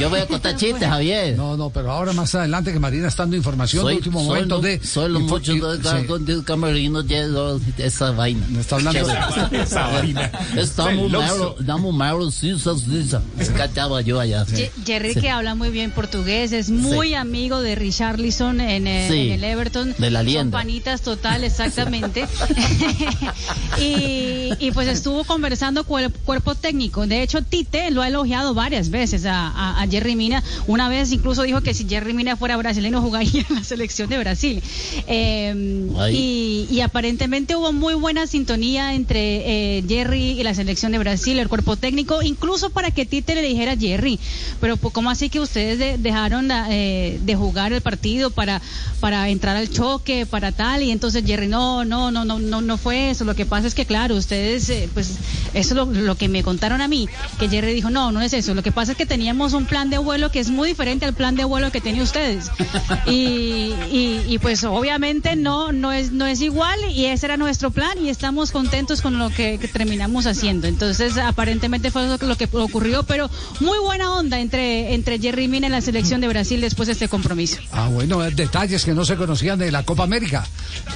Yo voy a contar chistes, Javier. No, no, pero ahora más adelante que Marina está dando información de último momento lo- de... soy lo mucho de, sí. de, de camerino de esa vaina. está hablando Chévere. esa vaina. Estamos Celoso. malo, estamos malo, sí, sí, sí, sí. Cachaba yo allá. Jerry Sí. que habla muy bien portugués, es muy Sí. amigo de Richarlison en, eh, Sí. en el Everton. De la Son lienda. panitas total, exactamente. y, y pues estuvo conversando con el cuerpo técnico. De hecho, Tite lo ha elogiado varias veces a, a- a Jerry Mina. Una vez incluso dijo que si Jerry Mina fuera brasileño jugaría en la selección de Brasil. Eh, y, y aparentemente hubo muy buena sintonía entre eh, Jerry y la selección de Brasil, el cuerpo técnico, incluso para que Tite le dijera a Jerry, pero ¿cómo así que ustedes de- dejaron la- eh, de jugar el partido para, para entrar al choque, para tal? Y entonces Jerry, no, no, no, no, no, no fue eso. Lo que pasa es que, claro, ustedes, eh, pues eso es lo, lo que me contaron a mí, que Jerry dijo, no, no es eso. Lo que pasa es que teníamos un plan de vuelo que es muy diferente al plan de vuelo que tienen ustedes. Y, y, y, pues obviamente no, no es, no es igual y ese era nuestro plan y estamos contentos con lo que, que terminamos haciendo. Entonces aparentemente fue lo que, lo que ocurrió, pero muy buena onda entre, entre Jerry Mina y la selección de Brasil después de este compromiso. Ah, bueno, detalles que no se conocían de la Copa América,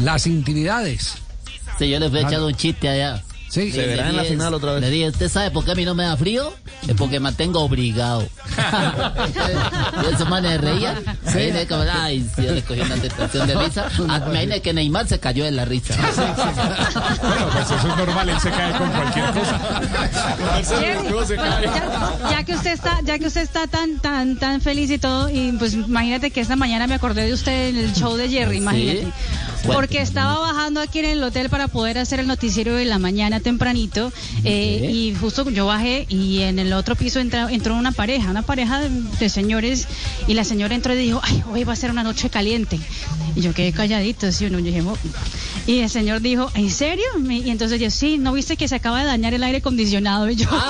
las intimidades. Sí, yo le fui Ah. echando un chiste allá. Sí. Le- Se verá en la dije- final otra vez. Le dije, ¿usted sabe por qué a mí no me da frío? Es porque me tengo obligado. y esos manes reía. Sí. Ahí le como, ay, sí, le cogí una tentación de risa. Ah, Imagínate que Neymar se cayó de la risa. Bueno, pues eso es normal, él se cae con cualquier cosa. Jerry, No se bueno, cae. ya, ya que usted está, ya que usted está tan, tan, tan feliz y todo, y pues imagínate que esta mañana me acordé de usted en el show de Jerry, imagínate. Bueno. Porque estaba bajando aquí en el hotel para poder hacer el noticiero de la mañana tempranito, eh, y justo yo bajé y en el otro piso entra- entró una pareja, una pareja de, de señores, y la señora entró y dijo, ay, hoy va a ser una noche caliente. Y yo quedé calladito, así uno, yo dije, "Oh". y el señor dijo, ¿en serio? Y entonces yo, sí, ¿no viste que se acaba de dañar el aire acondicionado? Y yo,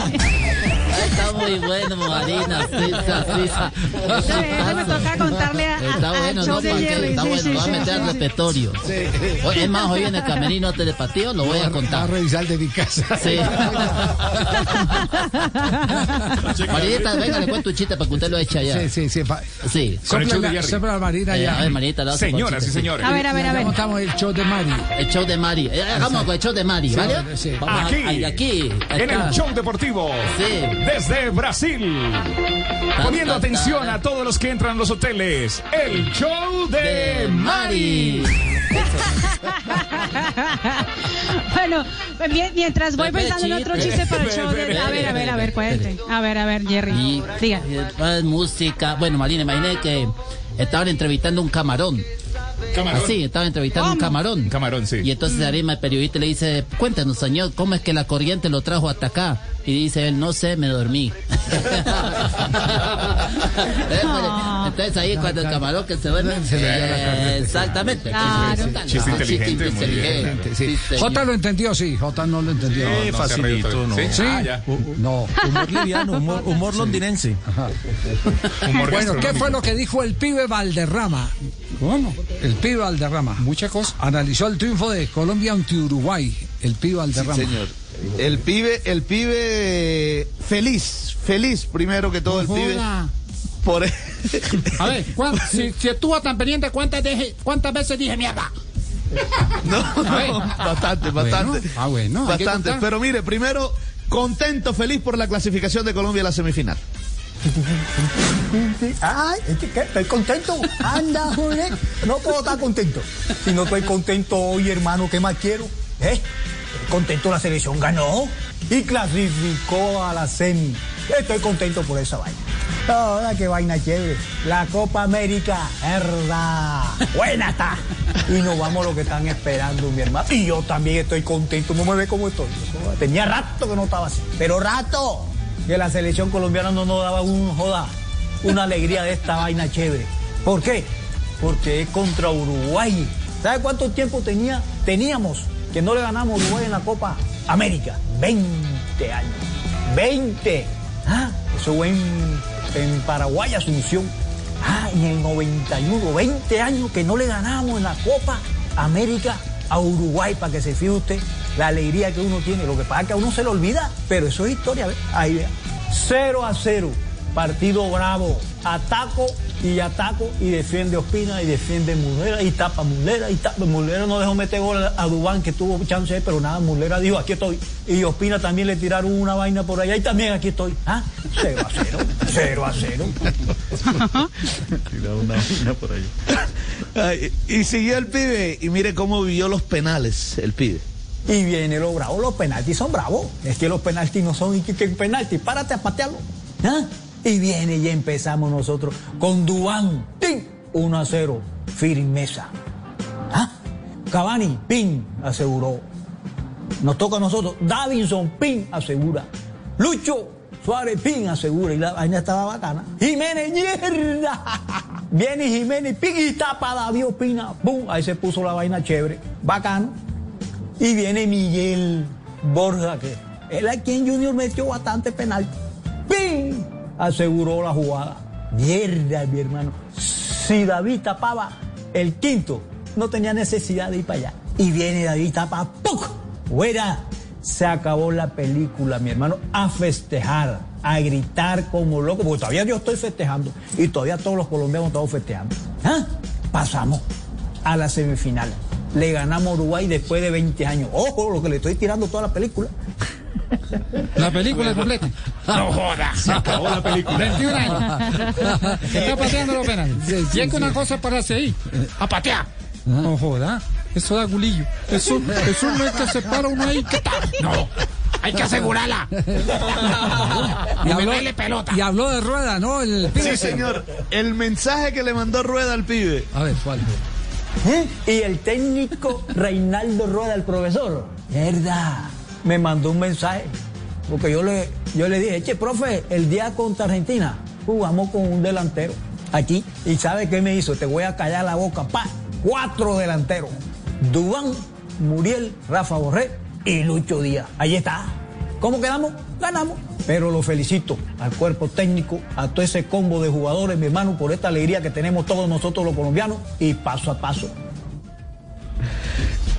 Está muy bueno, Marina. Sisa, sisa. Eso me toca contarle a, a- Está bueno, ¿no? ¿Para. Está sí, bueno, sí, lo voy a sí, meter sí, al sí. repertorio. Hoy- Es más, hoy en el camerino telepatía lo voy a contar. A revisar de mi casa. Sí. Marinita, venga, le cuento un chiste para que usted lo eche allá. Sí, sí, sí. Sí. Sopla- sopla la Marina Eh, ya. a ver, Marita, la otra Señoras y señores. A ver, a ver, a ver. montamos el show de Mari. El show de Mari. Eh, hagamos con el show de Mari, Sí, ¿vale? sí. A- Aquí, aquí. en el show deportivo Sí. Desde Brasil. Poniendo atención a todos los que entran a los hoteles. El show de Mari. bueno, mien- mientras voy pensando en otro chiste. para el show de... A ver, a ver, a ver, cuente. A ver, a ver, Jerry. Y Diga. música. Bueno, Marina, imaginé que estaban entrevistando un camarón. Camarón. Así, estaban entrevistando un camarón. Camarón, sí. Y entonces Arima, el periodista, le dice, cuéntanos, señor, ¿cómo es que la corriente lo trajo hasta acá? Y dice él, no sé, me dormí. Entonces ahí cuando el camarón que se duerme... Se le dio la corriente. Exactamente. Claro. Chiste inteligente, muy bien. inteligente. Sí. Sí, señor. J lo entendió, sí. J no lo entendió. Sí, facilito, ¿no? ¿Sí? Ah. No. Humor liviano, humor, humor londinense. Humor Bueno, ¿qué fue lo que dijo el pibe Valderrama? ¿Cómo? El pibe Valderrama. Muchas cosas. Analizó el triunfo de Colombia ante Uruguay. El pibe Valderrama. señor. El pibe, el pibe feliz, feliz primero que todo el pibe. Por e- A ver, ¿cuán- si, si estuvo tan pendiente, ¿cuántas, deje- ¿cuántas veces dije mierda? no, no, bastante, bastante. Ah, bueno, bastante. Pero mire, primero, contento, feliz por la clasificación de Colombia a la semifinal. Ay, estoy contento. Anda, joder. No puedo estar contento. Si no estoy contento hoy, hermano, ¿qué más quiero? ¿Eh? Contento, la selección ganó y clasificó a la semi. Estoy contento por esa vaina. Toda qué vaina chévere. La Copa América, verdad. Buena está. Y nos vamos a lo que están esperando, mi hermano. Y yo también estoy contento. No me ve cómo estoy. Tenía rato que no estaba así. Pero rato que la selección colombiana no nos daba un joda, una alegría de esta vaina chévere. ¿Por qué? Porque es contra Uruguay. ¿Sabe cuánto tiempo tenía, teníamos que no le ganamos a Uruguay en la Copa América? 20 años. 20. Ah, eso fue en, Paraguay, Asunción. Ah, en el 91, 20 años que no le ganamos en la Copa América a Uruguay, para que se fije usted la alegría que uno tiene. Lo que pasa es que a uno se le olvida, pero eso es historia. Ahí vea. 0 a 0. Partido bravo. Ataco y ataco y defiende Ospina y defiende Mulera y tapa Mulera y tapa Mulera. No dejó meter gol a Dubán que tuvo chance, pero nada, Mulera dijo aquí estoy. Y Ospina también le tiraron una vaina por allá y también aquí estoy. ¿Ah? 0 a 0. 0 a 0. Ay, y siguió el pibe y mire cómo vivió los penales el pibe. Y viene lo bravo, los penaltis son bravos. Es que los penaltis no son y que, que penalti, párate a patearlo. ¿Ah? Y viene y empezamos nosotros con Dubán, ¡pin! 1 a 0, firmeza. ¿Ah? Cavani, pin, aseguró. Nos toca a nosotros, Davinson, pin, asegura. Lucho Suárez, pin, asegura. Y la vaina estaba bacana. Jiménez, mierda. Viene Jiménez, pin, y tapa David Opina. ¡Pum! Ahí se puso la vaina chévere. Bacano. Y viene Miguel Borja, que él aquí en Junior metió bastante penal. ¡Pim! Aseguró la jugada. Mierda, mi hermano. Si David tapaba el quinto, no tenía necesidad de ir para allá. Y viene David tapa, ¡puc! Fuera. Se acabó la película, mi hermano, a festejar, a gritar como loco, porque todavía yo estoy festejando y todavía todos los colombianos estamos festejando. ¿Ah? Pasamos a la semifinal. Le ganamos a Uruguay después de 20 años. Ojo, lo que le estoy tirando toda la película. La película completa. No joda. Se acabó la película. 21 años. Está pateando los penales. y es que una cosa es pararse ahí. A patear. No joda. Eso da gulillo. Eso, eso no es que se para uno ahí. ¿Qué tal? No. Hay que asegurarla. Y Y habló, pelota. y habló de rueda, ¿no? El pibe. Sí, señor. El mensaje que le mandó Rueda al pibe. A ver, ¿cuál? ¿Eh? Y el técnico Reinaldo Rueda, el profesor, verdad, me mandó un mensaje. Porque yo le, yo le dije, che, profe, el día contra Argentina jugamos con un delantero aquí. ¿Y sabe qué me hizo? Te voy a callar la boca, pa. Cuatro delanteros. Dubán, Muriel, Rafa Borré y Lucho Díaz. Ahí está. ¿Cómo quedamos? Ganamos. Pero lo felicito al cuerpo técnico, a todo ese combo de jugadores, mi hermano, por esta alegría que tenemos todos nosotros los colombianos y paso a paso.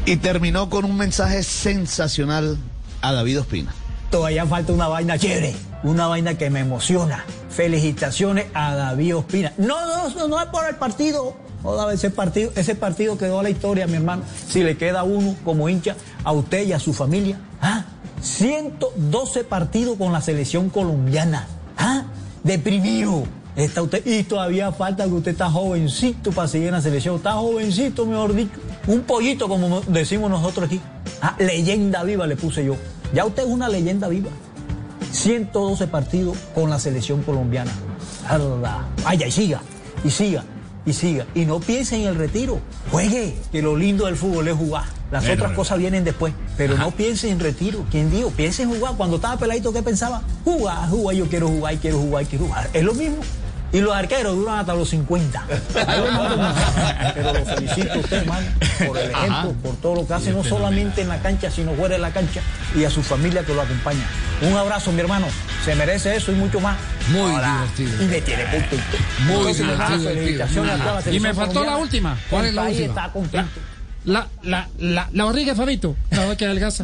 Y terminó con un mensaje sensacional a David Ospina. Todavía falta una vaina chévere, una vaina que me emociona. Felicitaciones a David Ospina. No, no, no, no es por el partido. Joda, ese partido, ese partido quedó a la historia, mi hermano. Si le queda uno como hincha a usted y a su familia. ¿Ah? 112 partidos con la selección colombiana. ¿Ah? Deprimido. Está usted, y todavía falta que usted está jovencito para seguir en la selección. Está jovencito, mejor dicho. Un pollito, como decimos nosotros aquí. Ah, leyenda viva le puse yo. Ya usted es una leyenda viva. 112 partidos con la selección colombiana. Vaya, y siga, y siga. Y siga. Y no piense en el retiro. Juegue, que lo lindo del fútbol es jugar. Las Bueno, otras bueno. cosas vienen después. Pero no piense en retiro. ¿Quién dijo? Piense en jugar. Cuando estaba peladito, ¿qué pensaba? Jugar, jugar, yo quiero jugar, quiero jugar, quiero jugar. Es lo mismo. Y los arqueros duran hasta los 50. Ahí lo mando un mensaje. Pero lo felicito a usted, hermano, por el ejemplo, Ajá. por todo lo que hace, no solamente en la cancha, sino fuera de la cancha, y a su familia que lo acompaña. Un abrazo, mi hermano. Se merece eso y mucho más. Muy divertido. Y me tiene contento. Muy Entonces, divertido, divertido. a la Y me faltó la última. ¿Cuál El es la país última? está contento. La, la, la, la barriga de Fabito. No, que adelgaza.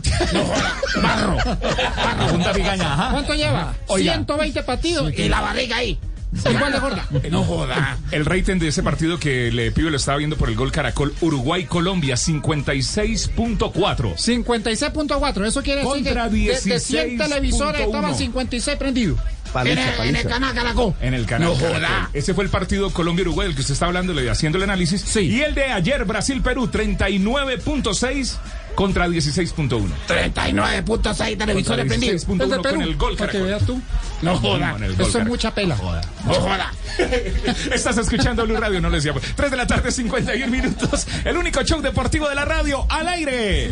Barro. Barro, junta picaña, ajá. ¿Cuánto lleva? Oiga. 120 partidos y la barriga ahí. Igual de gorda. No joda. El rating de ese partido que le pido lo estaba viendo por el gol Caracol Uruguay-Colombia 56.4. 56.4. Eso quiere decir que Contra de, de 100 16.1. televisores estaban 56 prendidos. Paliza, en, el, en el canal Caracol. En el canal. No Caracol. joda. Ese fue el partido Colombia-Uruguay del que usted está hablando, haciendo el análisis. Y el de ayer, Brasil-Perú, 39.6 contra 16.1. 39.6 televisores prendidos. 16.1 El de Perú, con el gol Para que veas tú. No joda. Eso es mucha pela. No joda. Estás escuchando Blue Radio, no les decía. 3 de la tarde, 51 minutos. El único show deportivo de la radio al aire.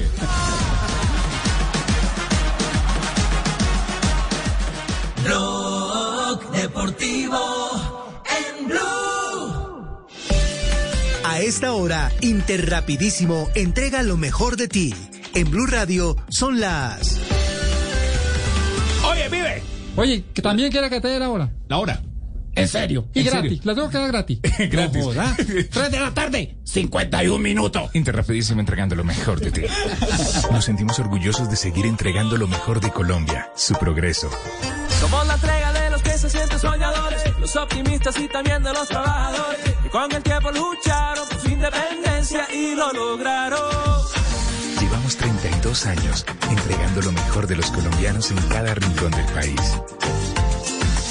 Blog Deportivo en Blue. A esta hora, Interrapidísimo entrega lo mejor de ti. En Blue Radio son las... Oye, vive. Oye, que también quiere que te dé la hora. La hora. En serio. Y ¿En gratis. serio? La tengo que dar gratis. Gratis. No joda. 3 de la tarde. 51 minutos. Interrapidísimo entregando lo mejor de ti. Nos sentimos orgullosos de seguir entregando lo mejor de Colombia, su progreso. Somos los optimistas y también de los trabajadores, que con el tiempo lucharon por su independencia y lo lograron. Llevamos 32 años entregando lo mejor de los colombianos en cada rincón del país.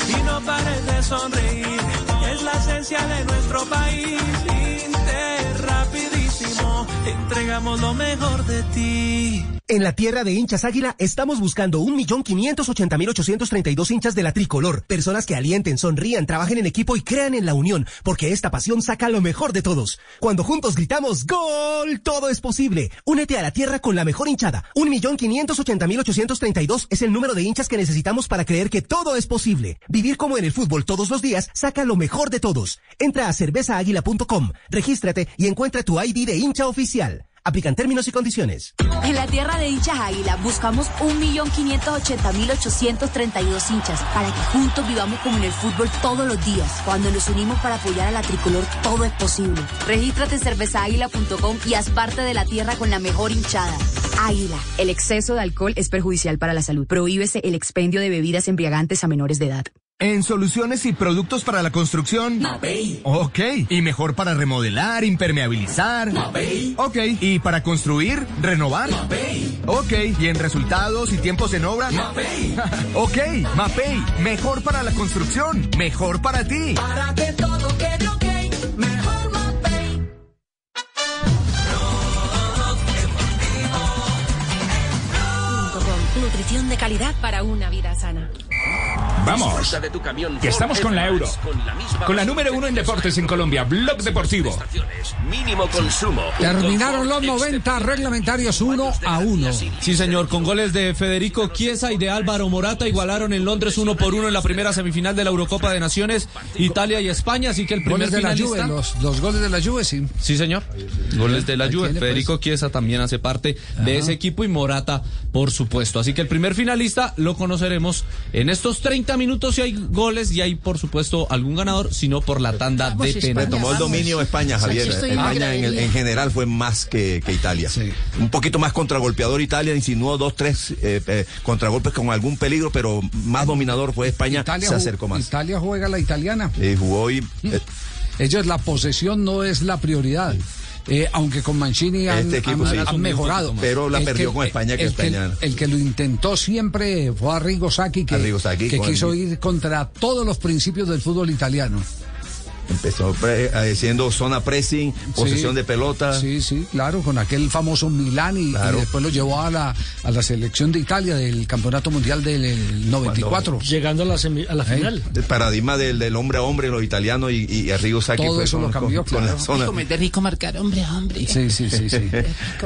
Y no pares de sonreír, es la esencia de nuestro país. Entregamos lo mejor de ti. En la tierra de hinchas águila estamos buscando 1.580.832 hinchas de la tricolor. Personas que alienten, sonrían, trabajen en equipo y crean en la unión, porque esta pasión saca lo mejor de todos. Cuando juntos gritamos ¡Gol! Todo es posible. Únete a la tierra con la mejor hinchada. 1.580.832 es el número de hinchas que necesitamos para creer que todo es posible. Vivir como en el fútbol todos los días saca lo mejor de todos. Entra a cervezaaguila.com, regístrate y encuentra tu ID de hincha oficial. Aplican términos y condiciones. En la tierra de hinchas águila buscamos 1.580.832 hinchas para que juntos vivamos como en el fútbol todos los días. Cuando nos unimos para apoyar a la tricolor, todo es posible. Regístrate en cervezaaguila.com y haz parte de la tierra con la mejor hinchada. Águila. El exceso de alcohol es perjudicial para la salud. Prohíbese el expendio de bebidas embriagantes a menores de edad. En soluciones y productos para la construcción. Mapei. Ok. Y mejor para remodelar, impermeabilizar. Mapei. Ok. Y para construir, renovar. Mapei. Ok. Y en resultados y tiempos en obra. Mapei. ok. Mapei. Mejor para la construcción. Mejor para ti. Para que todo quede ok, mejor Mapei. Nutrición de calidad para una vida sana. Vamos. Disfruta de tu camión Que estamos con la Euro. Con la, misma Con la número uno en deportes en Colombia, Blog Deportivo. Mínimo consumo. Terminaron los 90 reglamentarios 1 a 1. Sí, señor, con goles de Federico Chiesa y de Álvaro Morata igualaron en Londres uno por uno en la primera semifinal de la Eurocopa de Naciones, Italia y España, así que el primer Goles de la finalista... Juve, los, los goles de la Juve, sí. Sí, señor. Goles de la Juve. pues. Federico Chiesa también hace parte de ese equipo y Morata, por supuesto. Así que el primer finalista lo conoceremos en estos 30 minutos si hay goles y hay, por supuesto, algún ganador, sino por la tanda de penaltis. Retomó el dominio España, Javier. España en, el- gradería. en general fue más que, que Italia. Un poquito más contragolpeador Italia, insinuó dos, tres eh, eh, contragolpes con algún peligro, pero más dominador fue España, Italia, se acercó más. Italia juega la italiana. Eh, jugó y... eh, Ellos, la posesión no es la prioridad. Eh, aunque con Mancini han, Este equipo han- sí. han mejorado. Pero la El perdió con España, que el España- el que lo intentó siempre fue Arrigo Sacchi, que, Arrigo Sacchi que con- quiso ir contra todos los principios del fútbol italiano. Empezó pre- eh, haciendo zona pressing, posesión Sí. de pelota. Sí, sí, claro, con aquel famoso Milán y, después lo llevó a la, a la selección de Italia del Campeonato Mundial del eh, 94. Llegando a la, semi- a la final. El paradigma del, del hombre a hombre, los italianos y, y Arrigo Sacchi Todo fue eso con, lo cambió, con- la zona. De rico marcar hombre a hombre. Sí, sí, sí, sí.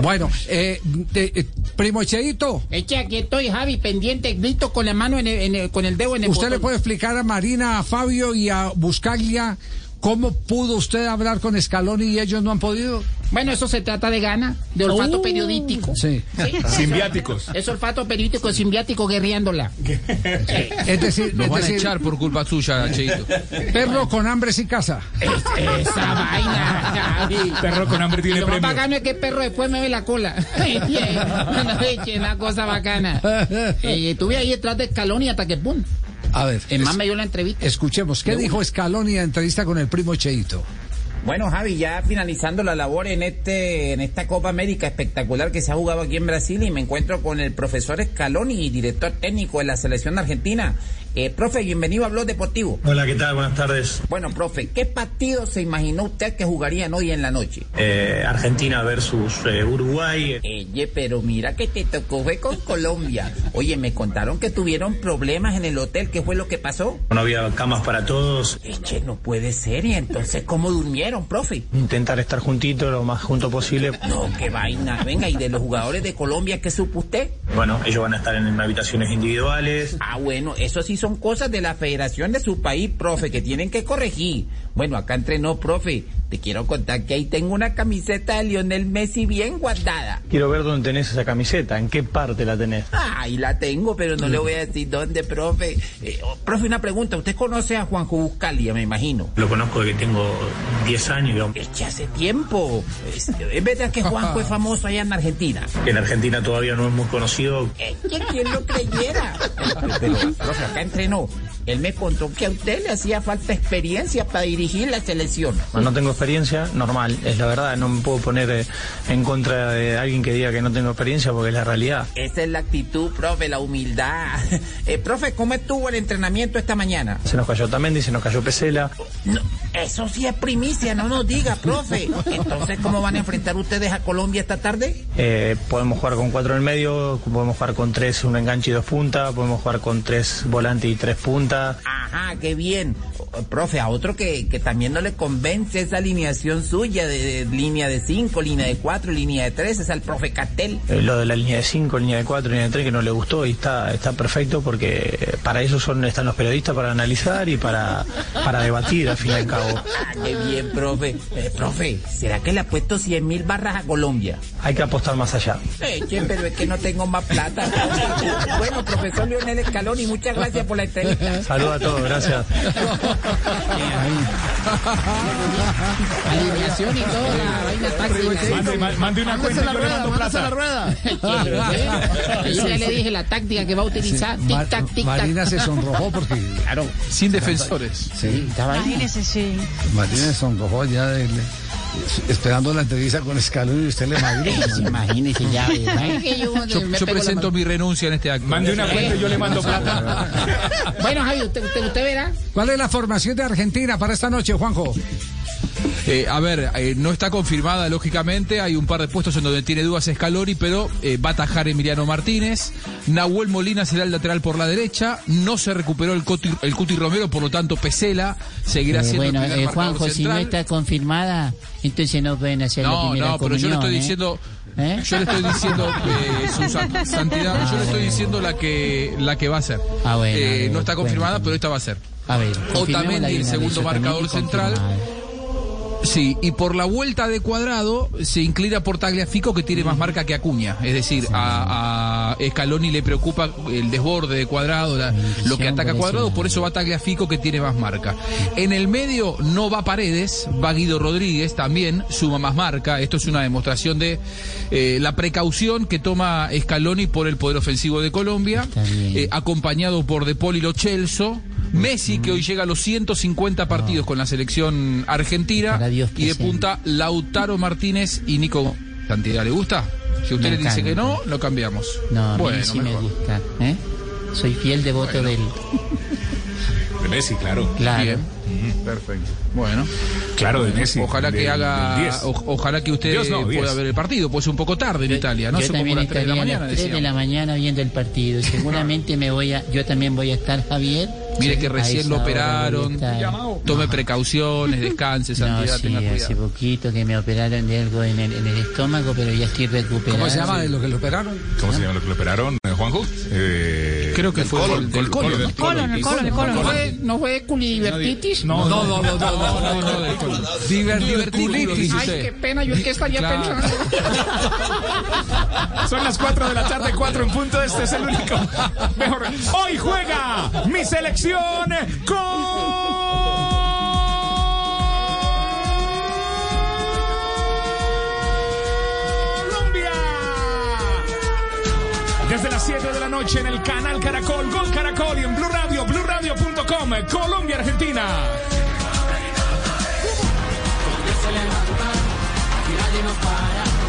bueno, eh, de- eh, primo Cheito, Eche, aquí estoy, Javi, pendiente, grito con la mano en el- en el- con el dedo en el ¿usted le puede explicar a Marina, a Fabio y a Buscaglia cómo pudo usted hablar con Scaloni y ellos no han podido? Bueno, eso se trata de gana, de olfato Oh. periodístico. Sí. Simbiáticos. Es olfato periodístico simbiático guerreándola. Es decir, Nos es van a decir, echar por culpa suya, Cheito. perro con hambre sin casa. Esa vaina, Javi. Perro con hambre tiene Lo más premio. bacano es que el perro después me ve la cola. una cosa bacana. Eh, estuve ahí detrás de Scaloni hasta que pum. A ver, El más es- me dio la entrevista. escuchemos, ¿qué De dijo Scaloni en entrevista con el primo Cheito? Bueno, Javi, ya finalizando la labor en este en esta Copa América espectacular que se ha jugado aquí en Brasil y me encuentro con el profesor Scaloni, director técnico de la selección argentina. Eh, profe, bienvenido a Blog Deportivo. Hola, ¿qué tal? Buenas tardes. Bueno, profe, ¿qué partido se imaginó usted que jugarían hoy en la noche? Eh, Argentina versus eh, Uruguay. Oye, pero mira que te tocó fue con Colombia. Oye, me contaron que tuvieron problemas en el hotel. ¿Qué fue lo que pasó? No había camas para todos. Eche, no puede ser. ¿Y entonces cómo durmieron, profe? Intentar estar juntitos lo más junto posible. No, qué vaina. Venga, ¿y de los jugadores de Colombia qué supo usted? Bueno, ellos van a estar en habitaciones individuales. Ah, bueno, eso sí son cosas de la federación de su país, profe, que tienen que corregir. Bueno, acá entrenó, profe. Te quiero contar que ahí tengo una camiseta de Lionel Messi bien guardada. Quiero ver dónde tenés esa camiseta, en qué parte la tenés. Ah, ahí la tengo, pero no le voy a decir dónde, profe. Eh, oh, profe, una pregunta. Usted conoce a Juanjo Buscalia, me imagino. Lo conozco de que tengo 10 años. Eche hace tiempo. Es, es verdad que Juanjo es famoso allá en Argentina. Que en Argentina todavía no es muy conocido. Eche, ¿quién lo creyera? Pero, profe, acá entrenó. Él me contó que a usted le hacía falta experiencia para dirigir la selección. No tengo experiencia, normal, es la verdad. No me puedo poner eh, en contra de alguien que diga que no tengo experiencia porque es la realidad. Esa es la actitud, profe, la humildad. Eh, profe, ¿cómo estuvo el entrenamiento esta mañana? Se nos cayó Tamendi, se nos cayó Pesela. No, eso sí es primicia, no nos diga, profe. Entonces, ¿cómo van a enfrentar ustedes a Colombia esta tarde? Eh, podemos jugar con cuatro en el medio, podemos jugar con tres, un enganche y dos puntas, podemos jugar con tres volantes y tres puntas. Ajá, qué bien. Profe, a otro que, que también no le convence esa alineación suya de, de línea de cinco, línea de cuatro, línea de tres, es al profe Castel. Eh, lo de la línea de cinco, línea de cuatro, línea de tres que no le gustó y está, está perfecto porque para eso son, están los periodistas, para analizar y para, para debatir al fin y al cabo. Ah, qué bien, profe. Eh, profe, ¿será que le ha puesto 100 mil barras a Colombia? Hay que apostar más allá. Eh, che, pero es que no tengo más plata. bueno, profesor Leonel Escalón, y muchas gracias por la entrevista. Saludos a todos, gracias. Alineación y todo, la vaina táctica. Mande, ma- mande una cuenta y yo le mando plata. Ahí ya le dije la táctica que va a utilizar. Tic tac, tic tac. Marina se sonrojó porque. Claro. Sin defensores. Sí, Imagínese, sí. Marina se sonrojó ya de- esperando la entrevista con Scaloni y usted le madrió. Imagínese ya. yo, Yo, la presento mi renuncia en este acto. Mande una cuenta y yo le mando plata. Bueno, Javi, usted, usted, usted verá. ¿Cuál es la formación de Argentina para esta noche, Juanjo? Eh, a ver, eh, no está confirmada lógicamente, hay un par de puestos en donde tiene dudas Scaloni, pero eh, va a atajar Emiliano Martínez, Nahuel Molina será el lateral por la derecha, no se recuperó el Cuti, el Cuti Romero, por lo tanto Pesela seguirá Eh, siendo bueno, el eh, Juanjo, si no está confirmada, entonces no pueden hacer la No, primera no, pero yo le estoy diciendo, ¿Eh? yo le estoy diciendo eh, su san- santidad, yo le estoy diciendo la que la que va a ser. Ah, bueno, Eh, no está bueno, confirmada, pero esta va a ser. A ver, Otamendi, el segundo marcador central. Sí, y por la vuelta de cuadrado se inclina por Tagliafico que tiene más marca que Acuña. Es decir, a, a Scaloni le preocupa el desborde de cuadrado, la- lo que ataca cuadrado, por eso va Tagliafico que tiene más marca. En el medio no va Paredes, va Guido Rodríguez también, suma más marca. Esto es una demostración de eh, la precaución que toma Scaloni por el poder ofensivo de Colombia, eh, acompañado por De y Lo Celso. Messi, que hoy llega a los 150 partidos con la selección argentina. y de punta Lautaro Martínez y Nico Santidad. ¿Le gusta? Si usted Me le dice que no, lo cambiamos. No, bueno, sí me mejor. gusta. ¿eh? Soy fiel devoto del. De Messi, claro. Claro. Bien. Perfecto. Bueno. Claro, de Messi. Ojalá que Del- haga, del 10. o- ojalá que usted no, pueda 10. ver el partido, pues es un poco tarde en Italia, no yo como también las 3 de la estaría a mañana. las 3 de la mañana viendo el partido. Seguramente me voy a, yo también voy a estar, Javier. Mire que A recién lo operaron, tome precauciones, descanse, No, Santidad, sí, tenga hace cuidado. poquito que me operaron de algo en el, en el estómago, pero ya estoy recuperado. ¿Cómo se llama de lo que lo operaron? ¿Cómo se llama lo que lo operaron, eh, Juanjo? Eh, Creo que fue colon, el del colon, colon, del ¿no? Colon, el colon, el colon. ¿No fue, no fue culivertitis? No, no, no, no, no, no, no, no. Diver- Diverticulitis. Ay, qué pena, yo es que estaría Claro. pensando. Son las 4 de la tarde, 4 en punto. Este es el único mejor. Hoy juega mi selección Colombia. Desde las 7 de la noche en el canal Caracol, Gol Caracol y en Blue Radio, BlueRadio.com, Colombia, Argentina.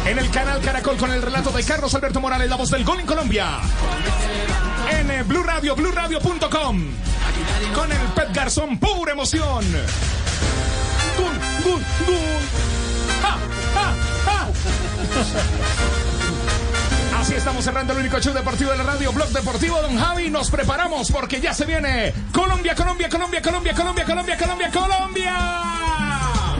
En el canal Caracol con el relato de Carlos Alberto Morales, la voz del gol en Colombia. En eh, Blue Radio, BlueRadio.com. Con el Pet Garzón, pura emoción. ¡Ja, ja, ja! Estamos cerrando el único show deportivo de la radio, Blog Deportivo Don Javi. Nos preparamos porque ya se viene Colombia, Colombia, Colombia, Colombia, Colombia, Colombia, Colombia, Colombia.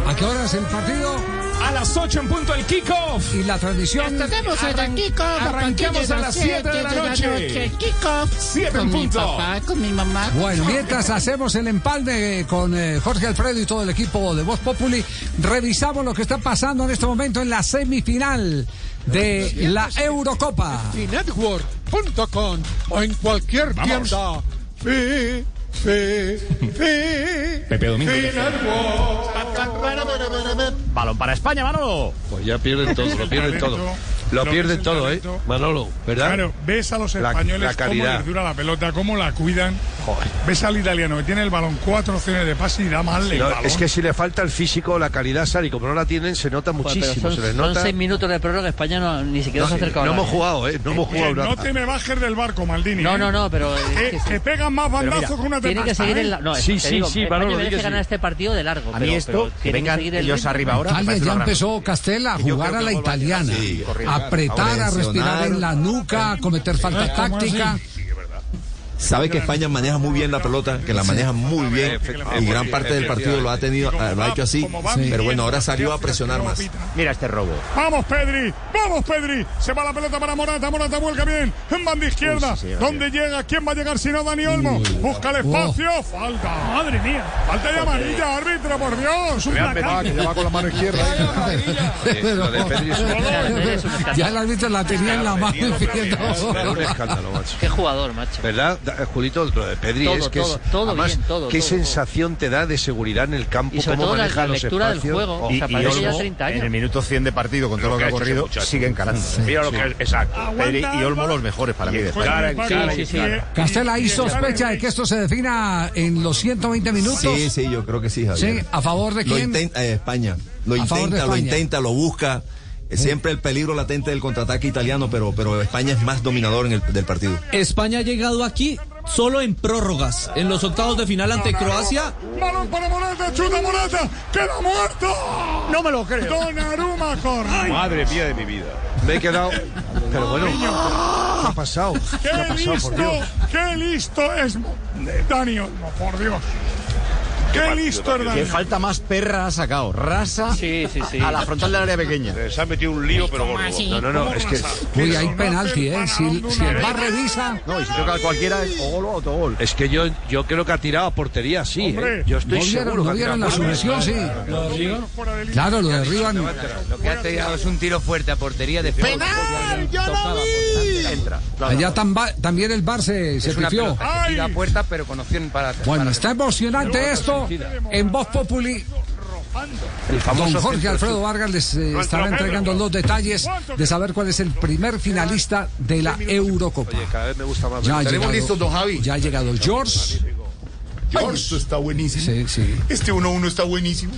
¿A qué hora es el partido? A las 8 en punto el kickoff. Y la transmisión. Tenemos el Arran- kickoff arranquemos a las 7 de la noche. Kickoff. 7 en Con mi punto. papá, con mi mamá. Bueno, mientras hacemos el empalme con eh, Jorge Alfredo y todo el equipo de Voz Populi, revisamos lo que está pasando en este momento en la semifinal de la Eurocopa. Y network.com o en cualquier Vamos. tienda. Fi, fi, fi. Pepe Domingo. Network. Balón para España, Manolo. Pues ya pierden todo, lo pierden todo. Lo es todo, un ¿eh? talento. Manolo, ¿verdad? Claro, ves a los La- españoles la cómo calidad. les dura la pelota, cómo la cuidan. Ves al italiano que tiene el balón, cuatro opciones de pase y da mal el No, balón. es que si le falta el físico, la calidad, Sari, como no la tienen, se nota muchísimo. Se son, son nota. seis minutos de prórroga, España no, ni siquiera No, se ha acercado. no hemos jugado, ¿eh? No hemos Oye, jugado no nada. te me bajes del barco, Maldini. No, ¿eh? no, no, pero... es Que, sí. pegan más bandazos que una tiene que seguir ¿eh? en la... No, Sí, sí, digo, sí, Manolo, di que ganar sí. este partido de largo. A mí esto, que tiene vengan seguir el ellos arriba ahora. ya empezó Castela a jugar a la el italiana, sí, apretar, a respirar en la nuca, a cometer falta táctica. Sabe que España maneja muy bien la pelota, que la maneja muy bien y gran parte del partido lo ha tenido, lo ha hecho así, pero bueno, ahora salió a presionar más. Mira este robo. Vamos, Pedri, vamos, Pedri. Se va la pelota para Morata, Morata vuelca bien. En banda izquierda. Uy, sí, sí, ¿Dónde llega? ¿Quién va a llegar si no Dani Olmo? Busca el espacio. Falta. Madre mía. Falta de amarilla, árbitro, por Dios. Va con la mano izquierda. Ya el árbitro la tenía en la mano. Qué jugador, macho. ¿Verdad, Da- Julito? Lo de Pedri Todo, es que todo, es. todo además, bien, todo, ¿Qué todo, sensación te da de seguridad en el campo? Y sobre cómo todo la- maneja la los lectura del espacios? juego. Oh, O sea, Y, y Olmo, 30 años. en el minuto 100 de partido, con todo lo que ha corrido, sigue encarando. Mira lo que es. Exacto. Pedri y Olmo los mejores para mí. de España. Sí, sí, sí. Castela, ¿hay sospecha de que esto se defina en los 120 minutos? Sí, sí, yo creo que sí, Javier. Sí, ¿a favor de quién? eh, España. Lo A favor de intenta, lo España. intenta, lo busca. Siempre el peligro latente del contraataque italiano, pero, pero España es más dominador en el del partido. España ha llegado aquí solo en prórrogas. En los octavos de final ante Croacia. Balón para Morata, chuta Morata. ¡Queda muerto! No me lo creo. Donnarumma corre. Madre mía de mi vida. Me he quedado. Pero bueno, ¿qué ha pasado? ¿Qué ha ¡Qué pasado, por listo! Dios? ¡Qué listo es Dani Olmo, por Dios! ¡Qué listo Olmo! falta más perra ha sacado. Rasa Sí, sí, sí. a la frontal del área pequeña. Se ha metido un lío, pero bueno. No, no, no, es que. Uy, hay penalti, ¿eh? Si, si el VAR revisa, No, y si toca a cualquiera es o gol o autogol. Es que yo, yo creo que ha tirado a portería, sí. ¿eh? Yo estoy ¿no vieron, seguro ¿no que ha la? Sí. Claro, lo derriban. Lo que ha tirado es un tiro fuerte a portería de ¡Penal! ¡Yo lo vi! Entra. Allá tamba- también el VAR se, se pifió. A puerta, pero con opción para. Bueno, está emocionante esto. En Voz Populi, El famoso don Jorge Alfredo Vargas les eh, estará entregando los detalles de saber cuál es el primer finalista de la Eurocopa. Oye, cada vez me gusta más. Ya ha Tenemos llegado, listos, don Javi. ya ha llegado George. George, esto está buenísimo. Sí, sí. Este 1-1 está buenísimo.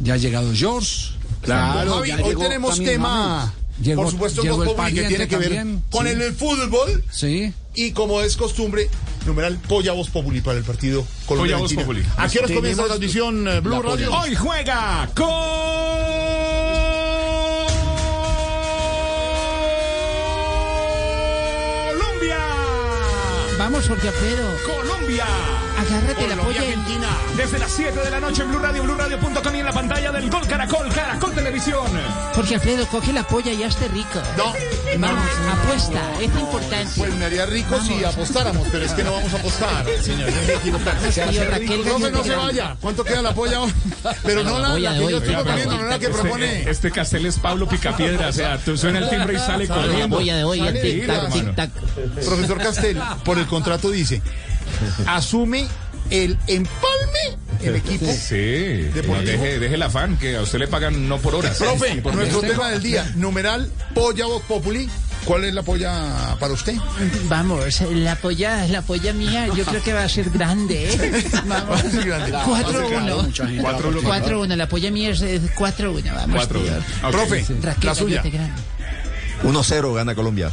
Ya ha llegado George. Don Javi, hoy tenemos tema, Llegó- por supuesto, llegó el que tiene que ver también, con sí. el, el fútbol. Sí. Y como es costumbre, numeral Polla Voz Populi para el partido Colombia. Polla Voz. Populi. ¿A qué hora Tenemos comienza la transmisión eh, Blue la. Radio? Hoy juega Colombia. Vamos, Jorge. Colombia. Agárrate la polla. Argentina. Desde las 7 de la noche en Blue Radio, BlueRadio.com y en la pantalla del Gol Caracol, Caracol Televisión. Jorge Alfredo, coge la polla y hazte rico. No, Vamos, apuesta, es importante. Pues me haría rico si apostáramos, pero es que no vamos a apostar, señor. Profe, no Gaña se de vaya. ¿Cuánto queda la polla? Pero no la, la que yo estoy proponiendo, no la que propone. Este, este Castel es Pablo Picapiedra, o sea, tú suena el timbre y sale corriendo. Sale, Sí, claro, hermano. tic-tac. Profesor Castel, por el contrato dice, asume el empalme el equipo. Sí, deje, deje el afán, que a usted le pagan no por horas. Profe, Sí, por nuestro mes. tema del día, numeral Polla Voz Populi. ¿Cuál es la polla para usted? Vamos, la polla, la polla mía, yo creo que va a ser grande, ¿eh? Vamos. 4-1. 4-1. 4-1, la polla mía es eh, 4-1, vamos. 4-1. tío. Ok. Profe, Raquel, la suya. cállate grande. 1-0 gana Colombia.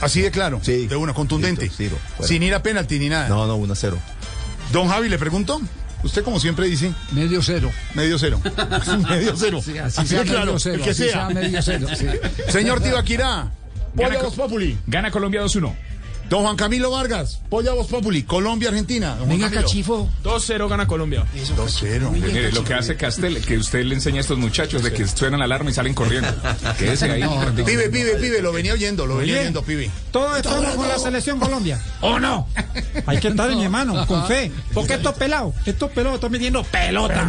Así de claro. Sí. De una, contundente. Listo, fuera. Sin ir a penalti ni nada. No, no, 1-0. Don Javi, le pregunto. Usted, como siempre dice. Medio cero. Medio cero. medio cero. Sí, así así sea de claro. cero, el que así sea. sea medio cero, sí. Señor Tibaquirá, Gana Populi. Gana Colombia 2-1. Don Juan Camilo Vargas, Polla Voz Populi, Colombia, Argentina. Venga, cachifo. 2-0 gana Colombia. 2-0. Mire, lo que hace Castel, que usted le enseña a estos muchachos de que suenan la alarma y salen corriendo. Quédese ahí. un ratito. Pibe, pibe, pibe, lo venía oyendo, lo venía Oye. oyendo, pibe. Todos estamos con la selección Colombia. ¿O no? Hay que estar en mi hermano, con fe. Porque estos pelados, estos pelados están metiendo pelota.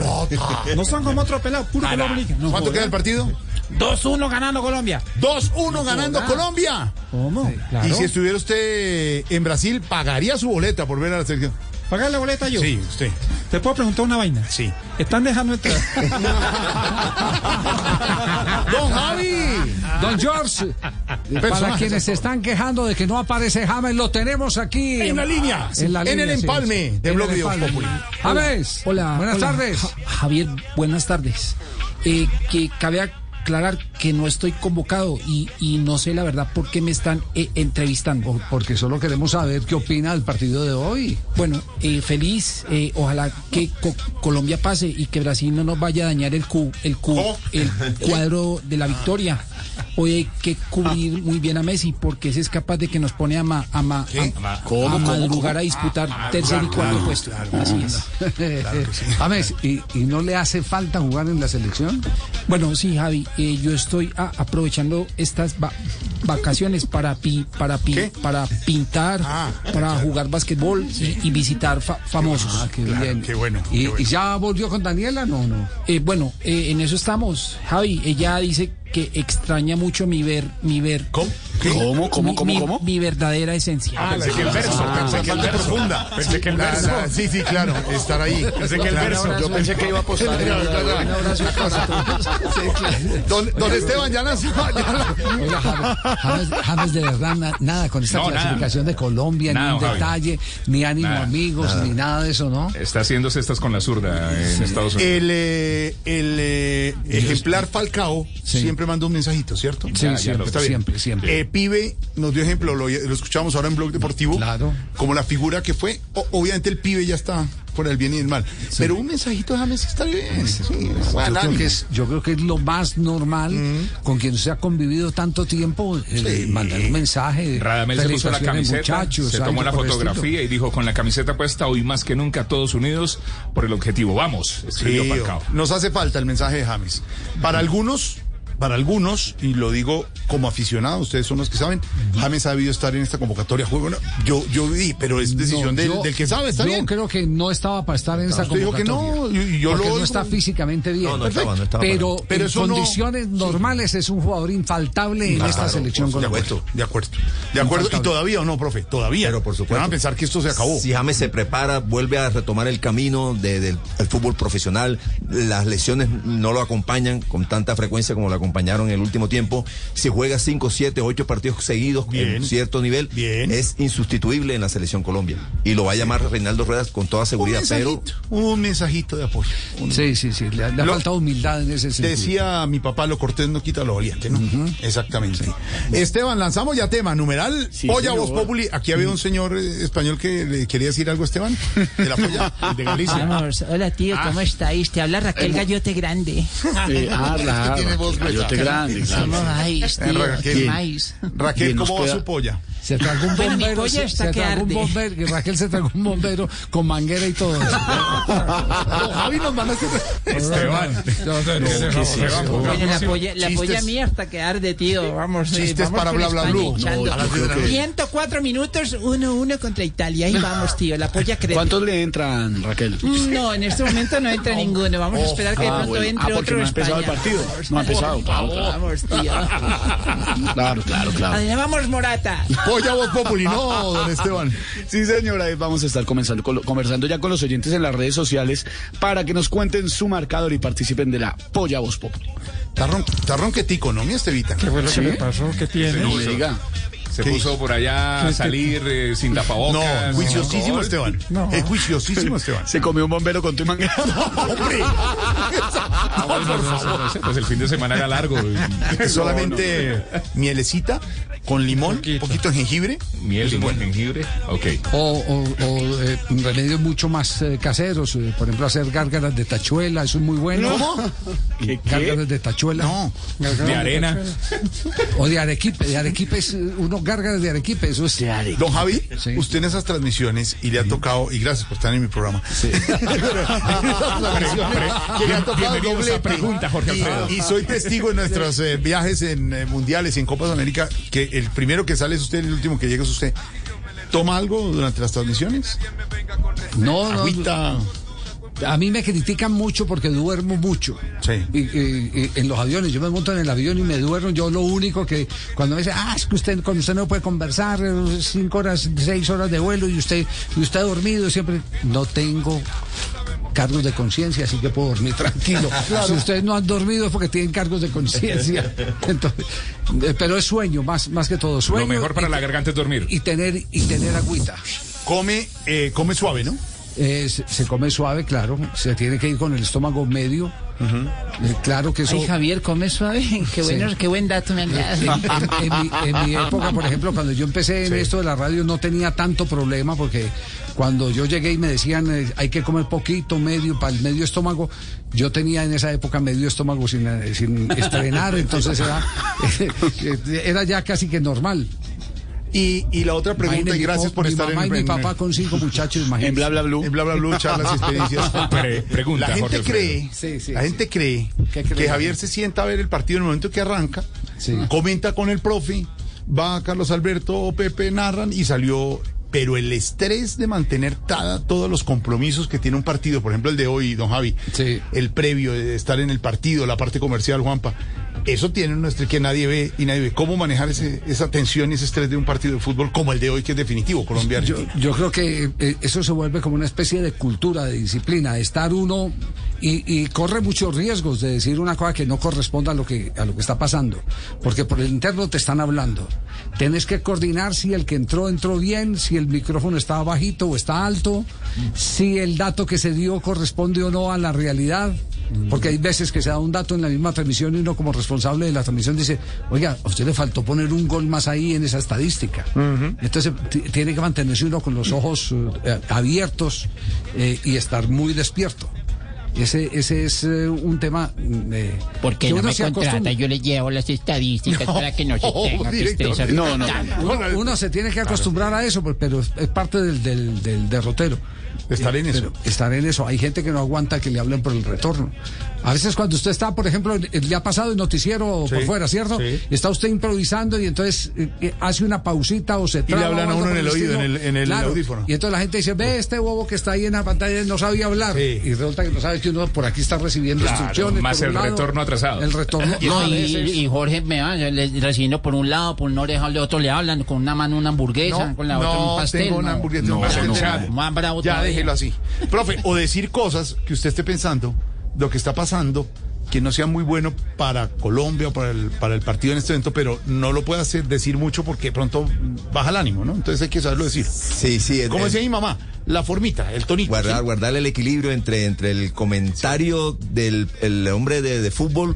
No son como otros pelados, puro pelado. No ¿Cuánto queda el partido? 2-1 ganando Colombia. 2-1 ganando. Colombia. ¿Cómo? Claro. Y si estuviera usted en Brasil, pagaría su boleta por ver a la selección. ¿Pagar la boleta yo? Sí, usted. ¿Te puedo preguntar una vaina? Sí. Están dejando entrar. Don Javi. Don George, para quienes se están quejando de que no aparece James, lo tenemos aquí. En la línea. En, la En línea, el empalme sí. de Blog. James, Hola. buenas hola, tardes. Ja- Javier, buenas tardes. Eh, que cabe aclarar que no estoy convocado y, y no sé la verdad por qué me están eh, entrevistando. Porque solo queremos saber qué opina del partido de hoy. Bueno, eh, feliz, eh, ojalá que Co- Colombia pase y que Brasil no nos vaya a dañar el, cu, el, cu, ¿Cómo? el cuadro de la victoria. Hoy hay que cubrir muy bien a Messi porque ese es capaz de que nos pone a, ma- a, ma- a- a madrugar a disputar tercer y cuarto puesto. Así es. James, ¿y, y no le hace falta jugar en la selección? Bueno, sí, Javi, eh, yo estoy ah, aprovechando estas va- vacaciones para pi- para pi- ¿Qué? para pintar, Ah, para jugar basquetbol y, y visitar fa- famosos. Ah, qué Claro, bien. qué bueno, ¿Y, qué bueno. y ya volvió con Daniela? No, no. Eh, bueno, eh, en eso estamos, Javi. Ella dice que extraña mucho mi ver, mi ver. ¿Cómo? ¿Qué? mi, mi- mi verdadera esencia. Ah, Pensé que el verso, Ah, pensé que el verso. profunda. Pensé que el La- verso. la- sí, sí, claro, estar ahí. Pensé que el Claro, verso. Yo pensé que iba a apostar. Don, don Esteban, ya la- Oiga, James, James- James, de verdad, na- nada con esta No, nada. clasificación de Colombia, Nada, ni un Javi. detalle, ni ánimo Nada, amigos, ni nada de eso, ¿no? Está haciendo cestas con la zurda en Estados Unidos. El, eh, el eh, ejemplar Falcao siempre manda un mensajito, ¿cierto? Sí, Ya, siempre, Está bien. siempre, siempre. Eh, Pibe nos dio ejemplo, lo, lo escuchamos ahora en Blog Deportivo, Claro. como la figura que fue. O- obviamente el pibe ya está por el bien y el mal, pero un mensajito de James está bien. sí, buen Yo creo, que es, yo creo que es lo más normal con quien se ha convivido tanto tiempo, eh, mandar un mensaje. Radamel se puso la camiseta, muchachos, se tomó la fotografía y dijo con la camiseta puesta hoy más que nunca todos unidos por el objetivo. Vamos, escribió nos hace falta el mensaje de James. Para algunos, para algunos, y lo digo como aficionado, ustedes son los que saben, James ha debido estar en esta convocatoria. Juego, no, yo, yo vi, pero es decisión No, del, yo- del que sabe, está yo bien. creo que no estaba para estar en esa usted dijo que convocatoria. no, yo porque lo no está físicamente bien. No, no estaba, no estaba pero, en condiciones normales es un jugador infaltable en Claro, esta selección por colombiana. supuesto, de acuerdo. De acuerdo. Y todavía o no, profe, todavía. Pero por supuesto. Van a pensar que esto se acabó. Si James se prepara, vuelve a retomar el camino de- del el fútbol profesional, las lesiones no lo acompañan con tanta frecuencia como lo acompañan acompañaron en el último tiempo. Si juega 5, 7, 8 partidos seguidos en cierto nivel, es insustituible en la selección Colombia. Y lo va a llamar Reinaldo Ruedas con toda seguridad, un pero mensajito, un mensajito de apoyo. Un- Sí, sí, sí. Le, le ha Lo- faltado humildad en ese sentido. Decía mi papá, lo cortés no quita lo valiente, ¿no? Exactamente. Esteban, lanzamos ya tema, numeral, polla señor. voz populi. Aquí había un señor eh, español que le quería decir algo a Esteban, de la polla, de Galicia. Vamos, hola tío, ¿cómo estáis? Te habla Raquel Gallote Grande. Eh, ah, claro, tiene voz Gallote grande, claro. ¿Cómo vais, Eh, tío? Raquel. Raquel, ¿cómo va su polla? Se tragó un Bueno, bombero. se, se que tragó un arde. bombero. que Raquel se tragó un bombero con manguera y todo. Javi nos van a hacer. Esteban. La polla, la polla mía hasta que arde, tío. Vamos, eh, Chistes vamos para bla, bla, España blu. hinchando. No, a las diez de la noche. 104 minutos, 1-1 contra Italia. Ahí vamos, tío. La polla crece. ¿Cuántos le entran, Raquel? No, en este momento no entra ninguno. Vamos a esperar que de Ah, pronto entre Ah, otro no ha empezado el partido. No ha empezado. Vamos, tío. Claro, claro, claro. Allá vamos, Morata. Polla voz populi, no, don Esteban. Sí, señora, vamos a estar comenzando, conversando ya con los oyentes en las redes sociales para que nos cuenten su marcador y participen de la Polla Voz Populi. Tarrón, tarrón que tico, ¿no, mi Estevita? ¿Qué fue lo ¿Sí? que le pasó? ¿Qué tiene? No me diga. Se ¿Qué? puso por allá a salir eh, sin tapabocas. No, juiciosísimo. Esteban. No. Es juiciosísimo Esteban. Se comió un bombero con tu manguera. ¡Hombre! Bueno, no, no, no pues el fin de semana era largo. Solamente mielecita con limón, un poquito de jengibre. Miel, limón, jengibre. Ok. O, o- o, eh, remedios mucho más eh, caseros. eh, por ejemplo, hacer gárgaras de tachuela. Eso es muy bueno. ¿Cómo? ¿Qué, Gárgaras de tachuela. No. De arena. O de arequipe. De arequipe es eh, unos gárgaras de arequipe. Eso es. Don Javi, Sí. usted en esas transmisiones y le ha tocado, y gracias por estar en mi programa. Que le ha tocado doblete. Pregunta, Jorge Y- Alfredo. Y, soy testigo en nuestros eh, viajes en eh, mundiales y en Copas de América que el primero que sale es usted, el último que llega es usted. ¿Toma algo durante las transmisiones? No, no. Agüita. A mí me critican mucho porque duermo mucho. Sí. Y, y- y en los aviones, yo me monto en el avión y me duermo. Yo lo único que cuando me dice, ah, es que usted con usted no puede conversar, cinco horas, seis horas de vuelo y usted, y usted ha dormido siempre. No tengo cargos de conciencia, así que puedo dormir tranquilo. Si ustedes no han dormido es porque tienen cargos de conciencia. Entonces, eh, pero es sueño, más, más que todo sueño. Lo mejor para y- la garganta es dormir. y tener y tener agüita. Come, eh, come suave, ¿no? Eh, se, se come suave, claro. Se tiene que ir con el estómago medio. Eh, claro que eso. Ay, Javier, come suave. Qué, Sí. bueno, qué buen dato me han dado. En, en- en mi, en mi época, por ejemplo, cuando yo empecé en esto de la radio no tenía tanto problema porque cuando yo llegué y me decían eh, hay que comer poquito, medio, para el medio estómago, yo tenía en esa época medio estómago sin, eh, sin estrenar, entonces era, era ya casi que normal. Y, y la otra pregunta, Imagine y gracias po- por mi estar mamá en, y mi en- papá con cinco muchachos, imagínate. En bla bla blue. En bla bla blue, charlas y experiencias. Pre- pregunta, la gente Jorge cree, Sí, sí, la sí. gente cree que Javier se sienta a ver el partido en el momento que arranca, Sí. comenta con el profe, va Carlos Alberto o Pepe narran y salió. Pero el estrés de mantener tada- todos los compromisos que tiene un partido, por ejemplo el de hoy, don Javi, Sí. el previo de estar en el partido, la parte comercial, Juanpa, eso tiene un estrés que nadie ve y nadie ve. ¿Cómo manejar ese, esa tensión y ese estrés de un partido de fútbol como el de hoy, que es definitivo, Yo, Colombia-Argentina? yo creo que eh, eso se vuelve como una especie de cultura, de disciplina, de estar uno y, y corre muchos riesgos de decir una cosa que no corresponda a lo que, a lo que está pasando, porque por el interno te están hablando. Tienes que coordinar si el que entró entró bien, si el micrófono está bajito o está alto, si el dato que se dio corresponde o no a la realidad. Porque hay veces que se da un dato en la misma transmisión y uno como responsable de la transmisión dice, oiga, a usted le faltó poner un gol más ahí en esa estadística. Entonces tiene que mantenerse uno con los ojos eh, abiertos eh, y estar muy despierto. Ese, ese es eh, un tema... mm, eh, ¿Por qué que no uno me se contrata? acostumbra. Yo le llevo las estadísticas para que no se tenga que estresar. No, no, tanto. Uno, uno se tiene que acostumbrar a eso, pues, pero es, es parte del, del, del derrotero. Estar en eso. Pero estar en eso. Hay gente que no aguanta que le hablen por el retorno. A veces cuando usted está, por ejemplo, eh, le ha pasado el noticiero Sí, por fuera, ¿cierto? sí. Está usted improvisando y entonces eh, eh, hace una pausita o se le traba hablan o a algo uno en el oído, en el- en el audífono. Y entonces la gente dice, ve este bobo que está ahí en la pantalla, no sabía hablar. Sí. Y resulta que no sabe que uno por aquí está recibiendo Claro, instrucciones. más el lado, retorno atrasado. El retorno. No, a y, y Jorge me va le- recibiendo por un lado, por una oreja al otro le hablan, con una mano una hamburguesa, No, con la otra no un pastel. tengo una hamburguesa, no, un pastel no, de nada. más bravo Ya. Déjelo así. Profe, o decir cosas que usted esté pensando, lo que está pasando que no sea muy bueno para Colombia o para el, para el partido en este evento, pero no lo puede hacer decir mucho porque pronto baja el ánimo, ¿no? Entonces hay que saberlo decir. Sí, sí. Como decía mi mamá, la formita, el tonito. Guardar, ¿sí? guardar el equilibrio entre, entre el comentario del el hombre de, de fútbol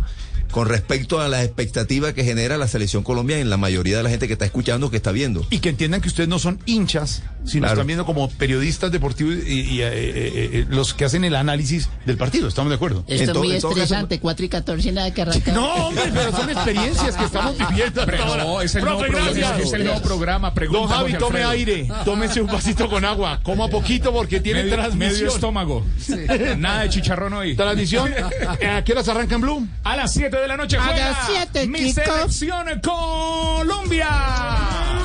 con respecto a las expectativas que genera la selección Colombia en la mayoría de la gente que está escuchando, que está viendo. Y que entiendan que ustedes no son hinchas, sino Claro. están viendo como periodistas deportivos y, y, eh, eh, eh, los que hacen el análisis del partido. ¿Estamos de acuerdo? Esto es muy estresante, 4 y 14, nada que arrancar. No, hombre, pero son experiencias que estamos viviendo hasta Pero ahora. no, es el nuevo programa, es el nuevo programa, Don Javi, tome Alfredo. aire, tómese un vasito con agua, coma poquito porque tiene Medio- transmisión. medio estómago. Nada de chicharrón hoy. Transmisión, ¿a qué horas arranca en Blue? A las 7 de la noche A juega las siete, mi Kiko. selección Colombia.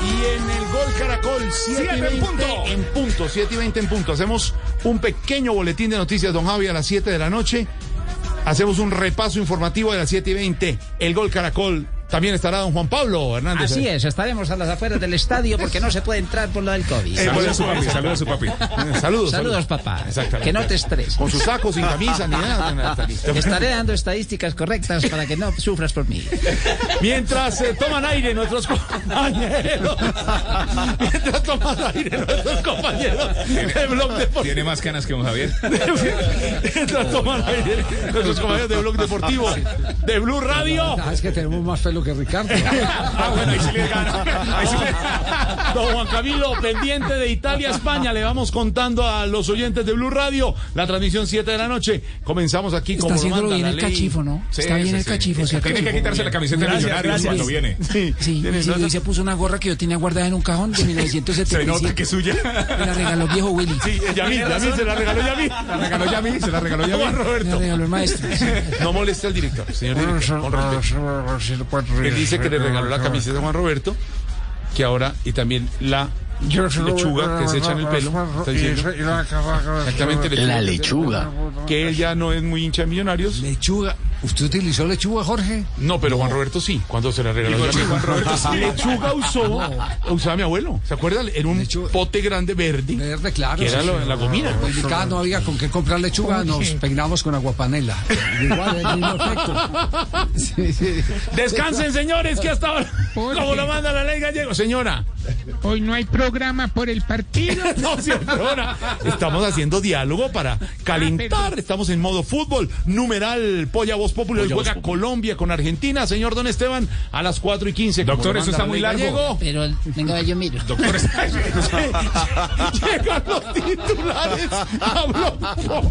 Y en el Gol Caracol, 7 y Siete en 20 punto. en punto, 7 y 20 en punto. Hacemos un pequeño boletín de noticias, don Javi, a las 7 de la noche. Hacemos un repaso informativo de las 7 y 20. El Gol Caracol. También estará don Juan Pablo Hernández. Así es, estaremos a las afueras del estadio porque no se puede entrar por lo del COVID. Eh, Saludos a su papi, saludos a su papi. Saludos. Saludos, papá. Exactamente. Que no te estreses. Con su saco, sin camisa, ni nada. Estaré dando estadísticas correctas para que no sufras por mí. Mientras eh, toman aire nuestros compañeros. Mientras toman aire nuestros compañeros de Blog Deportivo. Tiene más canas que un Javier. Mientras toman aire nuestros compañeros de Blog Deportivo, de Blue Radio. Ah, es que tenemos más que Ricardo. Ah, bueno, ahí sí le gana. Ahí sí le- Don Juan Camilo, pendiente de Italia, España, le vamos contando a los oyentes de Blue Radio la transmisión 7 de la noche. Comenzamos aquí Está como lo haciéndolo manda bien el ley. cachifo, ¿no? Sí, Está bien sí, el cachifo. sí, el Tiene que quitarse la camiseta de millonarios gracias. cuando viene. Sí, Sí, se puso una gorra que yo tenía guardada en un cajón de Se 1977. nota que es suya. Me la regaló el viejo Willy. Sí, Yamil, Yamil se la regaló Yamil. La regaló Yami, se la regaló Juan Yami. Me la Roberto. regaló el maestro. No moleste al director, señor director. con respeto. Él dice que le regaló la camiseta a Juan Roberto, que ahora, y también la lechuga que se echa en el pelo. Está diciendo. Exactamente, La lechuga. Que él ya no es muy hincha de millonarios. Lechuga. ¿Usted utilizó lechuga, Jorge? No, pero Juan Roberto sí, cuando se la regaló. Sí. Juan Roberto sí. Lechuga usó, usaba mi abuelo. ¿Se acuerdan? Era un Lechuga. pote grande verde. Verde, claro. Que era sí, lo- sí. la gomina. En casa no había con qué comprar lechuga, nos peinamos con aguapanela. Igual, el mismo efecto. Sí, sí. Descansen, señores, que hasta ahora, como lo manda la ley gallego. Señora, Hoy no hay programa por el partido. no ahora. Estamos haciendo diálogo para calentar. Estamos en modo fútbol. Numeral Polla Voz Popular. Hoy juega Colombia con Argentina. Señor Don Esteban, a las 4 y 15. como Doctor, eso está muy largo. gallego. Pero, venga, yo miro. Doctor, está- Llegan los titulares Pop.